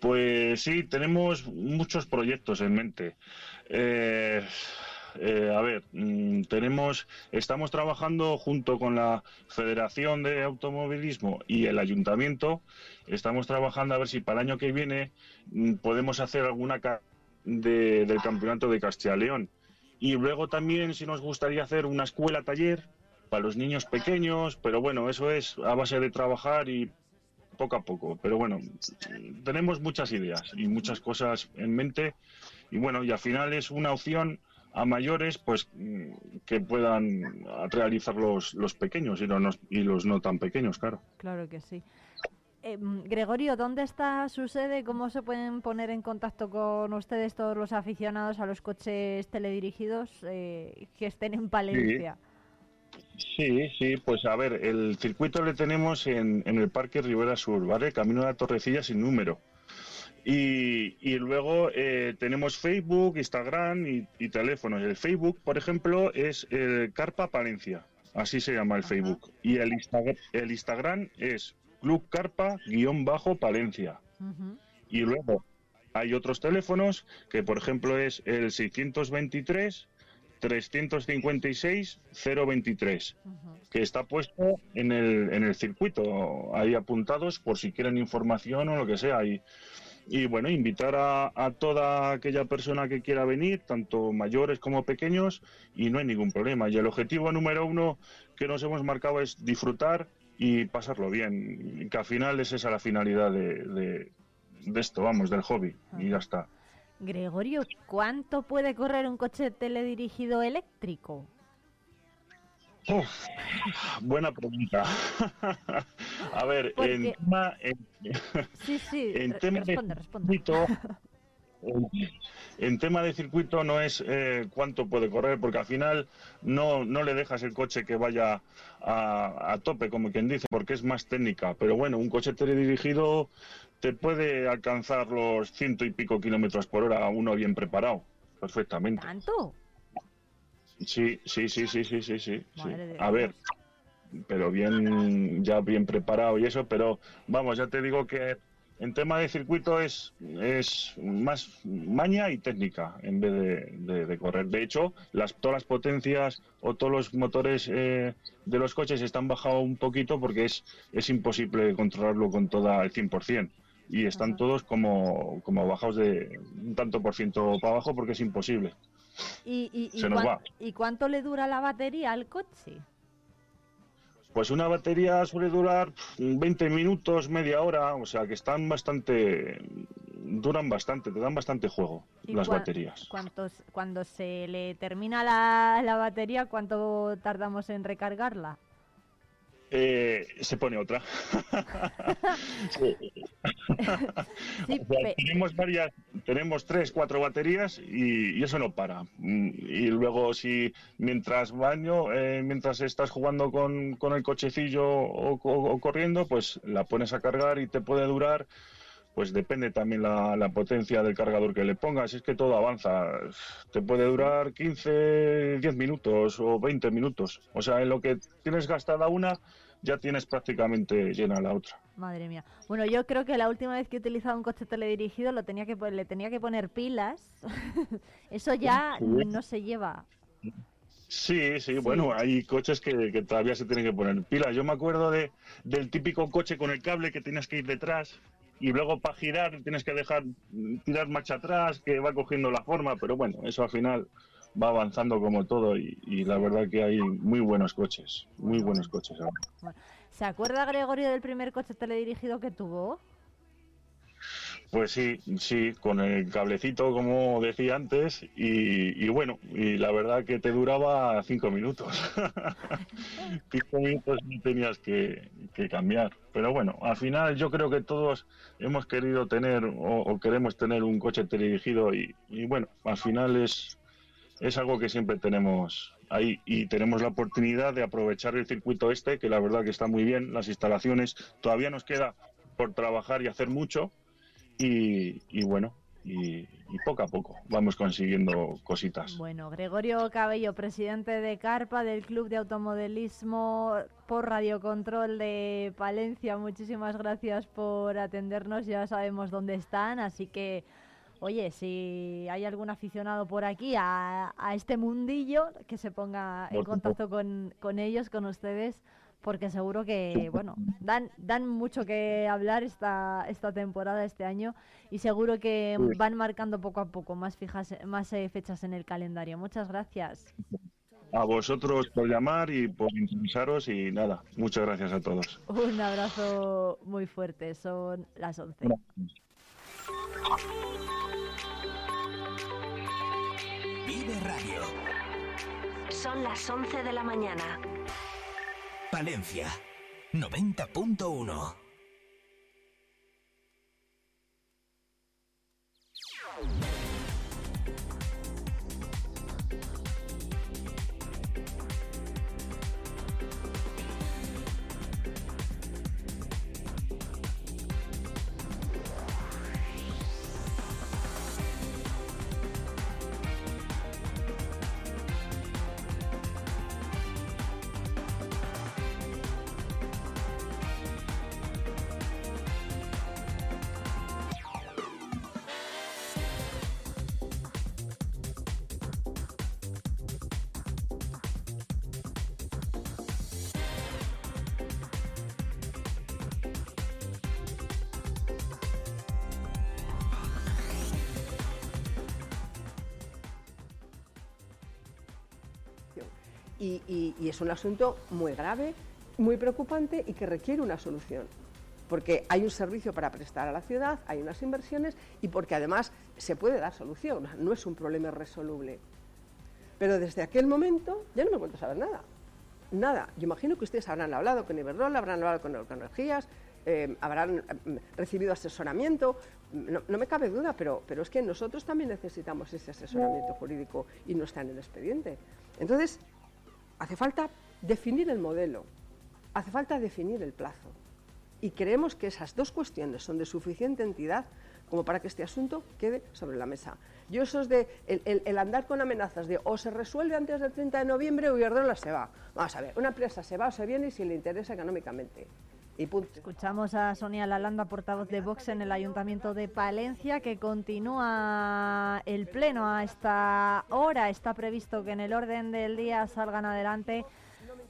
pues sí, tenemos muchos proyectos en mente. Eh, eh, a ver, mm, tenemos, estamos trabajando junto con la Federación de Automovilismo y el Ayuntamiento. Estamos trabajando a ver si para el año que viene mm, podemos hacer alguna de- del campeonato de Castilla León. Y luego también, si nos gustaría hacer una escuela taller para los niños pequeños, pero bueno, eso es a base de trabajar y poco a poco. Pero bueno, tenemos muchas ideas y muchas cosas en mente y bueno, y al final es una opción a mayores pues mm, que puedan realizar los, los pequeños y los, y los no tan pequeños, claro. Claro que sí. Eh, mm, Gregorio, ¿dónde está su sede? ¿Cómo se pueden poner en contacto con ustedes todos los aficionados a los coches teledirigidos eh, que estén en Palencia? Sí, sí, pues a ver, el circuito le tenemos en, en el Parque Rivera Sur, ¿vale? Camino de la Torrecilla sin número. Y, y luego eh, tenemos Facebook, Instagram y, y teléfonos. El Facebook, por ejemplo, es el Carpa Palencia, así se llama el Facebook. Y el, el Instagram es Club Carpa-Palencia. Y luego hay otros teléfonos que, por ejemplo, es el 623 356 023, que está puesto en el, en el circuito, ahí apuntados por si quieren información o lo que sea. Y, y bueno, invitar a, a toda aquella persona que quiera venir, tanto mayores como pequeños, y no hay ningún problema. Y el objetivo número uno que nos hemos marcado es disfrutar y pasarlo bien, y que al final es esa la finalidad de, de, de esto, vamos, del hobby, y ya está. Gregorio, ¿cuánto puede correr un coche teledirigido eléctrico? Uf, buena pregunta. a ver, Porque- en tema, en, Sí, sí, en tema responde, de responde. circuito, en, tema de circuito no es eh, cuánto puede correr, porque al final no, no le dejas el coche que vaya a, a tope, como quien dice, porque es más técnica. Pero bueno, un coche teledirigido te puede alcanzar los ciento y pico kilómetros por hora, uno bien preparado, perfectamente. ¿Tanto? Sí, sí, sí, sí, sí, sí, sí. Madre A ver, pero bien, ya bien preparado y eso, pero vamos, ya te digo que en tema de circuito es, es más maña y técnica en vez de, de- de correr. De hecho, las, todas las potencias o todos los motores eh, de los coches están bajados un poquito porque es, es imposible controlarlo con toda el 100%. Y están todos como, como bajados de un tanto por ciento para abajo porque es imposible. ¿Y, y, y Se nos cuán- va. ¿Y cuánto le dura la batería al coche? Pues una batería suele durar pf, 20 minutos, media hora, o sea que están bastante, duran bastante, te dan bastante juego ¿Y las baterías. cuántos- cuando se le termina la, la batería, ¿cuánto tardamos en recargarla? Eh, se pone otra. Sí. Sí, O sea, pe- tenemos varias, tenemos tres, cuatro baterías y, y eso no para. Y luego si mientras baño, eh, mientras estás jugando con, con el cochecillo o, o- o corriendo, pues la pones a cargar y te puede durar pues depende también la, la potencia del cargador que le pongas, es que todo avanza. Te puede durar 15, 10 minutos o 20 minutos. O sea, en lo que tienes gastada una, ya tienes prácticamente llena la otra. Madre mía. Bueno, yo creo que la última vez que he utilizado un coche teledirigido lo tenía que le tenía que poner pilas. Eso ya no se lleva. Sí, sí, bueno, hay coches que, que todavía se tienen que poner pilas. Yo me acuerdo de, del típico coche con el cable que tienes que ir detrás y luego para girar tienes que dejar mm, tirar marcha atrás, que va cogiendo la forma, pero bueno, eso al final va avanzando como todo y, la verdad que hay muy buenos coches, muy buenos coches ahora. ¿Se acuerda Gregorio del primer coche teledirigido que tuvo? Pues sí, sí, con el cablecito, como decía antes, y, y bueno, y la verdad que te duraba cinco minutos. cinco minutos no tenías que, que cambiar. Pero bueno, al final yo creo que todos hemos querido tener o, o queremos tener un coche teledirigido y, y bueno, al final es, es algo que siempre tenemos ahí y tenemos la oportunidad de aprovechar el circuito este, que la verdad que está muy bien, las instalaciones, todavía nos queda por trabajar y hacer mucho y, y bueno, y, y poco a poco vamos consiguiendo cositas. Bueno, Gregorio Cabello, presidente de Carpa del Club de Automodelismo por Radiocontrol de Palencia, muchísimas gracias por atendernos, ya sabemos dónde están, así que, oye, si hay algún aficionado por aquí a, a este mundillo, que se ponga en contacto con, con ellos, con ustedes, porque seguro que, bueno, dan, dan mucho que hablar esta, esta temporada, este año, y seguro que van marcando poco a poco más fijas, más eh, fechas en el calendario. Muchas gracias. A vosotros por llamar y por interesaros y nada, muchas gracias a todos. Un abrazo muy fuerte. Son las 11. Vive Radio. Son las 11 de la mañana. Palencia 90.1. Y, es un asunto muy grave, muy preocupante y que requiere una solución. Porque hay un servicio para prestar a la ciudad, hay unas inversiones y porque además se puede dar solución, no es un problema irresoluble. Pero desde aquel momento ya no me a saber nada. Nada. Yo imagino que ustedes habrán hablado con Iberdrola, habrán hablado con Energías, eh, habrán eh, recibido asesoramiento. No, no me cabe duda, pero, pero es que nosotros también necesitamos ese asesoramiento jurídico y no está en el expediente. Entonces, hace falta definir el modelo, hace falta definir el plazo. Y creemos que esas dos cuestiones son de suficiente entidad como para que este asunto quede sobre la mesa. Yo eso es de el, andar con amenazas de o se resuelve antes del 30 de noviembre o Iberdrola se va. Vamos a ver, una empresa se va o se viene y si le interesa económicamente. Escuchamos a Sonia Lalanda, portavoz de Vox en el Ayuntamiento de Palencia, que continúa el pleno a esta hora. Está previsto que en el orden del día salgan adelante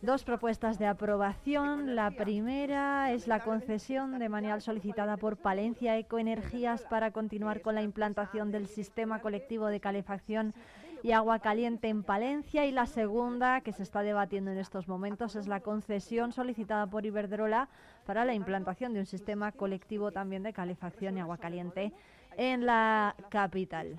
dos propuestas de aprobación. La primera es la concesión de manual solicitada por Palencia Ecoenergías para continuar con la implantación del sistema colectivo de calefacción y agua caliente en Palencia y la segunda que se está debatiendo en estos momentos es la concesión solicitada por Iberdrola para la implantación de un sistema colectivo también de calefacción y agua caliente en la capital.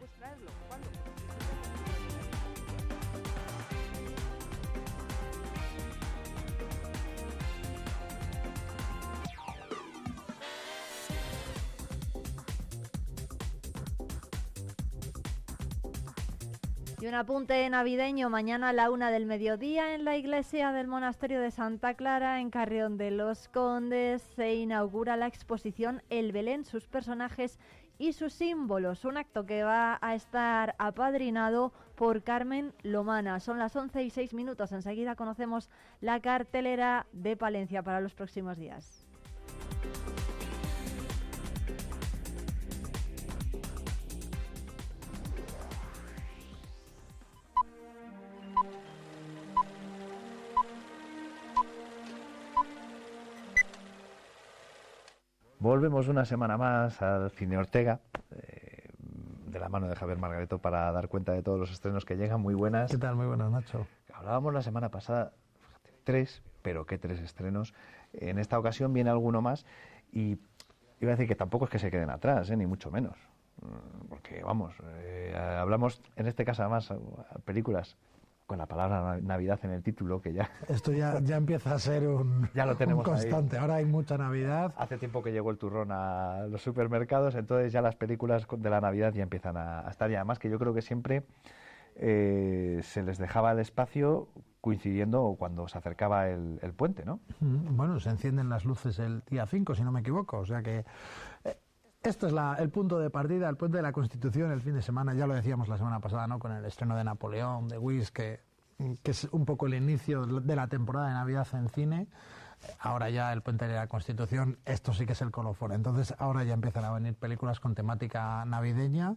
Un apunte navideño, mañana a la una del mediodía en la iglesia del monasterio de Santa Clara, en Carrión de los Condes, se inaugura la exposición El Belén, sus personajes y sus símbolos. Un acto que va a estar apadrinado por Carmen Lomana. Son las 11 y 6 minutos. Enseguida conocemos la cartelera de Palencia para los próximos días. Volvemos una semana más al Cine Ortega, eh, de la mano de Javier Margareto, para dar cuenta de todos los estrenos que llegan. Muy buenas. ¿Qué tal? Muy buenas, Nacho. Hablábamos la semana pasada, tres, pero qué tres estrenos. En esta ocasión viene alguno más y iba a decir que tampoco es que se queden atrás, eh, ni mucho menos. Mm, Porque, vamos, eh, hablamos en este caso además películas con la palabra na- Navidad en el título, que ya Esto ya, ya empieza a ser un, Ya lo tenemos un ahí. constante. Ahora hay mucha Navidad. Hace tiempo que llegó el turrón a los supermercados, entonces ya las películas de la Navidad ya empiezan a, a estar. Y además que yo creo que siempre eh, se les dejaba el espacio coincidiendo cuando se acercaba el, el puente, ¿no? Mm, Bueno, se encienden las luces el día 5, si no me equivoco. O sea que esto es la- el punto de partida, el puente de la Constitución, el fin de semana. Ya lo decíamos la semana pasada, ¿no? Con el estreno de Napoleón, de Wish, que, que es un poco el inicio de la temporada de Navidad en cine. Ahora ya el puente de la Constitución, esto sí que es el colofón. Entonces ahora ya empiezan a venir películas con temática navideña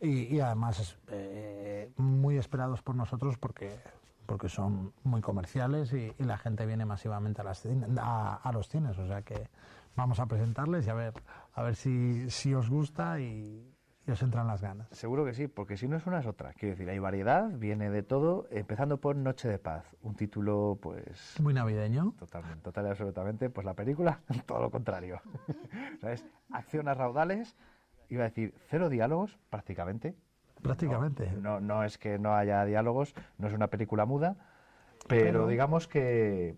y, y además eh, muy esperados por nosotros porque porque son muy comerciales y, y la gente viene masivamente a, las a, a los cines. O sea que vamos a presentarles y a ver, a ver si, si os gusta y, y os entran las ganas. Seguro que sí, porque si no es una es otra. Quiero decir, hay variedad, viene de todo, empezando por Noche de Paz, un título pues... Muy navideño. Totalmente, total y absolutamente. Pues la película, todo lo contrario. ¿Sabes? Acciones raudales, iba a decir, cero diálogos prácticamente. Prácticamente. No, no es que no haya diálogos, no es una película muda, pero, Pero- digamos que,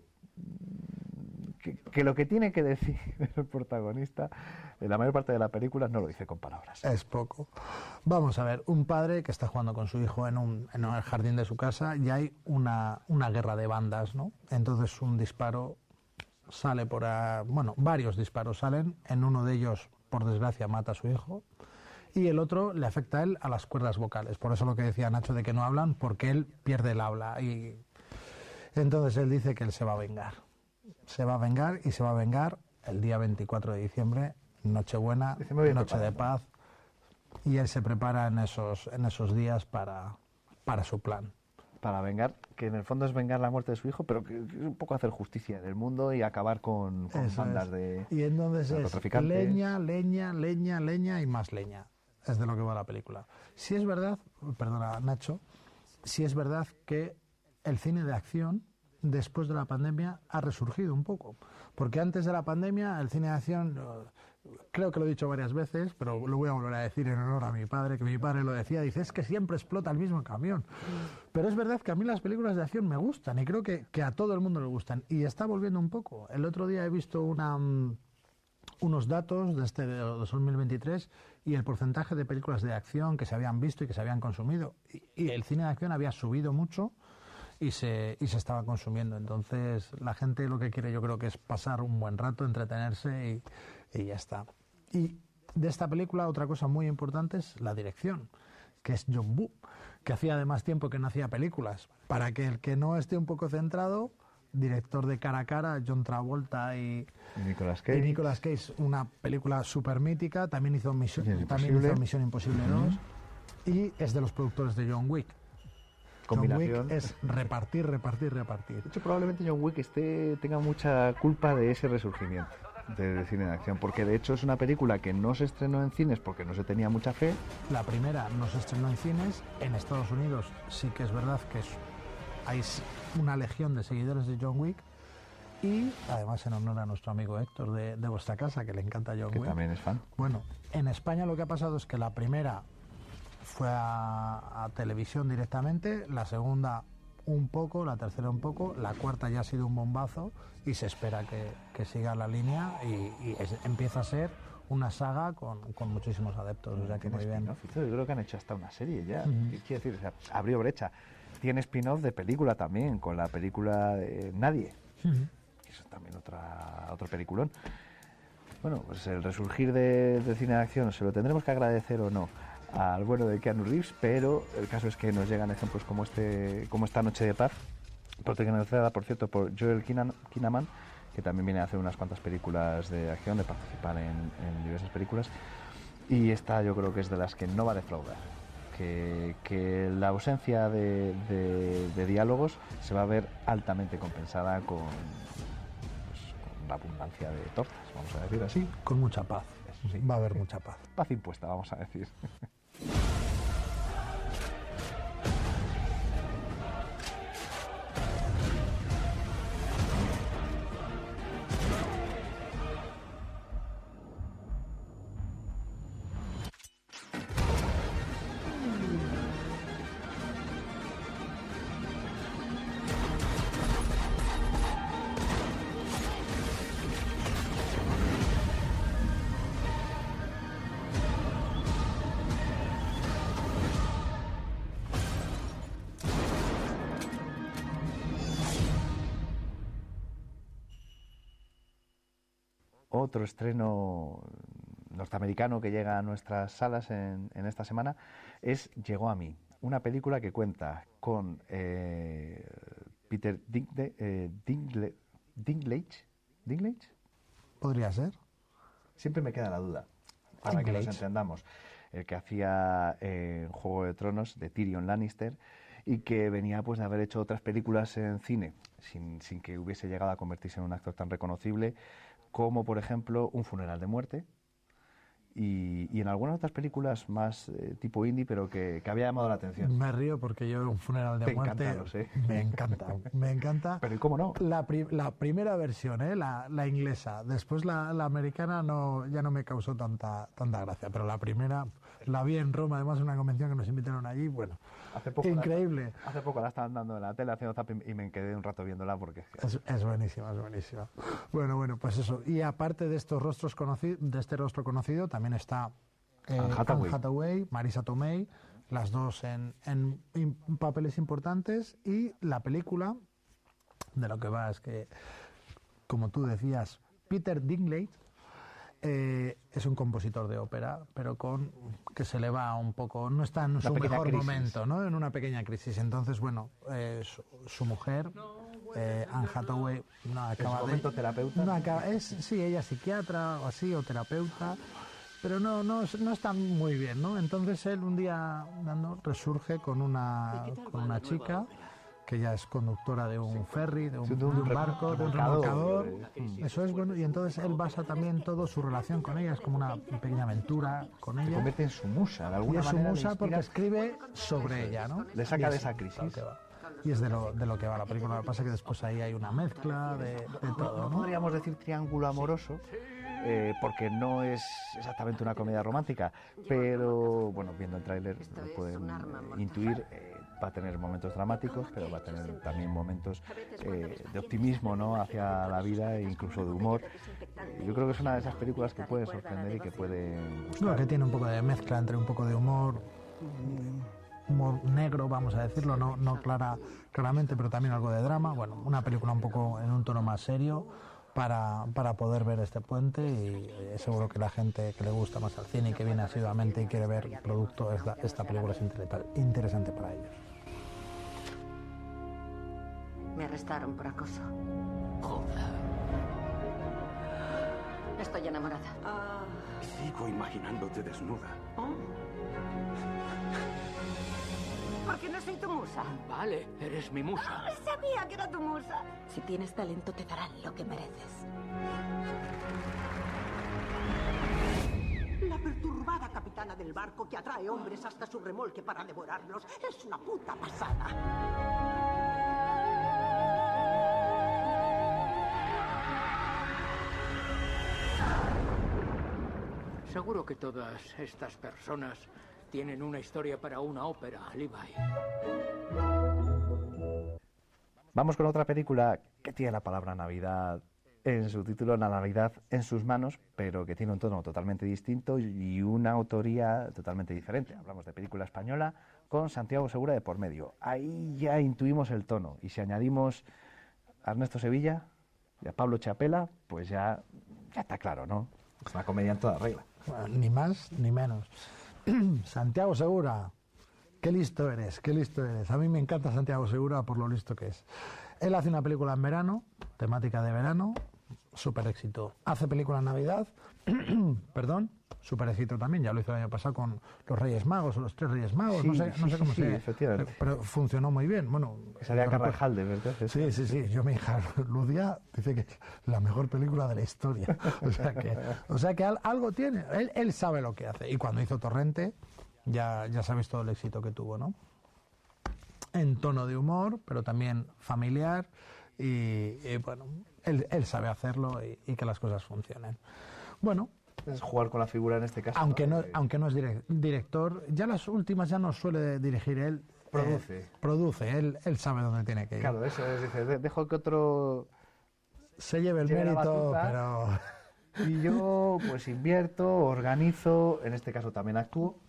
que, lo que tiene que decir el protagonista en la mayor parte de la película no lo dice con palabras. Es poco. Vamos a ver, un padre que está jugando con su hijo en, un, en el jardín de su casa y hay una, una guerra de bandas, ¿no? Entonces un disparo sale por... a- bueno, varios disparos salen, en uno de ellos, por desgracia, mata a su hijo y el otro le afecta a él a las cuerdas vocales. Por eso lo que decía Nacho de que no hablan, porque él pierde el habla y entonces él dice que él se va a vengar. Se va a vengar y se va a vengar el día 24 de diciembre, Nochebuena, Dice, "Me voy a Noche de preparar". Paz, y él se prepara en esos, en esos días para, para su plan. Para vengar, que en el fondo es vengar la muerte de su hijo, pero que es un poco hacer justicia en el mundo y acabar con, con bandas es. de Y entonces es leña, leña, leña, leña y más leña. Es de lo que va la película. Si es verdad, perdona Nacho, si es verdad que el cine de acción después de la pandemia ha resurgido un poco. Porque antes de la pandemia el cine de acción, eh, creo que lo he dicho varias veces, pero lo voy a volver a decir en honor a mi padre, que mi padre lo decía, dice, es que siempre explota el mismo camión. Pero es verdad que a mí las películas de acción me gustan y creo que, que a todo el mundo le gustan. Y está volviendo un poco. El otro día he visto una, mm, unos datos de este de 2023 y el porcentaje de películas de acción que se habían visto y que se habían consumido. Y, y el cine de acción había subido mucho y se, y se estaba consumiendo. Entonces la gente lo que quiere yo creo que es pasar un buen rato, entretenerse y, y ya está. Y de esta película otra cosa muy importante es la dirección, que es John Woo, que hacía además tiempo que no hacía películas. Para que el que no esté un poco centrado, director de cara a cara, John Travolta y, Y Nicolas y Cage. Nicolas Cage, una película súper mítica, también hizo Misión, también hizo Misión Imposible 2 y es de los productores de John Wick. John Combinación. Wick es repartir, repartir, repartir. De hecho, probablemente John Wick esté, tenga mucha culpa de ese resurgimiento del cine de acción, porque de hecho es una película que no se estrenó en cines porque no se tenía mucha fe. La primera no se estrenó en cines, en Estados Unidos sí que es verdad que es- hay una legión de seguidores de John Wick y además en honor a nuestro amigo Héctor de, de vuestra casa, que le encanta John Que Wick. también es fan. Bueno, en España lo que ha pasado es que la primera fue a, a televisión directamente, la segunda un poco, la tercera un poco, la cuarta ya ha sido un bombazo y se espera que, que siga la línea y, y es- empieza a ser una saga con, con muchísimos adeptos, o sea que muy bien. Yo creo que han hecho hasta una serie ya. Ujú. ¿Qué quiere decir? O sea, abrió brecha. Tiene spin-off de película también, con la película de Nadie. Eso es también otra, otro peliculón. Bueno, pues el resurgir de- del cine de acción se lo tendremos que agradecer o no al bueno de Keanu Reeves, pero el caso es que nos llegan ejemplos como este, como esta Noche de Paz, protagonizada, por cierto, por Joel Kinnaman, que también viene a hacer unas cuantas películas de acción, de participar en, en diversas películas. Y esta yo creo que es de las que no va a defraudar. Que, que la ausencia de, de- de diálogos se va a ver altamente compensada con, pues, con la abundancia de tortas, vamos a decir así. Con mucha paz. Va a haber mucha paz. Paz impuesta, vamos a decir. estreno norteamericano que llega a nuestras salas en, en esta semana es Llegó a mí, una película que cuenta con eh, Peter Dingle- eh, Dingle- Dinklage, Dinklage, Podría ser. Siempre me queda la duda, para que nos Dinklage. entendamos. El que hacía eh, Juego de Tronos de Tyrion Lannister y que venía pues de haber hecho otras películas en cine sin, sin que hubiese llegado a convertirse en un actor tan reconocible como por ejemplo Un funeral de muerte y, y en algunas otras películas más eh, tipo indie pero que, que había llamado la atención. Me río porque yo un funeral de Te muerte encanta, lo sé. me encanta, me encanta. Pero ¿y cómo no? La, pri- la primera versión, ¿eh? la, la inglesa. Después la, la americana no, ya no me causó tanta, tanta gracia, pero la primera la vi en Roma, además en una convención que nos invitaron allí, bueno, Hace poco la- increíble. hace poco la estaban dando en la tele haciendo zapping y me quedé un rato viéndola porque Es, es buenísima, es buenísima. Bueno, bueno, pues eso. Y aparte de estos rostros conocidos, de este rostro conocido, también está eh, Hathaway. Marisa Tomei, las dos en, en im- papeles importantes y la película de lo que va es que, como tú decías, Peter Dinklage eh, es un compositor de ópera, pero con que se le va un poco, no está en su mejor crisis. momento, ¿no? En una pequeña crisis. Entonces, bueno, eh, su, su mujer, eh, Anne Hathaway, no acaba de... momento terapeuta? No acaba, es, sí, ella es psiquiatra o así, o terapeuta, pero no, no, no está muy bien, ¿no? Entonces él un día dando, resurge con una, con una chica que ya es conductora de un ferry, de un, Sí, de de un un re- barco, de un remolcador, eh, Eso es bueno, y entonces él basa también todo su relación con ella, es como una pequeña aventura con se ella. convierte en su musa de Y alguna es su musa porque escribe sobre ella, ¿no? Le saca Y de es esa crisis. lo que va. Y es de lo, de lo que va la película. Lo que pasa es que después ahí hay una mezcla de, de todo, no ¿no? podríamos decir triángulo amoroso, eh, porque no es exactamente una comedia romántica, pero bueno, viendo el tráiler lo pueden eh, intuir. eh, va a tener momentos dramáticos, pero va a tener también momentos eh, de optimismo ¿no? hacia la vida e incluso de humor. Yo creo que es una de esas películas que puede sorprender y que puede que tiene un poco de mezcla entre un poco de humor, mm, humor negro, vamos a decirlo, no, no clara, claramente, pero también algo de drama. Bueno, una película un poco en un tono más serio para, para poder ver este puente y eh, seguro que la gente que le gusta más al cine y que viene asiduamente y quiere ver producto, esta, esta película es inter- interesante para ellos. Me arrestaron por acoso. Estoy enamorada. Sigo imaginándote desnuda. Porque no soy tu musa. Vale, eres mi musa. Ah, Sabía que era tu musa. Si tienes talento, te darán lo que mereces. La perturbada capitana del barco que atrae hombres hasta su remolque para devorarlos es una puta pasada. Seguro que todas estas personas tienen una historia para una ópera, Levi. Vamos con otra película que tiene la palabra Navidad en su título La Navidad en sus manos, pero que tiene un tono totalmente distinto y una autoría totalmente diferente. Hablamos de película española con Santiago Segura de por medio. Ahí ya intuimos el tono y si añadimos a Ernesto Sevilla y a Pablo Chapela, pues ya, ya está claro, ¿no? Es una comedia en toda regla. Ni más ni menos. Santiago Segura, qué listo eres, qué listo eres. A mí me encanta Santiago Segura por lo listo que es. Él hace una película en verano, temática de verano, súper éxito. Hace película en Navidad, perdón, súper éxito también. Ya lo hizo el año pasado con los Reyes Magos o los Tres Reyes Magos, no Sí, sé, no sí, sé cómo sí, se efectivamente. Pero funcionó muy bien. Bueno, salía Carvajal, ¿verdad? Sí, sí, sí. Yo, mi hija Ludia dice que es la mejor película de la historia. O sea que, o sea que al- algo tiene. Él, él sabe lo que hace. Y cuando hizo Torrente, ya, ya sabéis todo el éxito que tuvo, ¿no? En tono de humor, pero también familiar. Y, y, bueno, él, él sabe hacerlo y, y que las cosas funcionen. Bueno, Es jugar con la figura en este caso. aunque no, aunque no es direc- director, ya las últimas ya no suele dirigir él. eh, Produce. produce, él, él sabe dónde tiene que ir. Claro, eso es, dice, "De- dejo que otro se lleve el lleve mérito, pero... Y yo pues invierto, organizo, en este caso también actúo,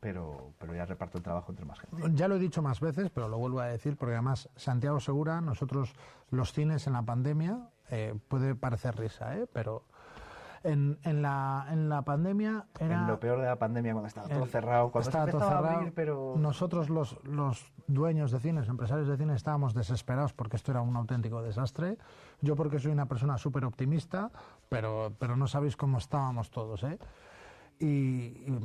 pero, pero ya reparto el trabajo entre más gente. Ya lo he dicho más veces, pero lo vuelvo a decir, porque además Santiago Segura, nosotros los cines en la pandemia, eh, puede parecer risa, ¿eh? pero en, en, la, en la pandemia era... En lo peor de la pandemia, cuando estaba todo el- cerrado, cuando estaba todo empezaba a cerrado. abrir, pero... Nosotros los, los dueños de cines, empresarios de cine, estábamos desesperados porque esto era un auténtico desastre. Yo porque soy una persona súper optimista, pero, pero no sabéis cómo estábamos todos, ¿eh? Y, y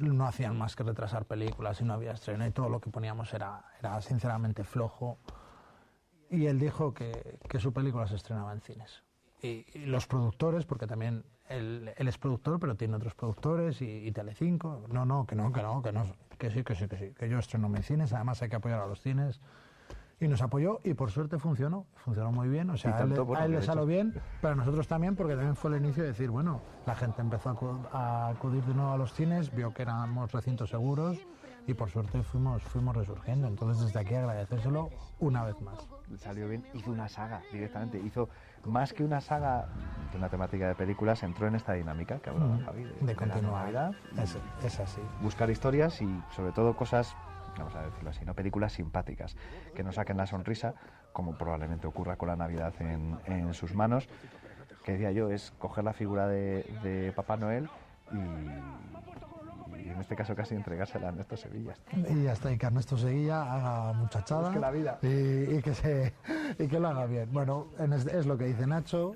no hacían más que retrasar películas y no había estreno y todo lo que poníamos era, era sinceramente flojo. Y él dijo que, que su película se estrenaba en cines. Y, y los productores, porque también él, él es productor, pero tiene otros productores y, y Telecinco. No, no, que no, que no, que no, que sí, que sí, que sí, que yo estreno mis cines, además hay que apoyar a los cines. Y nos apoyó y por suerte funcionó, funcionó muy bien, o sea, a él, bueno, a él le salió bien, pero a nosotros también, porque también fue el inicio de decir, bueno, la gente empezó a acudir de nuevo a los cines, vio que éramos recintos seguros y por suerte fuimos, fuimos resurgiendo. Entonces desde aquí agradecérselo una vez más. Salió bien, hizo una saga directamente, hizo más que una saga de una temática de películas, entró en esta dinámica que hablaba Mm, Javi, de, de. Navidad, Es, es así. buscar historias y sobre todo cosas, vamos a decirlo así, no películas simpáticas, que nos saquen la sonrisa, como probablemente ocurra con la Navidad en, en sus manos, que decía yo, es coger la figura de, de Papá Noel y en este caso casi entregársela a Ernesto Sevilla. Y ya está, y que Ernesto Seguilla haga muchachada Busque la vida. Y, y que se, y que lo haga bien. Bueno, en es, lo que dice Nacho,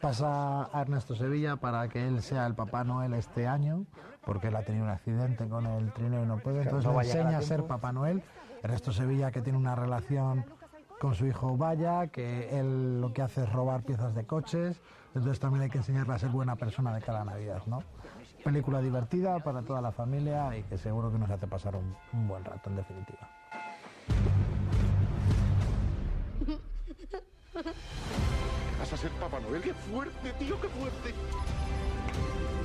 pasa a Ernesto Sevilla para que él sea el Papá Noel este año, porque él ha tenido un accidente con el trineo y no puede, entonces no le a a enseña a ser. Papá Noel. Ernesto Sevilla que tiene una relación con su hijo Vaya, que él lo que hace es robar piezas de coches, entonces también hay que enseñarle a ser buena persona de cada Navidad, ¿no? Película divertida para toda la familia y que seguro que nos hace pasar un, un buen rato, en definitiva. ¿Vas a ser Papá Noel? ¡Qué fuerte, tío, qué fuerte!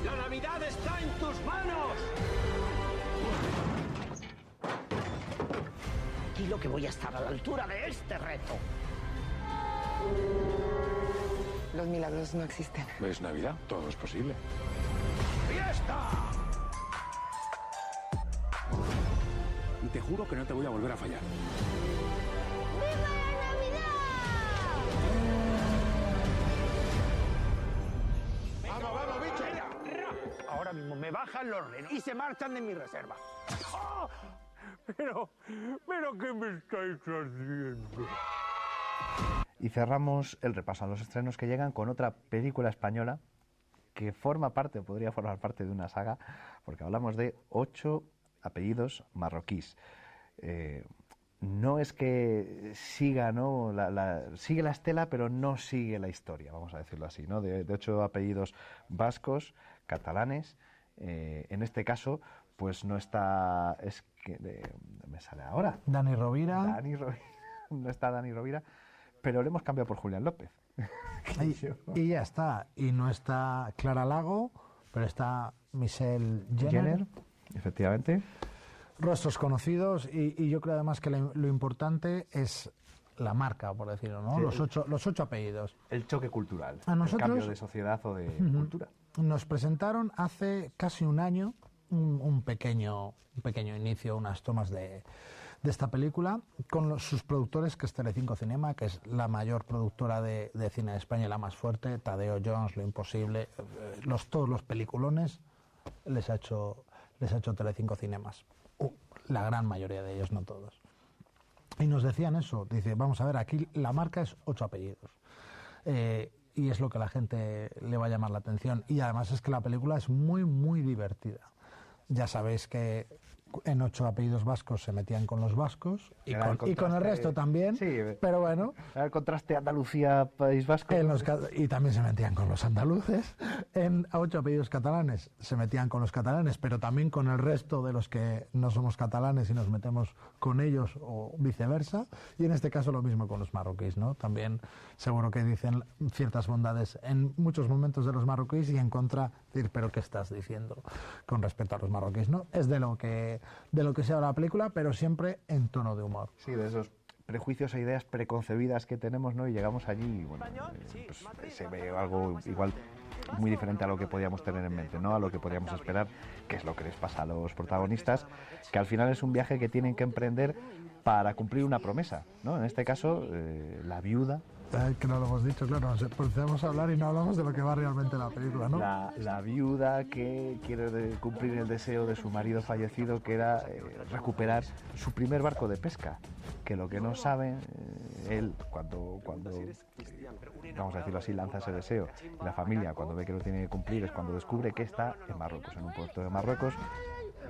¡La Navidad está en tus manos! Tranquilo que voy a estar a la altura de este reto. Los milagros no existen. Es Navidad, todo es posible. ¡Fiesta! Y te juro que no te voy a volver a fallar. ¡Vamos, vamos, bicho! Ahora mismo me bajan los renos y se marchan de mi reserva. ¡Ah! Pero, pero, ¿qué me estáis haciendo? Y cerramos el repaso a los estrenos que llegan con otra película española que forma parte, o podría formar parte de una saga, porque hablamos de ocho apellidos marroquíes. Eh, no es que siga, ¿no? La, la- sigue la estela, pero no sigue la historia, vamos a decirlo así, ¿no? De, de ocho apellidos vascos, catalanes. eh, en este caso, pues no está. Es que de- me sale ahora. Dani Rovira. Dani Rovira. No está Dani Rovira, pero le hemos cambiado por Julián López. Y, y ya está. Y no está Clara Lago, pero está Michelle Jenner. Jenner, efectivamente. Rostros conocidos y, y yo creo además que lo, lo importante es la marca, por decirlo, ¿no? Sí, los, ocho, los ocho apellidos. El choque cultural. A nosotros- El cambio de sociedad o de cultura. Nos presentaron hace casi un año un, un pequeño, un pequeño inicio, unas tomas de, de esta película con sus productores, que es Telecinco Cinema, que es la mayor productora de, cine de España y la más fuerte, Tadeo Jones, Lo Imposible, eh, los, todos los peliculones les ha hecho, les ha hecho Telecinco Cinemas. La gran mayoría de ellos, no todos. Y nos decían eso, dice, vamos a ver, aquí la marca es ocho apellidos. Eh, y es lo que la gente le va a llamar la atención. Y además es que la película es muy, muy divertida. Ya sabéis que en ocho apellidos vascos se metían con los vascos y, el con, y con el resto también. Sí, pero bueno, el contraste Andalucía-País Vasco. en los ca- y también se metían con los andaluces. En ocho apellidos catalanes se metían con los catalanes, pero también con el resto de los que no somos catalanes y nos metemos con ellos o viceversa. Y en este caso lo mismo con los marroquíes, ¿no? También seguro que dicen ciertas bondades en muchos momentos de los marroquíes y en contra decir, pero ¿qué estás diciendo con respecto a los marroquíes, no? Es de lo que de lo que se habla la película, pero siempre en tono de humor. Sí, de esos prejuicios e ideas preconcebidas que tenemos, ¿no? Y llegamos allí y, bueno, eh, pues, se ve algo igual muy diferente a lo que podíamos tener en mente, ¿no? A lo que podíamos esperar, que es lo que les pasa a los protagonistas, que al final es un viaje que tienen que emprender para cumplir una promesa, ¿no? En este caso, eh, la viuda, Que no lo hemos dicho, claro, nos empezamos a hablar y no hablamos de lo que va realmente la película, ¿no? la, la viuda que quiere cumplir el deseo de su marido fallecido, que era eh, recuperar su primer barco de pesca, que lo que no sabe eh, él cuando, cuando eh, vamos a decirlo así, lanza ese deseo, la familia cuando ve que lo tiene que cumplir es cuando descubre que está en Marruecos, en un puerto de Marruecos.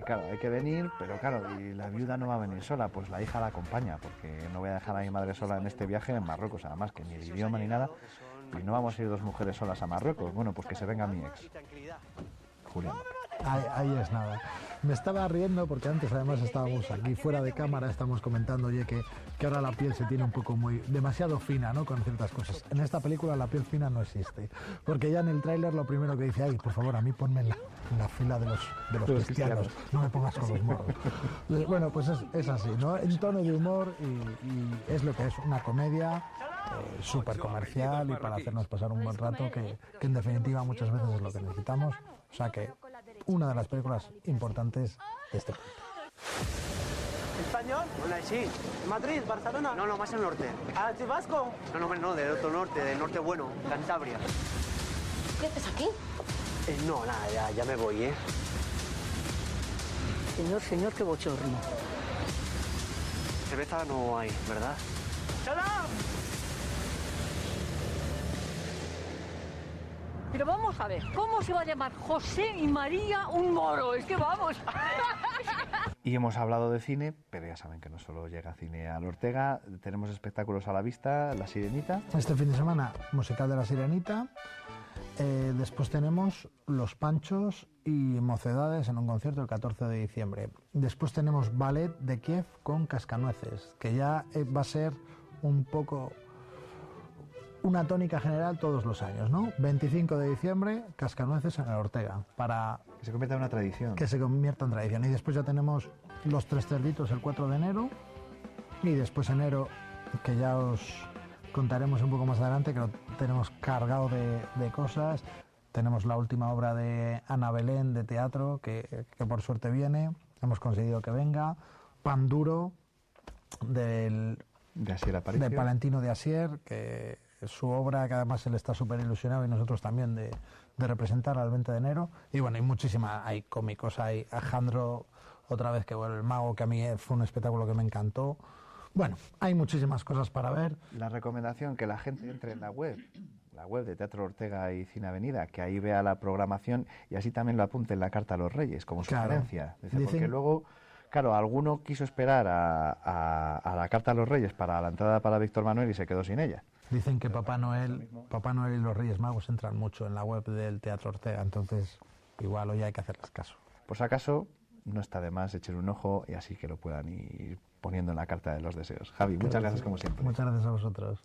Claro, hay que venir, pero claro, y la viuda no va a venir sola, pues la hija la acompaña, porque no voy a dejar a mi madre sola en este viaje en Marruecos, además que ni el idioma ni nada, y no vamos a ir dos mujeres solas a Marruecos, bueno, pues que se venga mi ex. Julián. Ahí, ahí es nada. Me estaba riendo porque antes además estábamos aquí fuera de cámara, estamos comentando, oye, que, que ahora la piel se tiene un poco muy, demasiado fina, ¿no? Con ciertas cosas. En esta película la piel fina no existe. Porque ya en el tráiler lo primero que dice, ay, por favor, a mí ponme en la, en la fila de los, de los cristianos, cristianos. no me pongas con los moros. Eh, Bueno, pues es, es así, ¿no? En tono de humor y, y es lo que es una comedia eh, súper comercial y para hacernos pasar un buen rato que, que en definitiva muchas veces es lo que necesitamos. O sea que una de las películas importantes de este país. ¿Español? Hola, sí. ¿Madrid? ¿Barcelona? No, no, más al norte. ¿Ah, Vasco? No, no, no, del otro norte, del norte bueno, Cantabria. ¿Qué haces aquí? Eh, no, nada, ya, ya me voy, ¿eh? Señor, señor, qué bochorno. Cerveza no hay, ¿verdad? ¡Salam! Pero vamos a ver, ¿cómo se va a llamar José y María un moro? Es que vamos. Y hemos hablado de cine, pero ya saben que no solo llega cine al Ortega, tenemos espectáculos a la vista, La Sirenita, Este fin de semana, musical de la Sirenita. Eh, después tenemos Los Panchos y Mocedades en un concierto el 14 de diciembre. Después tenemos Ballet de Kiev con Cascanueces, que ya eh, va a ser un poco una tónica general todos los años, ¿no? 25 de diciembre, Cascanueces en el Ortega, para que se convierta en una tradición. que se convierta en tradición. Y después ya tenemos Los Tres Cerditos el 4 de enero, y después enero, que ya os contaremos un poco más adelante, que lo tenemos cargado de, de cosas. Tenemos la última obra de Ana Belén de teatro, que, que por suerte viene. Hemos conseguido que venga. Pan Duro, del, de Asier de Palentino de Asier, que su obra, que además él está súper ilusionado y nosotros también de, de representar al 20 de enero. Y bueno, hay muchísima, hay cómicos, hay Alejandro, otra vez que bueno, el mago, que a mí fue un espectáculo que me encantó. Bueno, hay muchísimas cosas para ver. La recomendación que la gente entre en la web, la web de Teatro Ortega y Cine Avenida, que ahí vea la programación y así también lo apunte en la carta a los Reyes como Claro. sugerencia. Dice, Dicen- Porque luego, claro, alguno quiso esperar a, a- a la carta a los Reyes para la entrada para Víctor Manuel y se quedó sin ella. Dicen que Papá Noel, Papá Noel y los Reyes Magos entran mucho en la web del Teatro Ortega, entonces igual hoy hay que hacerles caso. Si acaso, no está de más echar un ojo y así que lo puedan ir poniendo en la carta de los deseos. Javi, muchas gracias como siempre. Muchas gracias a vosotros.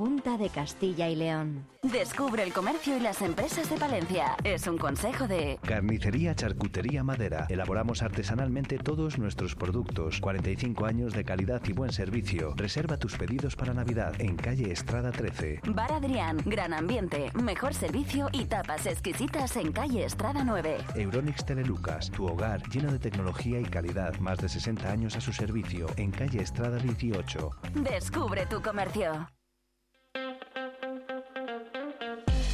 Junta de Castilla y León. Descubre el comercio y las empresas de Palencia. Es un consejo de Carnicería Charcutería Madera. Elaboramos artesanalmente todos nuestros productos. 45 años de calidad y buen servicio. Reserva tus pedidos para Navidad en calle Estrada 13. Bar Adrián. Gran ambiente, mejor servicio y tapas exquisitas en calle Estrada 9. Euronix Telelucas, tu hogar lleno de tecnología y calidad. Más de 60 años a su servicio en calle Estrada 18. Descubre tu comercio.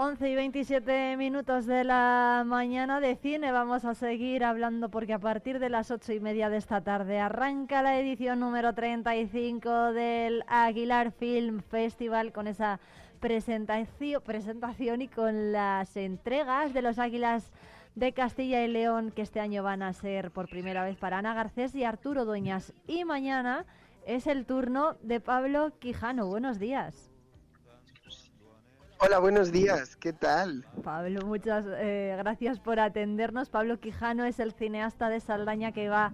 Once y 27 minutos de la mañana de cine. Vamos a seguir hablando porque a partir de las ocho y media de esta tarde arranca la edición número 35 del Aguilar Film Festival con esa presentación, presentación y con las entregas de los Águilas de Castilla y León que este año van a ser por primera vez para Ana Garcés y Arturo Dueñas. Y mañana es el turno de Pablo Quijano. Buenos días. Hola, buenos días, ¿qué tal? Pablo, muchas eh, gracias por atendernos. Pablo Quijano es el cineasta de Saldaña que va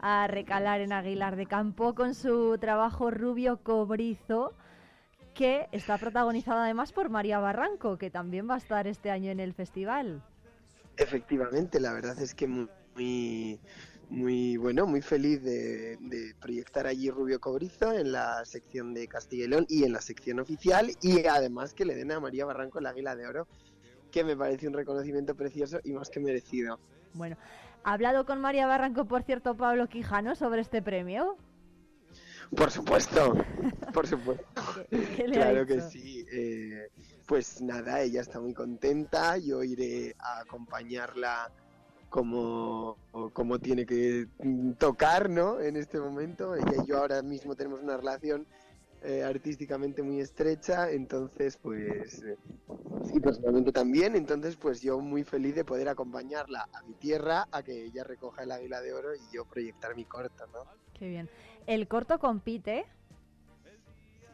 a recalar en Aguilar de Campo con su trabajo Rubio Cobrizo, que está protagonizado además por María Barranco, que también va a estar este año en el festival. Efectivamente, la verdad es que muy, muy, muy bueno, muy feliz de, de proyectar allí Rubio Cobrizo en la sección de Castilla y León y en la sección oficial y además que le den a María Barranco el Águila de Oro, que me parece un reconocimiento precioso y más que merecido. Bueno, ¿ha hablado con María Barranco, por cierto, Pablo Quijano sobre este premio? Por supuesto, por supuesto. ¿Qué le ha claro que sí. eh, pues nada, ella está muy contenta. Yo iré a acompañarla como, como tiene que tocar, ¿no? En este momento. Ella y yo ahora mismo tenemos una relación eh, artísticamente muy estrecha, entonces pues eh, y personalmente también, entonces pues yo muy feliz de poder acompañarla a mi tierra, a que ella recoja el águila de oro y yo proyectar mi corto, ¿no? Qué bien. El corto compite,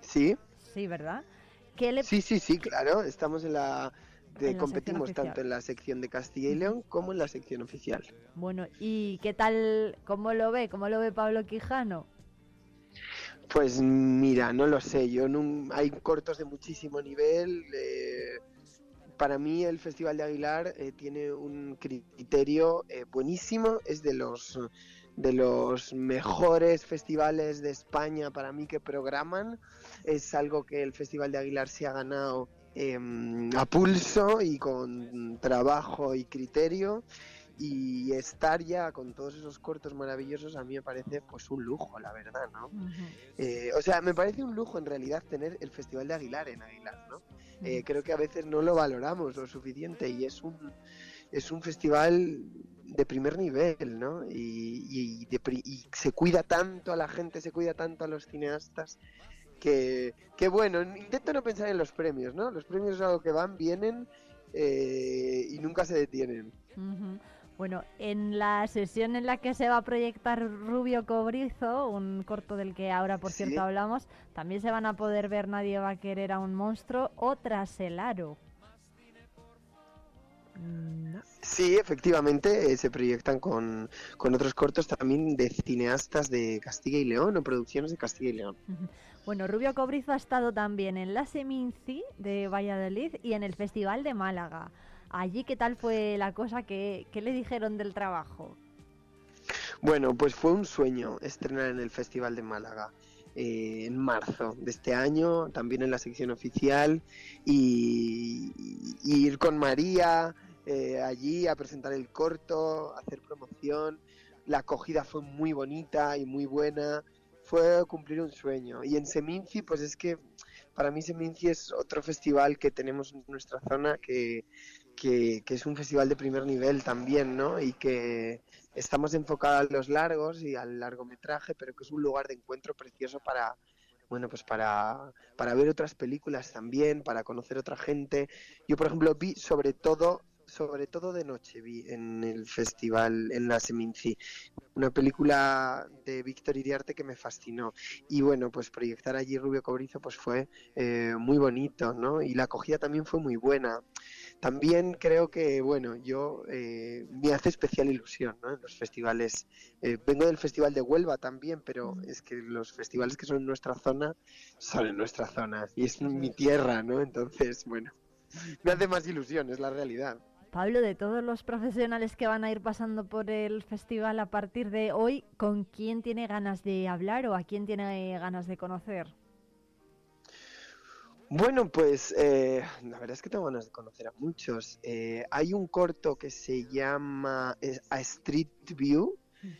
Sí. sí, ¿verdad? ¿Qué le... Sí, sí, sí, claro. Estamos en la. En la competimos tanto en la sección de Castilla y León como en la sección oficial. Bueno, ¿y qué tal, cómo lo ve, cómo lo ve Pablo Quijano? Pues mira, no lo sé. Yo nun- hay cortos de muchísimo nivel. eh, para mí el Festival de Aguilar eh, tiene un criterio eh, buenísimo. Es de los de los mejores festivales de España para mí que programan. Es algo que el Festival de Aguilar se ha ganado em, a pulso y con trabajo y criterio. Y estar ya con todos esos cortos maravillosos a mí me parece pues un lujo, la verdad, ¿no? Eh, o sea, me parece un lujo en realidad tener el Festival de Aguilar en Aguilar, ¿no? Eh, creo que a veces no lo valoramos lo suficiente y es un, es un festival de primer nivel, ¿no? Y, y de pri- y se cuida tanto a la gente, se cuida tanto a los cineastas que, que bueno, intento no pensar en los premios, ¿no? Los premios es algo que van, vienen eh, y nunca se detienen. Bueno, en la sesión en la que se va a proyectar Rubio Cobrizo, un corto del que ahora, por Sí. cierto, hablamos, también se van a poder ver Nadie va a querer a un monstruo o Tras el aro. Mm, no. Sí, efectivamente, eh, se proyectan con, con otros cortos también de cineastas de Castilla y León o producciones de Castilla y León. Bueno, Rubio Cobrizo ha estado también en la Seminci de Valladolid y en el Festival de Málaga. Allí, ¿qué tal fue la cosa? ¿Qué, qué le dijeron del trabajo? Bueno, pues fue un sueño estrenar en el Festival de Málaga. eh, en marzo de este año, también en la sección oficial, y, ir con María eh, allí a presentar el corto, hacer promoción. La acogida fue muy bonita y muy buena, fue cumplir un sueño. Y en Seminci, pues es que para mí Seminci es otro festival que tenemos en nuestra zona que, que, es un festival de primer nivel también, ¿no? Y que estamos enfocados a los largos y al largometraje, pero que es un lugar de encuentro precioso para, bueno, pues para, para ver otras películas también, para conocer otra gente. Yo, por ejemplo, vi sobre todo sobre todo de noche vi en el festival en la Seminci una película de Víctor Iriarte que me fascinó. Y bueno pues proyectar allí Rubio Cobrizo pues fue eh, muy bonito no y la acogida también fue muy buena. También creo que bueno yo eh, me hace especial ilusión ¿no? en los festivales eh, vengo del festival de Huelva también pero es que los festivales que son en nuestra zona son en nuestra zona y es mi tierra no entonces bueno me hace más ilusión es la realidad Pablo, de todos los profesionales que van a ir pasando por el festival a partir de hoy, ¿con quién tiene ganas de hablar o a quién tiene ganas de conocer? Bueno, pues eh, la verdad es que tengo ganas de conocer a muchos. Eh, hay un corto que se llama eh, A Street View,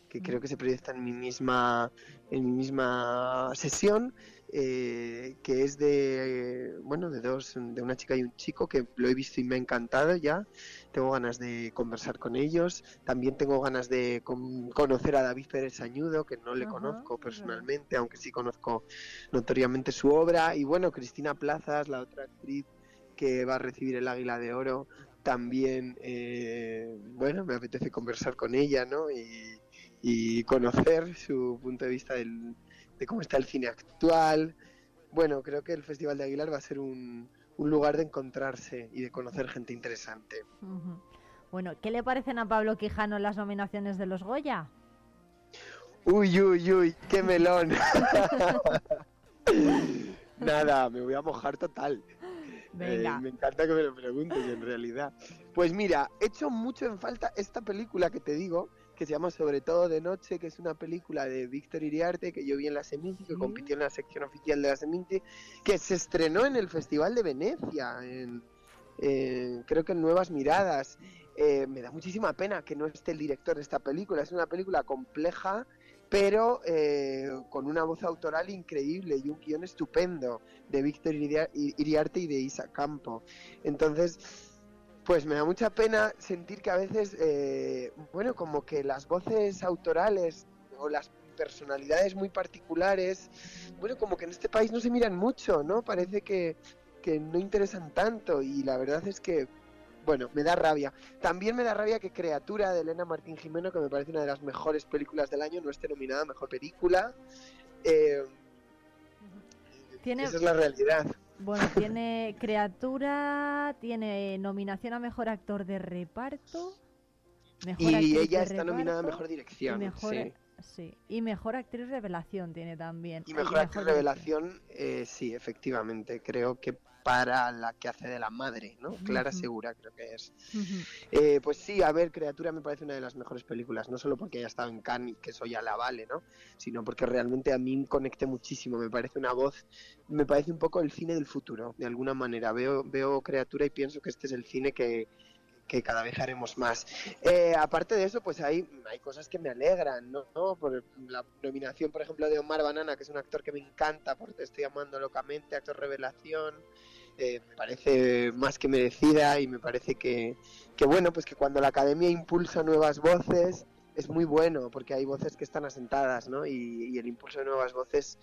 que creo que se proyecta en mi misma, en mi misma sesión, eh, que es de, bueno, de dos, de una chica y un chico que lo he visto y me ha encantado ya. Tengo ganas de conversar con ellos. También tengo ganas de con- conocer a David Pérez Añudo, que no le Ajá, conozco personalmente, aunque sí conozco notoriamente su obra. Y bueno, Cristina Plazas, la otra actriz que va a recibir el Águila de Oro, también, eh, bueno, me apetece conversar con ella, ¿no? Y, y conocer su punto de vista del, de cómo está el cine actual. Bueno, creo que el Festival de Aguilar va a ser un, un lugar de encontrarse y de conocer gente interesante. Bueno, ¿qué le parecen a Pablo Quijano las nominaciones de los Goya? Uy, uy, uy, qué melón. Nada, me voy a mojar total. Venga. Eh, me encanta que me lo preguntes en realidad. Pues mira, he hecho mucho en falta esta película que te digo, que se llama Sobre todo de noche, que es una película de Víctor Iriarte que yo vi en la Seminci, que compitió en la sección oficial de la Seminci, que se estrenó en el Festival de Venecia, en, creo que en Nuevas Miradas. Eh, me da muchísima pena que no esté el director de esta película. Es una película compleja, pero eh, con una voz autoral increíble y un guion estupendo de Víctor Iria- Iriarte y de Isa Campo. Entonces, pues me da mucha pena sentir que a veces, eh, bueno, como que las voces autorales o las personalidades muy particulares, bueno, como que en este país no se miran mucho, ¿no? Parece que, que no interesan tanto y la verdad es que, bueno, me da rabia. También me da rabia que Criatura de Elena Martín Jimeno, que me parece una de las mejores películas del año, no esté nominada a Mejor Película. Eh, Tiene, esa es la realidad. Bueno, tiene criatura, tiene nominación a mejor actor de reparto. Mejor Y ella está nominada a Mejor Dirección, Y mejor, sí. sí, y mejor actriz revelación tiene también. Y mejor actriz revelación, eh, sí, efectivamente. Creo que para la que hace de la madre, ¿no? Clara. Segura, creo que es. Eh, pues sí, a ver, Criatura me parece una de las mejores películas, no solo porque haya estado en Cannes, que eso ya la vale, ¿no? Sino porque realmente a mí conecté muchísimo, me parece una voz, me parece un poco el cine del futuro, de alguna manera. Veo, veo Criatura y pienso que este es el cine que, que cada vez haremos más. Eh, aparte de eso, pues hay, hay cosas que me alegran, ¿no? ¿no? Por la nominación, por ejemplo, de Omar Banana, que es un actor que me encanta, porque te estoy amando locamente, actor revelación, eh, me parece más que merecida y me parece que, que, bueno, pues que cuando la academia impulsa nuevas voces, es muy bueno, porque hay voces que están asentadas, ¿no? Y, y el impulso de nuevas voces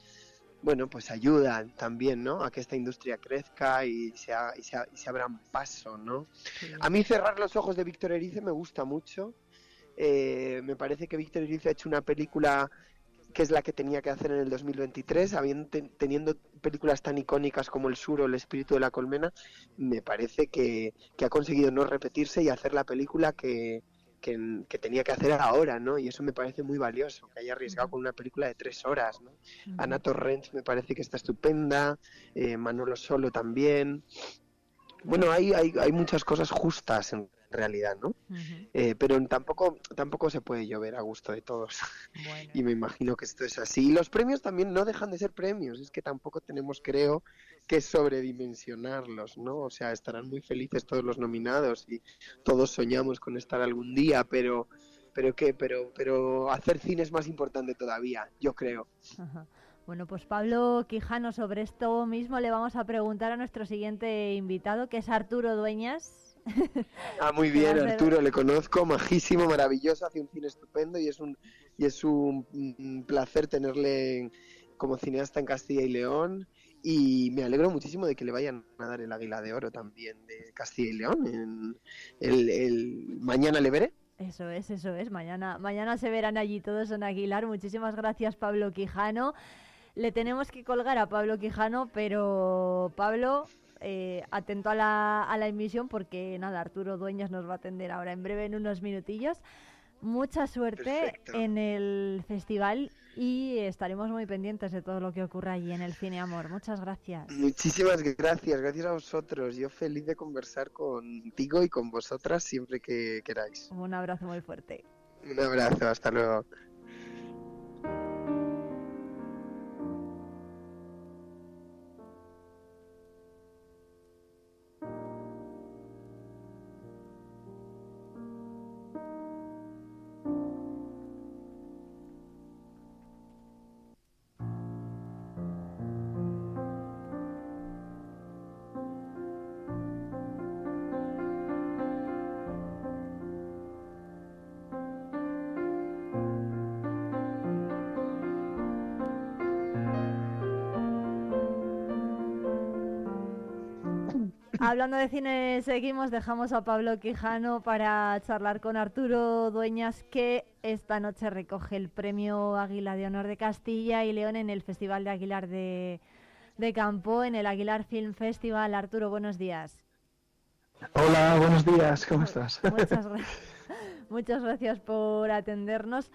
bueno, pues ayudan también, ¿no? A que esta industria crezca y se, ha- y se, ha- y se abran paso, ¿no? A mí cerrar los ojos de Víctor Erice me gusta mucho. Eh, me parece que Víctor Erice ha hecho una película que es la que tenía que hacer en el 2023, habiendo, ten- teniendo películas tan icónicas como El Sur o El Espíritu de la Colmena, me parece que, que ha conseguido no repetirse y hacer la película que, que, que tenía que hacer ahora, ¿no? Y eso me parece muy valioso, que haya arriesgado con una película de tres horas, ¿no? Ana Torrent me parece que está estupenda, eh, Manolo Solo también. Bueno, hay, hay, hay muchas cosas justas en realidad, ¿no? Eh, pero tampoco, tampoco se puede llover a gusto de todos. y me imagino que esto es así. Y los premios también no dejan de ser premios, es que tampoco tenemos, creo, que sobredimensionarlos, ¿no? O sea, estarán muy felices todos los nominados y todos soñamos con estar algún día, pero pero qué, pero pero hacer cine es más importante todavía, yo creo. Ajá. Bueno, pues Pablo Quijano, sobre esto mismo le vamos a preguntar a nuestro siguiente invitado, que es Arturo Dueñas. Ah, muy bien, Arturo, le conozco, majísimo, maravilloso, hace un cine estupendo y es un y es un, un placer tenerle como cineasta en Castilla y León y me alegro muchísimo de que le vayan a dar el Águila de Oro también de Castilla y León. En el, el mañana le veré. Eso es, eso es. Mañana, mañana se verán allí todos en Aguilar. Muchísimas gracias, Pablo Quijano. Le tenemos que colgar a Pablo Quijano, pero Pablo, eh, atento a la, a la emisión porque nada, Arturo Dueñas nos va a atender ahora en breve, en unos minutillos. Mucha suerte en el festival y estaremos muy pendientes de todo lo que ocurra allí en el Cine Amor. Muchas gracias. Muchísimas gracias, gracias a vosotros. Yo feliz de conversar contigo y con vosotras siempre que queráis. Un abrazo muy fuerte. Un abrazo, hasta luego. Hablando de cine, seguimos. Dejamos a Pablo Quijano para charlar con Arturo Dueñas, que esta noche recoge el premio Águila de Honor de Castilla y León en el Festival de Aguilar de, de Campo, en el Aguilar Film Festival. Arturo, buenos días. Hola, buenos días, ¿cómo estás? Muchas, gra- muchas gracias por atendernos.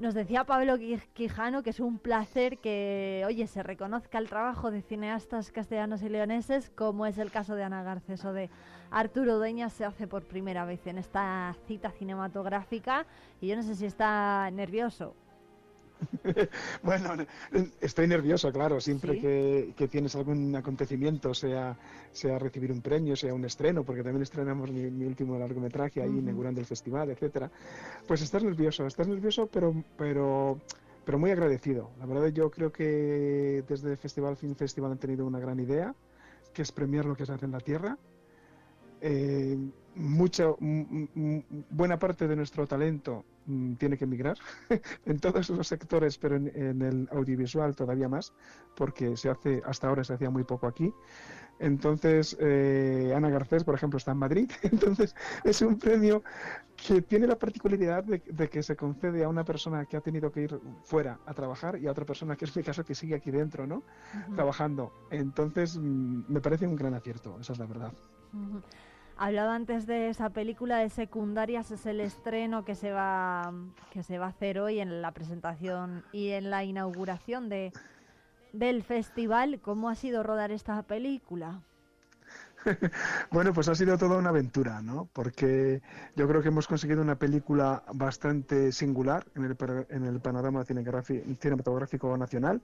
Nos decía Pablo Qui- Quijano que es un placer que, oye, se reconozca el trabajo de cineastas castellanos y leoneses, como es el caso de Ana Garcés o de Arturo Dueñas, se hace por primera vez en esta cita cinematográfica. Y yo no sé si está nervioso. Bueno, estoy nervioso, claro, siempre ¿Sí? que, que tienes algún acontecimiento, sea, sea recibir un premio, sea un estreno, porque también estrenamos mi, mi último largometraje ahí Ujú. inaugurando el festival, etcétera. Pues estás nervioso, estás nervioso, pero, pero, pero muy agradecido. La verdad, yo creo que desde el Festival Film Festival han tenido una gran idea, que es premiar lo que se hace en la tierra. Eh, mucha, m- m- buena parte de nuestro talento mm, tiene que emigrar en todos los sectores, pero en, en el audiovisual todavía más, porque se hace hasta ahora se hacía muy poco aquí. Entonces, eh, Ana Garcés, por ejemplo, está en Madrid. Entonces, es un premio que tiene la particularidad de, de que se concede a una persona que ha tenido que ir fuera a trabajar y a otra persona, que es mi caso, que sigue aquí dentro, ¿no? Trabajando. Entonces, mm, me parece un gran acierto, esa es la verdad. Hablaba antes de esa película de secundarias, es el estreno que se va que se va a hacer hoy en la presentación y en la inauguración de del festival. ¿Cómo ha sido rodar esta película? Bueno, pues ha sido toda una aventura, ¿no? Porque yo creo que hemos conseguido una película bastante singular en el, panorama cinematográfico nacional.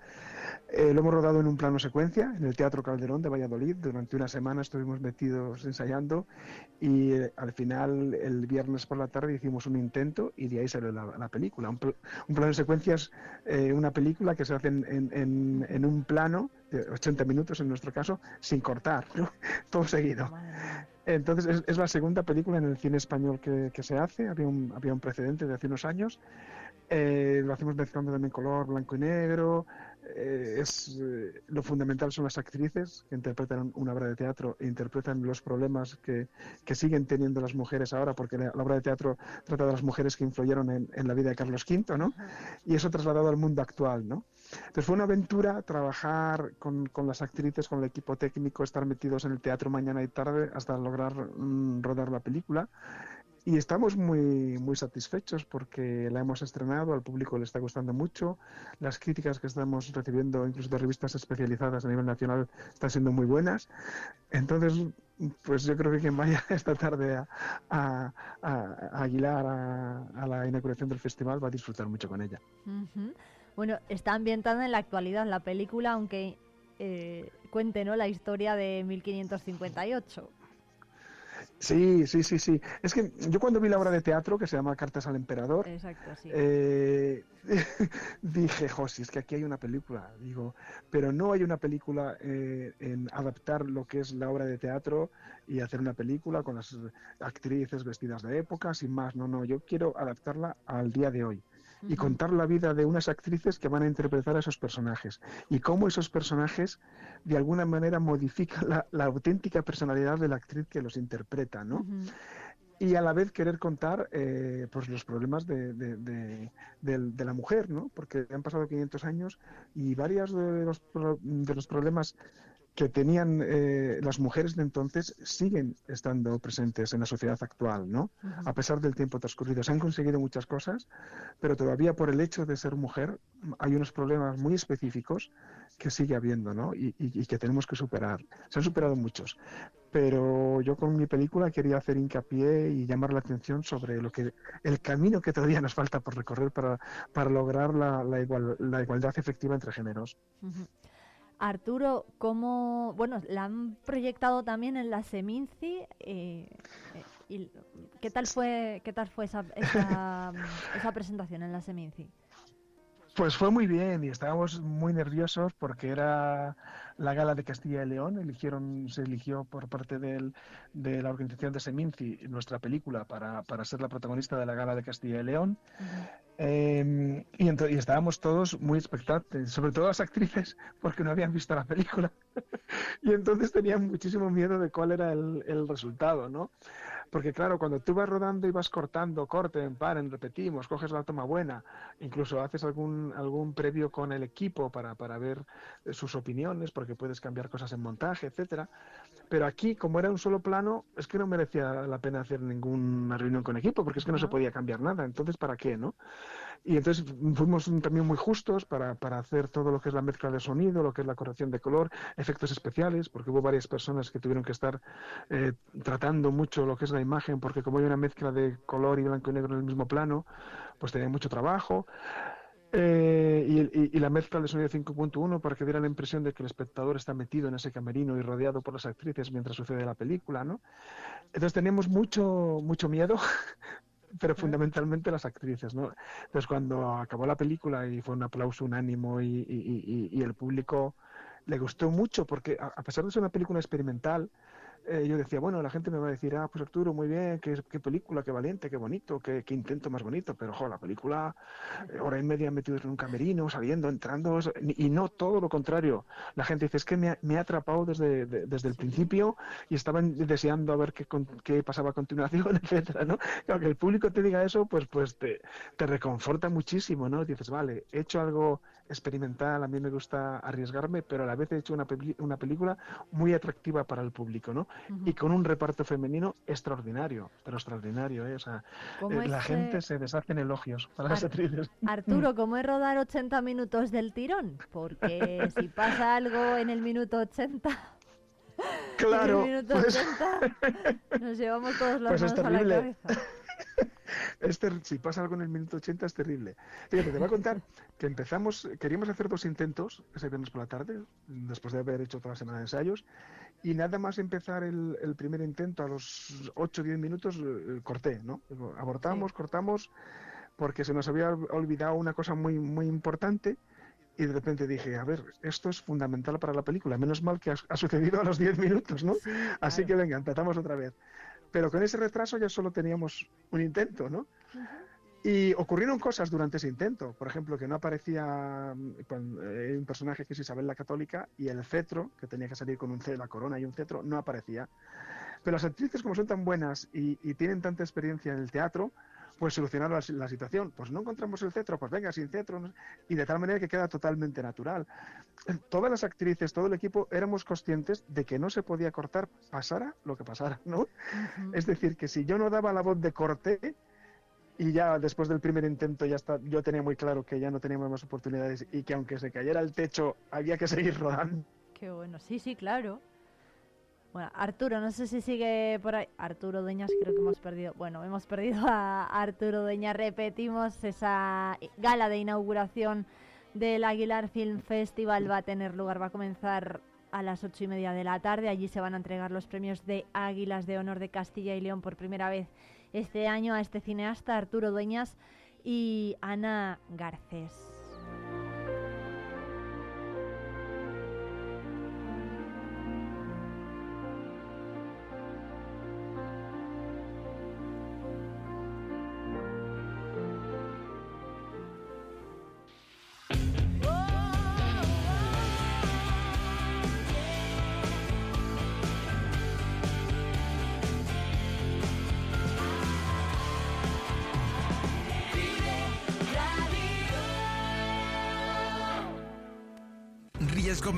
Eh, lo hemos rodado en un plano secuencia en el Teatro Calderón de Valladolid. Durante una semana estuvimos metidos ensayando y eh, al final, el viernes por la tarde, hicimos un intento y de ahí salió la, la película. Un, pl- un plano secuencia es eh, una película que se hace en, un plano 80 minutos en nuestro caso, sin cortar, ¿no? todo seguido. Entonces es, es la segunda película en el cine español que, que se hace, había un, había un precedente de hace unos años. Eh, lo hacemos mezclando también color blanco y negro. eh, es, eh, lo fundamental son las actrices que interpretan una obra de teatro e interpretan los problemas que, que siguen teniendo las mujeres ahora, porque la, la obra de teatro trata de las mujeres que influyeron en, en la vida de Carlos V, ¿no? Y eso trasladado al mundo actual, ¿no? Entonces fue una aventura trabajar con, con las actrices, con el equipo técnico, estar metidos en el teatro mañana y tarde hasta lograr mm, rodar la película. Y estamos muy, muy satisfechos porque la hemos estrenado, al público le está gustando mucho, las críticas que estamos recibiendo, incluso de revistas especializadas a nivel nacional, están siendo muy buenas. Entonces, pues yo creo que quien vaya esta tarde a, a, a Aguilar a, a, la inauguración del festival va a disfrutar mucho con ella. Bueno, está ambientada en la actualidad la película, aunque eh, cuente ¿no? la historia de 1558. Sí, sí, sí, sí. Es que yo cuando vi la obra de teatro que se llama Cartas al Emperador, eh, dije, Josi, es que aquí hay una película, digo, pero no hay una película eh, en adaptar lo que es la obra de teatro y hacer una película con las actrices vestidas de época, sin más, no, no, yo quiero adaptarla al día de hoy y contar la vida de unas actrices que van a interpretar a esos personajes y cómo esos personajes de alguna manera modifican la, auténtica personalidad de la actriz que los interpreta, ¿no? Y a la vez querer contar eh, pues los problemas de, de, la mujer, ¿no? Porque han pasado 500 años y varios de los, de los problemas que tenían eh, las mujeres de entonces siguen estando presentes en la sociedad actual, ¿no? A pesar del tiempo transcurrido. Se han conseguido muchas cosas, pero todavía por el hecho de ser mujer hay unos problemas muy específicos que sigue habiendo, ¿no? Y, que tenemos que superar. Se han superado muchos, pero yo con mi película quería hacer hincapié y llamar la atención sobre lo que el camino que todavía nos falta por recorrer para, para lograr la, la, la igualdad efectiva entre géneros. Arturo, ¿cómo, bueno, la han proyectado también en la Seminci? Eh, eh, ¿Qué tal fue, qué tal fue esa, esa, presentación en la Seminci? Pues fue muy bien y estábamos muy nerviosos porque era la gala de Castilla y León. Eligieron, se eligió por parte del, de la organización de Seminci nuestra película para, para, ser la protagonista de la gala de Castilla y León. Em, y, y, estábamos todos muy expectantes, sobre todo las actrices, porque no habían visto la película. y entonces tenían muchísimo miedo de cuál era el, el resultado, ¿no? Porque claro, cuando tú vas rodando y vas cortando, corten, paren, repetimos, coges la toma buena, incluso haces algún, algún previo con el equipo para, para ver eh, sus opiniones, porque puedes cambiar cosas en montaje, etcétera. Pero aquí, como era un solo plano, es que no merecía la pena hacer ninguna reunión con equipo, porque es que no se podía cambiar nada. Entonces, ¿para qué, no? Y entonces fuimos también muy justos para, para, hacer todo lo que es la mezcla de sonido, lo que es la corrección de color, efectos especiales, porque hubo varias personas que tuvieron que estar eh, tratando mucho lo que es la imagen, porque como hay una mezcla de color y blanco y negro en el mismo plano, pues tenía mucho trabajo. Eh, y, y, la mezcla de sonido 5.1 para que diera la impresión de que el espectador está metido en ese camerino y rodeado por las actrices mientras sucede la película, ¿no? Entonces teníamos mucho, mucho miedo pero fundamentalmente las actrices, ¿no? Entonces cuando acabó la película y fue un aplauso unánimo y, y, y, y el público le gustó mucho porque a, pesar de ser una película experimental, eh, yo decía, bueno, la gente me va a decir, ah, pues Arturo, muy bien, qué, qué película, qué valiente, qué bonito, qué, qué intento más bonito, pero, jo, la película, eh, hora y media metido en un camerino, saliendo, entrando, y no todo lo contrario. La gente dice, es que me ha, me ha atrapado desde, desde el principio y estaban deseando a ver qué, qué pasaba a continuación, etcétera, ¿no? Claro, que el público te diga eso, pues, pues te, te reconforta muchísimo, ¿no? Dices, vale, he hecho algo experimental, a mí me gusta arriesgarme, pero a la vez he hecho una, una película muy atractiva para el público, ¿no? Y con un reparto femenino extraordinario, pero extraordinario, ¿eh? O sea, eh, la gente se deshace en elogios para las actrices. Arturo, ¿cómo es rodar 80 minutos del tirón? Porque si pasa algo en el minuto 80... Claro. En el minuto 80 pues nos llevamos todos los pues a la cabeza. Si pasa algo en el minuto 80 es terrible. Fíjate, te voy a contar que empezamos, queríamos hacer dos intentos ese viernes por la tarde, después de haber hecho toda la semana de ensayos, y nada más empezar el, primer intento a los 8 o 10 minutos eh, corté, ¿no? Abortamos, cortamos, porque se nos había olvidado una cosa muy, muy importante. Y de repente dije, a ver, esto es fundamental para la película. Menos mal que ha, sucedido a los 10 minutos, ¿no? Así que venga, empezamos otra vez. Pero con ese retraso ya solo teníamos un intento, ¿no? Y ocurrieron cosas durante ese intento. Por ejemplo, que no aparecía eh, un personaje que es Isabel la Católica y el cetro, que tenía que salir con un la corona y un cetro, no aparecía. Pero las actrices, como son tan buenas y, tienen tanta experiencia en el teatro, pues solucionaron la, situación. Pues no encontramos el cetro, pues venga, sin cetro. Y de tal manera que queda totalmente natural. Todas las actrices, todo el equipo, éramos conscientes de que no se podía cortar, pasara lo que pasara, ¿no? Es decir, que si yo no daba la voz de corte, y ya después del primer intento ya está, yo tenía muy claro que ya no teníamos más oportunidades y que aunque se cayera el techo había que seguir rodando. Qué bueno, sí, sí, claro. Bueno, Arturo, no sé si sigue por ahí. Arturo Dueñas, creo que hemos perdido. Bueno, hemos perdido a Arturo Dueñas. Repetimos, esa gala de inauguración del Aguilar Film Festival va a tener lugar, va a comenzar a las ocho y media de la tarde. Allí se van a entregar los premios de Águilas de Honor de Castilla y León por primera vez este año a este cineasta, Arturo Dueñas y Ana Garcés.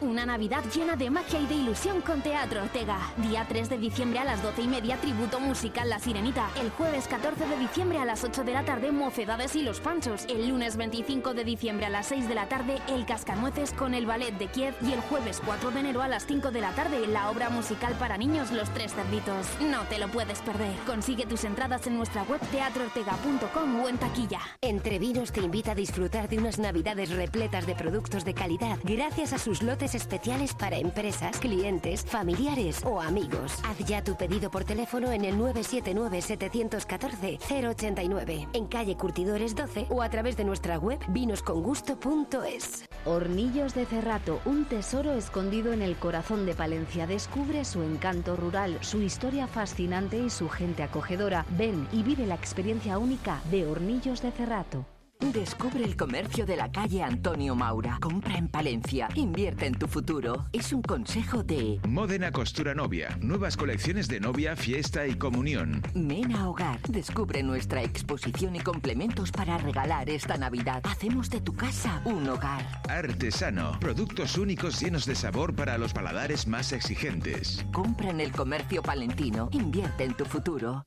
Una Navidad llena de magia y de ilusión con Teatro Ortega. Día 3 de diciembre a las 12 y media, tributo musical La Sirenita. El jueves 14 de diciembre a las 8 de la tarde, Mocedades y los Panchos. El lunes 25 de diciembre a las 6 de la tarde, El Cascanueces con el Ballet de Kiev. Y el jueves 4 de enero a las 5 de la tarde, la obra musical para niños Los Tres Cerditos. No te lo puedes perder. Consigue tus entradas en nuestra web teatroortega.com o en taquilla. Entre Vinos te invita a disfrutar de unas navidades repletas de productos de calidad gracias a sus lotes especiales para empresas, clientes, familiares o amigos. Haz ya tu pedido por teléfono en el 979-714-089, en calle Curtidores 12 o a través de nuestra web vinoscongusto.es. Hornillos de Cerrato, un tesoro escondido en el corazón de Palencia. Descubre su encanto rural, su historia fascinante y su gente acogedora. Ven y vive la experiencia única de Hornillos de Cerrato. Descubre el comercio de la calle Antonio Maura. Compra en Palencia. Invierte en tu futuro. Es un consejo de Modena Costura Novia. Nuevas colecciones de novia, fiesta y comunión. Mena Hogar. Descubre nuestra exposición y complementos para regalar esta Navidad. Hacemos de tu casa un hogar. Artesano. Productos únicos llenos de sabor para los paladares más exigentes. Compra en el comercio palentino. Invierte en tu futuro.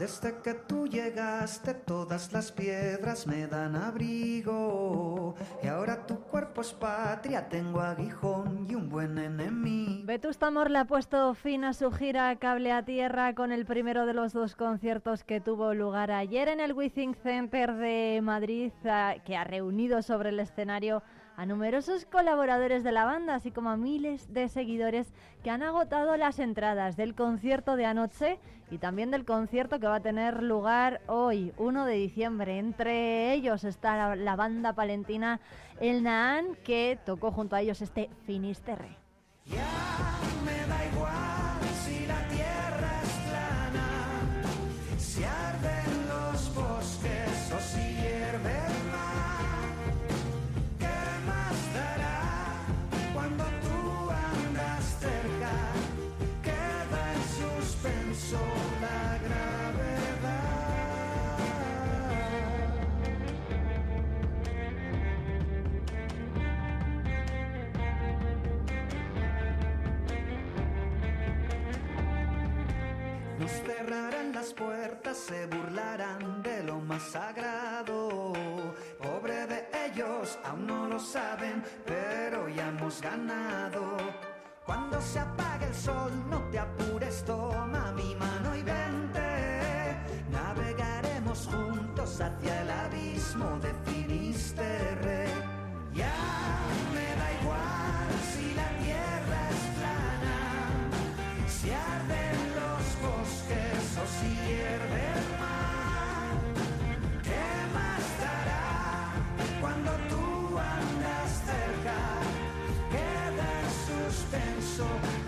Desde que tú llegaste todas las piedras me dan abrigo y ahora tu cuerpo es patria, tengo aguijón y un buen enemigo. Vetusta Amor le ha puesto fin a su gira Cable a Tierra con el primero de los dos conciertos que tuvo lugar ayer en el Withing Center de Madrid, que ha reunido sobre el escenario a numerosos colaboradores de la banda, así como a miles de seguidores que han agotado las entradas del concierto de anoche y también del concierto que va a tener lugar hoy, 1 de diciembre. Entre ellos está la, banda palentina El Naan, que tocó junto a ellos este Finisterre. Las puertas, se burlarán de lo más sagrado. Pobre de ellos, aún no lo saben, pero ya hemos ganado. Cuando se apague el sol, no te apures, toma mi mano y vente. Navegaremos juntos hacia el abismo de Finisterre. Ya me da igual si la tierra es plana. Si so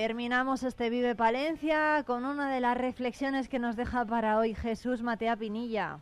Terminamos este Vive Palencia con una de las reflexiones que nos deja para hoy Jesús Matea Pinilla.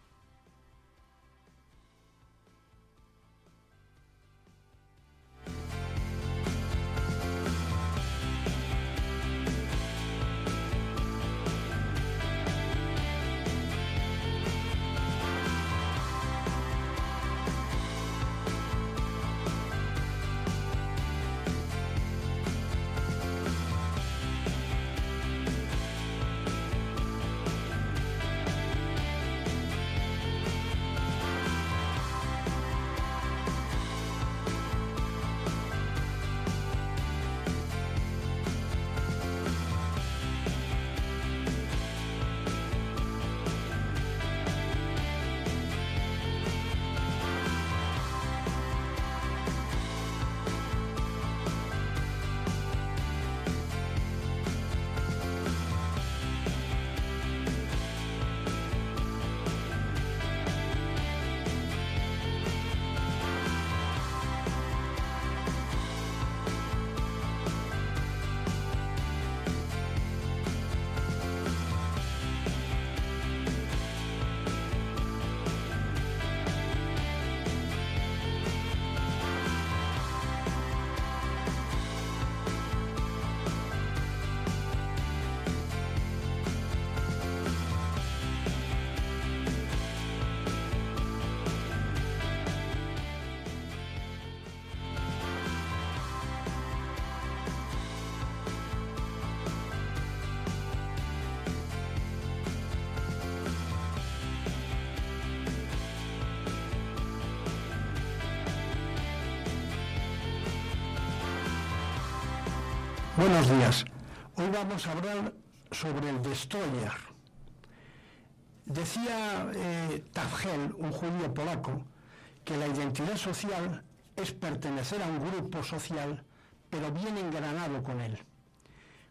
Hoy vamos a hablar sobre el destroyer. Decía eh, Tafgel, un judío polaco, que la identidad social es pertenecer a un grupo social, pero bien engranado con él.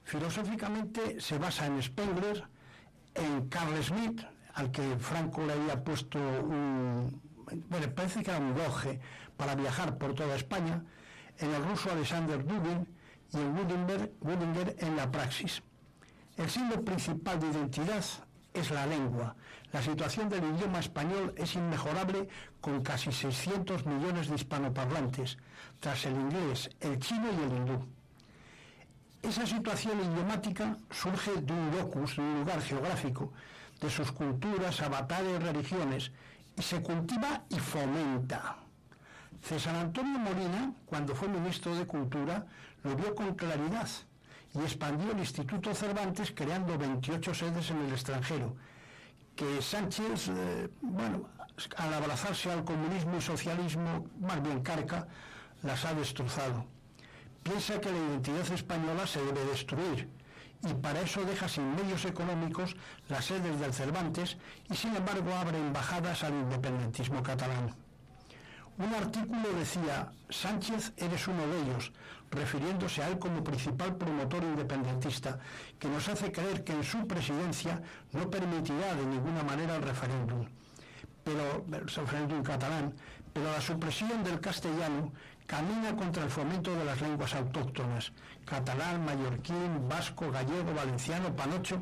Filosóficamente se basa en Spengler, en Carl Smith, al que Franco le había puesto un, bueno, parece que era un goje para viajar por toda España, en el ruso Alexander Dugin, y en Wittinger en la praxis. El signo principal de identidad es la lengua. La situación del idioma español es inmejorable con casi 600 millones de hispanoparlantes, tras el inglés, el chino y el hindú. Esa situación idiomática surge de un locus, de un lugar geográfico, de sus culturas, avatares, religiones, y se cultiva y fomenta. César Antonio Molina, cuando fue ministro de Cultura, lo vio con claridad y expandió el Instituto Cervantes creando 28 sedes en el extranjero, que Sánchez, eh, bueno, al abrazarse al comunismo y socialismo, más bien carca, las ha destrozado. Piensa que la identidad española se debe destruir y para eso deja sin medios económicos las sedes del Cervantes y sin embargo abre embajadas al independentismo catalán. Un artículo decía, Sánchez eres uno de ellos, refiriéndose a él como principal promotor independentista, que nos hace creer que en su presidencia no permitirá de ninguna manera el referéndum, pero el referéndum catalán, pero la supresión del castellano camina contra el fomento de las lenguas autóctonas, catalán, mallorquín, vasco, gallego, valenciano, panocho.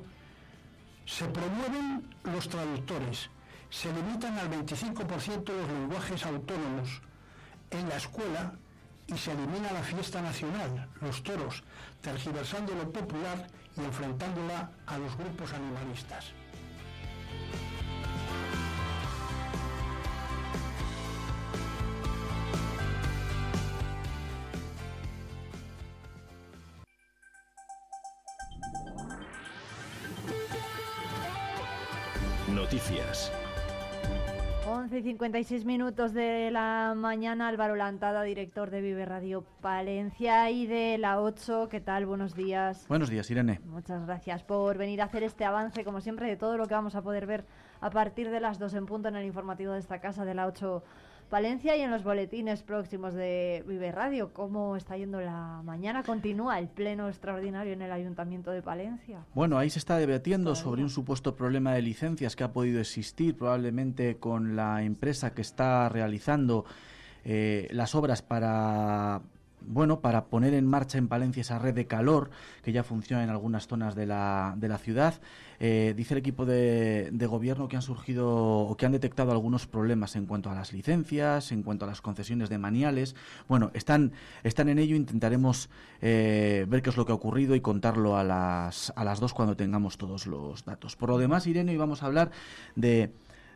Se promueven los traductores, se limitan al 25% los lenguajes autónomos. En la escuela y se elimina la fiesta nacional, los toros, tergiversando lo popular y enfrentándola a los grupos animalistas. Noticias. 11 y 56 minutos de la mañana, Álvaro Lantada, director de Vive Radio Palencia y de la 8. ¿Qué tal? Buenos días. Buenos días, Irene. Muchas gracias por venir a hacer este avance, como siempre, de todo lo que vamos a poder ver a partir de las 2 en punto en el informativo de esta casa de la 8 Palencia y en los boletines próximos de Vive Radio. ¿Cómo está yendo la mañana? ¿Continúa el pleno extraordinario en el Ayuntamiento de Palencia? Bueno, ahí se está debatiendo sobre un supuesto problema de licencias que ha podido existir probablemente con la empresa que está realizando eh, las obras para bueno, para poner en marcha en Palencia esa red de calor que ya funciona en algunas zonas de la, de la ciudad. Eh, dice el equipo de, gobierno que han surgido o que han detectado algunos problemas en cuanto a las licencias, en cuanto a las concesiones de maniales. Bueno, están, están en ello, intentaremos eh, ver qué es lo que ha ocurrido y contarlo a las, a las dos cuando tengamos todos los datos. Por lo demás, Irene, hoy vamos a hablar de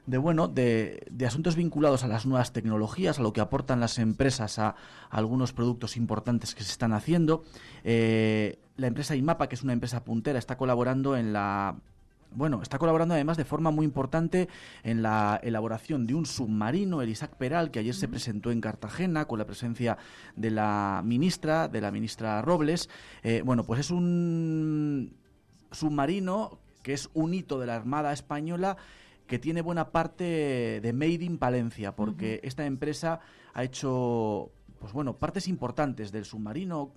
de bueno de, asuntos vinculados a las nuevas tecnologías, a lo que aportan las empresas a, algunos productos importantes que se están haciendo. Eh, la empresa IMAPA, que es una empresa puntera, está colaborando en la bueno, está colaborando además de forma muy importante en la elaboración de un submarino, el Isaac Peral, que ayer se presentó en Cartagena con la presencia de la ministra, de la ministra Robles. Eh, bueno, pues es un submarino que es un hito de la Armada Española que tiene buena parte de Made in Palencia, porque esta empresa ha hecho pues bueno, partes importantes del submarino,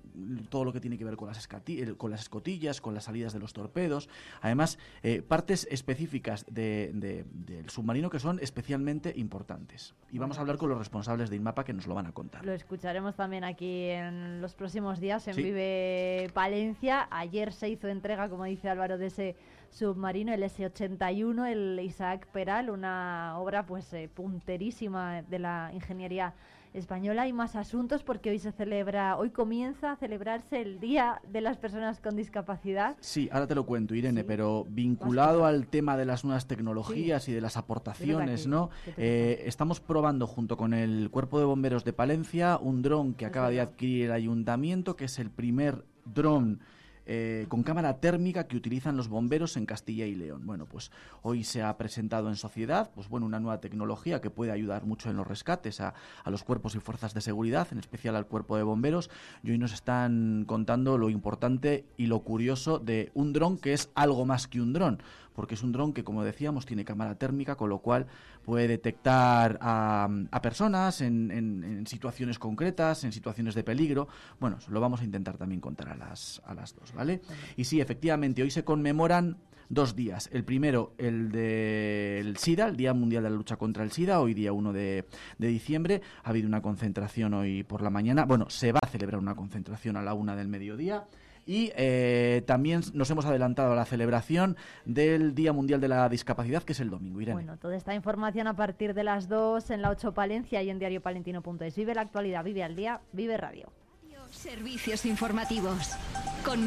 todo lo que tiene que ver con las, con las escotillas, con las salidas de los torpedos, además eh, partes específicas del submarino que son especialmente importantes. Y vamos a hablar con los responsables de INMAPA que nos lo van a contar. Lo escucharemos también aquí en los próximos días en Vive Palencia. Ayer se hizo entrega, como dice Álvaro, de ese submarino, el S-81, el Isaac Peral, una obra pues eh, punterísima de la ingeniería española. Hay más asuntos porque hoy se celebra, hoy comienza a celebrarse el Día de las Personas con Discapacidad. Sí, ahora te lo cuento, Irene, pero vinculado al tema de las nuevas tecnologías y de las aportaciones, ¿no? Eh, estamos probando junto con el Cuerpo de Bomberos de Palencia un dron que acaba de adquirir el ayuntamiento, que es el primer dron eh, con cámara térmica que utilizan los bomberos en Castilla y León. Bueno, pues hoy se ha presentado en sociedad, pues bueno, una nueva tecnología que puede ayudar mucho en los rescates a, los cuerpos y fuerzas de seguridad, en especial al cuerpo de bomberos. Y hoy nos están contando lo importante y lo curioso de un dron que es algo más que un dron porque es un dron que, como decíamos, tiene cámara térmica, con lo cual puede detectar a, personas en, situaciones concretas, en situaciones de peligro. Bueno, lo vamos a intentar también contar a las, a las dos, ¿vale? Y sí, efectivamente, hoy se conmemoran dos días. El primero, el del SIDA, el Día Mundial de la Lucha contra el SIDA, hoy día 1 de, de, diciembre. Ha habido una concentración hoy por la mañana. Bueno, se va a celebrar una concentración a la una del mediodía. Y eh, también nos hemos adelantado a la celebración del Día Mundial de la Discapacidad, que es el domingo. Irene. Bueno, toda esta información a partir de las 2 en la 8 Palencia y en diariopalentino.es. Vive la actualidad, vive al día, vive radio. Servicios informativos. Con